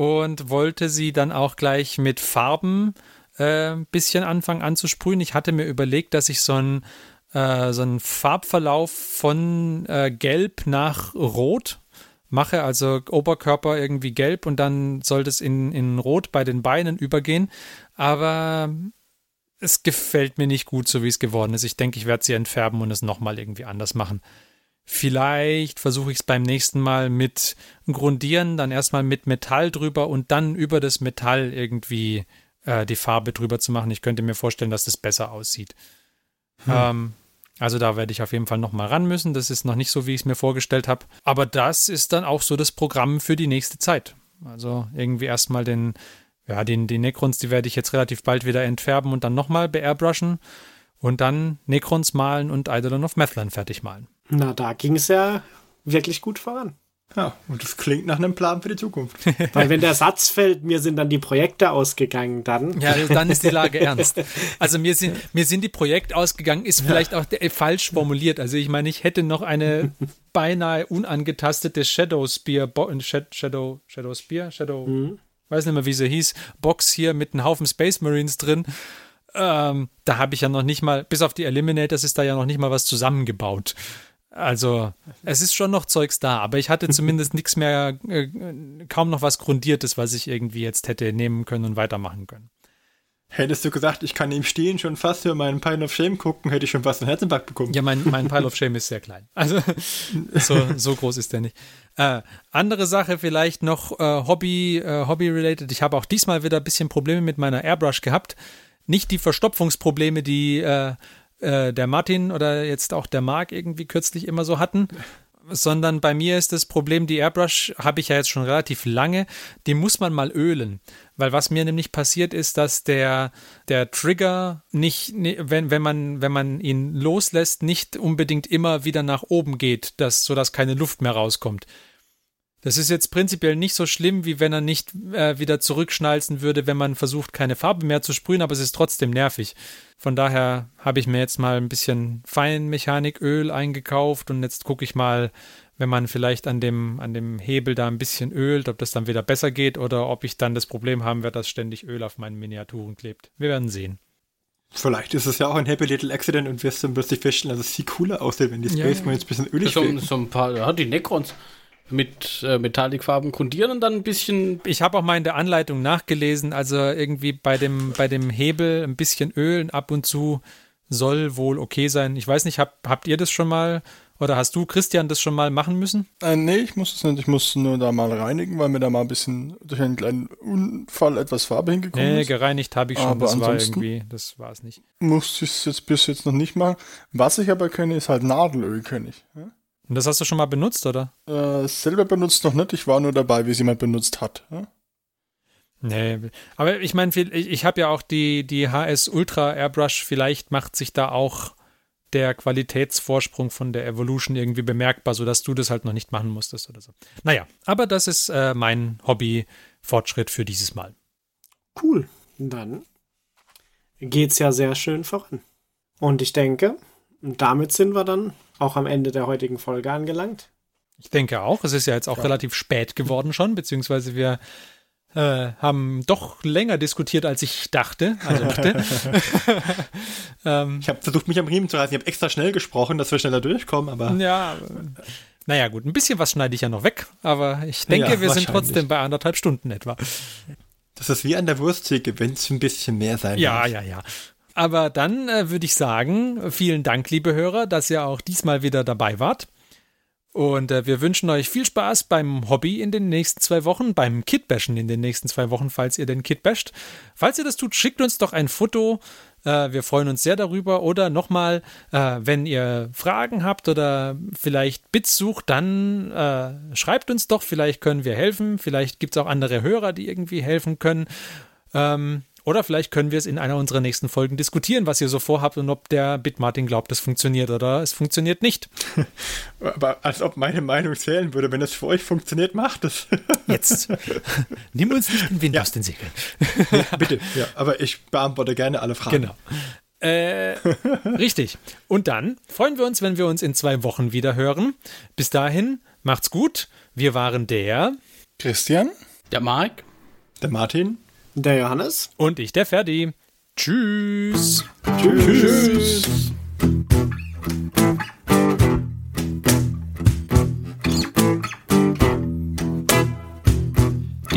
und wollte sie dann auch gleich mit Farben äh, ein bisschen anfangen anzusprühen. Ich hatte mir überlegt, dass ich so einen äh, so Farbverlauf von äh, Gelb nach Rot mache, also Oberkörper irgendwie gelb und dann sollte es in, in Rot bei den Beinen übergehen. Aber es gefällt mir nicht gut, so wie es geworden ist. Ich denke, ich werde sie entfärben und es nochmal irgendwie anders machen. Vielleicht versuche ich es beim nächsten Mal mit Grundieren, dann erstmal mit Metall drüber und dann über das Metall irgendwie äh, die Farbe drüber zu machen. Ich könnte mir vorstellen, dass das besser aussieht. Hm. Ähm, also da werde ich auf jeden Fall nochmal ran müssen. Das ist noch nicht so, wie ich es mir vorgestellt habe. Aber das ist dann auch so das Programm für die nächste Zeit. Also irgendwie erstmal den, ja, den, die Necrons, die werde ich jetzt relativ bald wieder entfärben und dann nochmal beairbrushen und dann Necrons malen und Eidolon of Methlan fertig malen. Na, da ging es ja wirklich gut voran. Ja, und das klingt nach einem Plan für die Zukunft. Weil wenn der Satz fällt, mir sind dann die Projekte ausgegangen, dann. Ja, dann ist die Lage ernst. Also mir sind, mir sind die Projekte ausgegangen, ist vielleicht auch der, falsch formuliert. Also ich meine, ich hätte noch eine beinahe unangetastete Shadow Spear, Shadow, Shadow Spear, Shadow, mhm. weiß nicht mehr, wie sie hieß, Box hier mit einem Haufen Space Marines drin. Ähm, da habe ich ja noch nicht mal, bis auf die Eliminators ist da ja noch nicht mal was zusammengebaut. Also, es ist schon noch Zeugs da, aber ich hatte zumindest nichts mehr, äh, kaum noch was Grundiertes, was ich irgendwie jetzt hätte nehmen können und weitermachen können. Hättest du gesagt, ich kann im Stehen schon fast für meinen Pile of Shame gucken, hätte ich schon fast einen Herzenback bekommen. Ja, mein, mein Pile of Shame ist sehr klein. Also, so, so groß ist der nicht. Äh, andere Sache vielleicht noch äh, Hobby, äh, Hobby-related. Ich habe auch diesmal wieder ein bisschen Probleme mit meiner Airbrush gehabt. Nicht die Verstopfungsprobleme, die äh, der Martin oder jetzt auch der Marc irgendwie kürzlich immer so hatten, sondern bei mir ist das Problem, die Airbrush habe ich ja jetzt schon relativ lange, die muss man mal ölen. Weil was mir nämlich passiert ist, dass der, der Trigger nicht, wenn, wenn, man, wenn man ihn loslässt, nicht unbedingt immer wieder nach oben geht, dass, sodass keine Luft mehr rauskommt. Das ist jetzt prinzipiell nicht so schlimm, wie wenn er nicht äh, wieder zurückschnalzen würde, wenn man versucht, keine Farbe mehr zu sprühen, aber es ist trotzdem nervig. Von daher habe ich mir jetzt mal ein bisschen Feinmechaniköl eingekauft und jetzt gucke ich mal, wenn man vielleicht an dem, an dem Hebel da ein bisschen ölt, ob das dann wieder besser geht oder ob ich dann das Problem haben werde, dass ständig Öl auf meinen Miniaturen klebt. Wir werden sehen. Vielleicht ist es ja auch ein Happy Little Accident und wirst dann plötzlich feststellen, dass es viel cooler aussieht, wenn die Space ja, Marines ein bisschen ölig so, so ein paar, ja, die Necrons mit äh, Metallicfarben grundieren und dann ein bisschen. Ich habe auch mal in der Anleitung nachgelesen, also irgendwie bei dem, bei dem Hebel ein bisschen Öl ab und zu soll wohl okay sein. Ich weiß nicht, hab, habt ihr das schon mal oder hast du, Christian, das schon mal machen müssen? Äh, nee, ich muss es nicht. Ich muss nur da mal reinigen, weil mir da mal ein bisschen durch einen kleinen Unfall etwas Farbe hingekommen nee, ist. Nee, gereinigt habe ich schon. Aber das war irgendwie, das war es nicht. Muss ich es jetzt bis jetzt noch nicht machen. Was ich aber kenne, ist halt Nadelöl, kenne ich. Ja? Und das hast du schon mal benutzt, oder? Äh, selber benutzt noch nicht. Ich war nur dabei, wie es jemand benutzt hat. Ja? Nee, aber ich meine, ich, ich habe ja auch die, die HS Ultra Airbrush. Vielleicht macht sich da auch der Qualitätsvorsprung von der Evolution irgendwie bemerkbar, sodass du das halt noch nicht machen musstest oder so. Naja, aber das ist äh, mein Hobby-Fortschritt für dieses Mal. Cool. Dann geht's ja sehr schön voran. Und ich denke, damit sind wir dann auch am Ende der heutigen Folge angelangt. Ich denke auch. Es ist ja jetzt auch ja. relativ spät geworden schon, beziehungsweise wir äh, haben doch länger diskutiert, als ich dachte. Also dachte. ähm, ich habe versucht, mich am Riemen zu reißen. Ich habe extra schnell gesprochen, dass wir schneller durchkommen, aber. Ja. Naja, gut, ein bisschen was schneide ich ja noch weg, aber ich denke, ja, wir sind trotzdem bei anderthalb Stunden etwa. Das ist wie an der Wursttheke, wenn es ein bisschen mehr sein Ja, muss. ja, ja. Aber dann äh, würde ich sagen, vielen Dank, liebe Hörer, dass ihr auch diesmal wieder dabei wart. Und äh, wir wünschen euch viel Spaß beim Hobby in den nächsten zwei Wochen, beim Kitbashen in den nächsten zwei Wochen, falls ihr den Kit basht. Falls ihr das tut, schickt uns doch ein Foto. Äh, wir freuen uns sehr darüber. Oder nochmal, äh, wenn ihr Fragen habt oder vielleicht Bits sucht, dann äh, schreibt uns doch. Vielleicht können wir helfen. Vielleicht gibt es auch andere Hörer, die irgendwie helfen können. Ähm, oder vielleicht können wir es in einer unserer nächsten Folgen diskutieren, was ihr so vorhabt und ob der Bitmartin glaubt, es funktioniert oder es funktioniert nicht. Aber als ob meine Meinung zählen würde, wenn es für euch funktioniert, macht es. Jetzt. Nimm uns nicht den Wind ja. aus den Segeln. Ja, bitte, ja. Aber ich beantworte gerne alle Fragen. Genau. Äh, richtig. Und dann freuen wir uns, wenn wir uns in zwei Wochen wieder hören. Bis dahin, macht's gut. Wir waren der Christian, der Marc, der Martin der Johannes. Und ich, der Ferdi. Tschüss. Tschüss. Tschüss.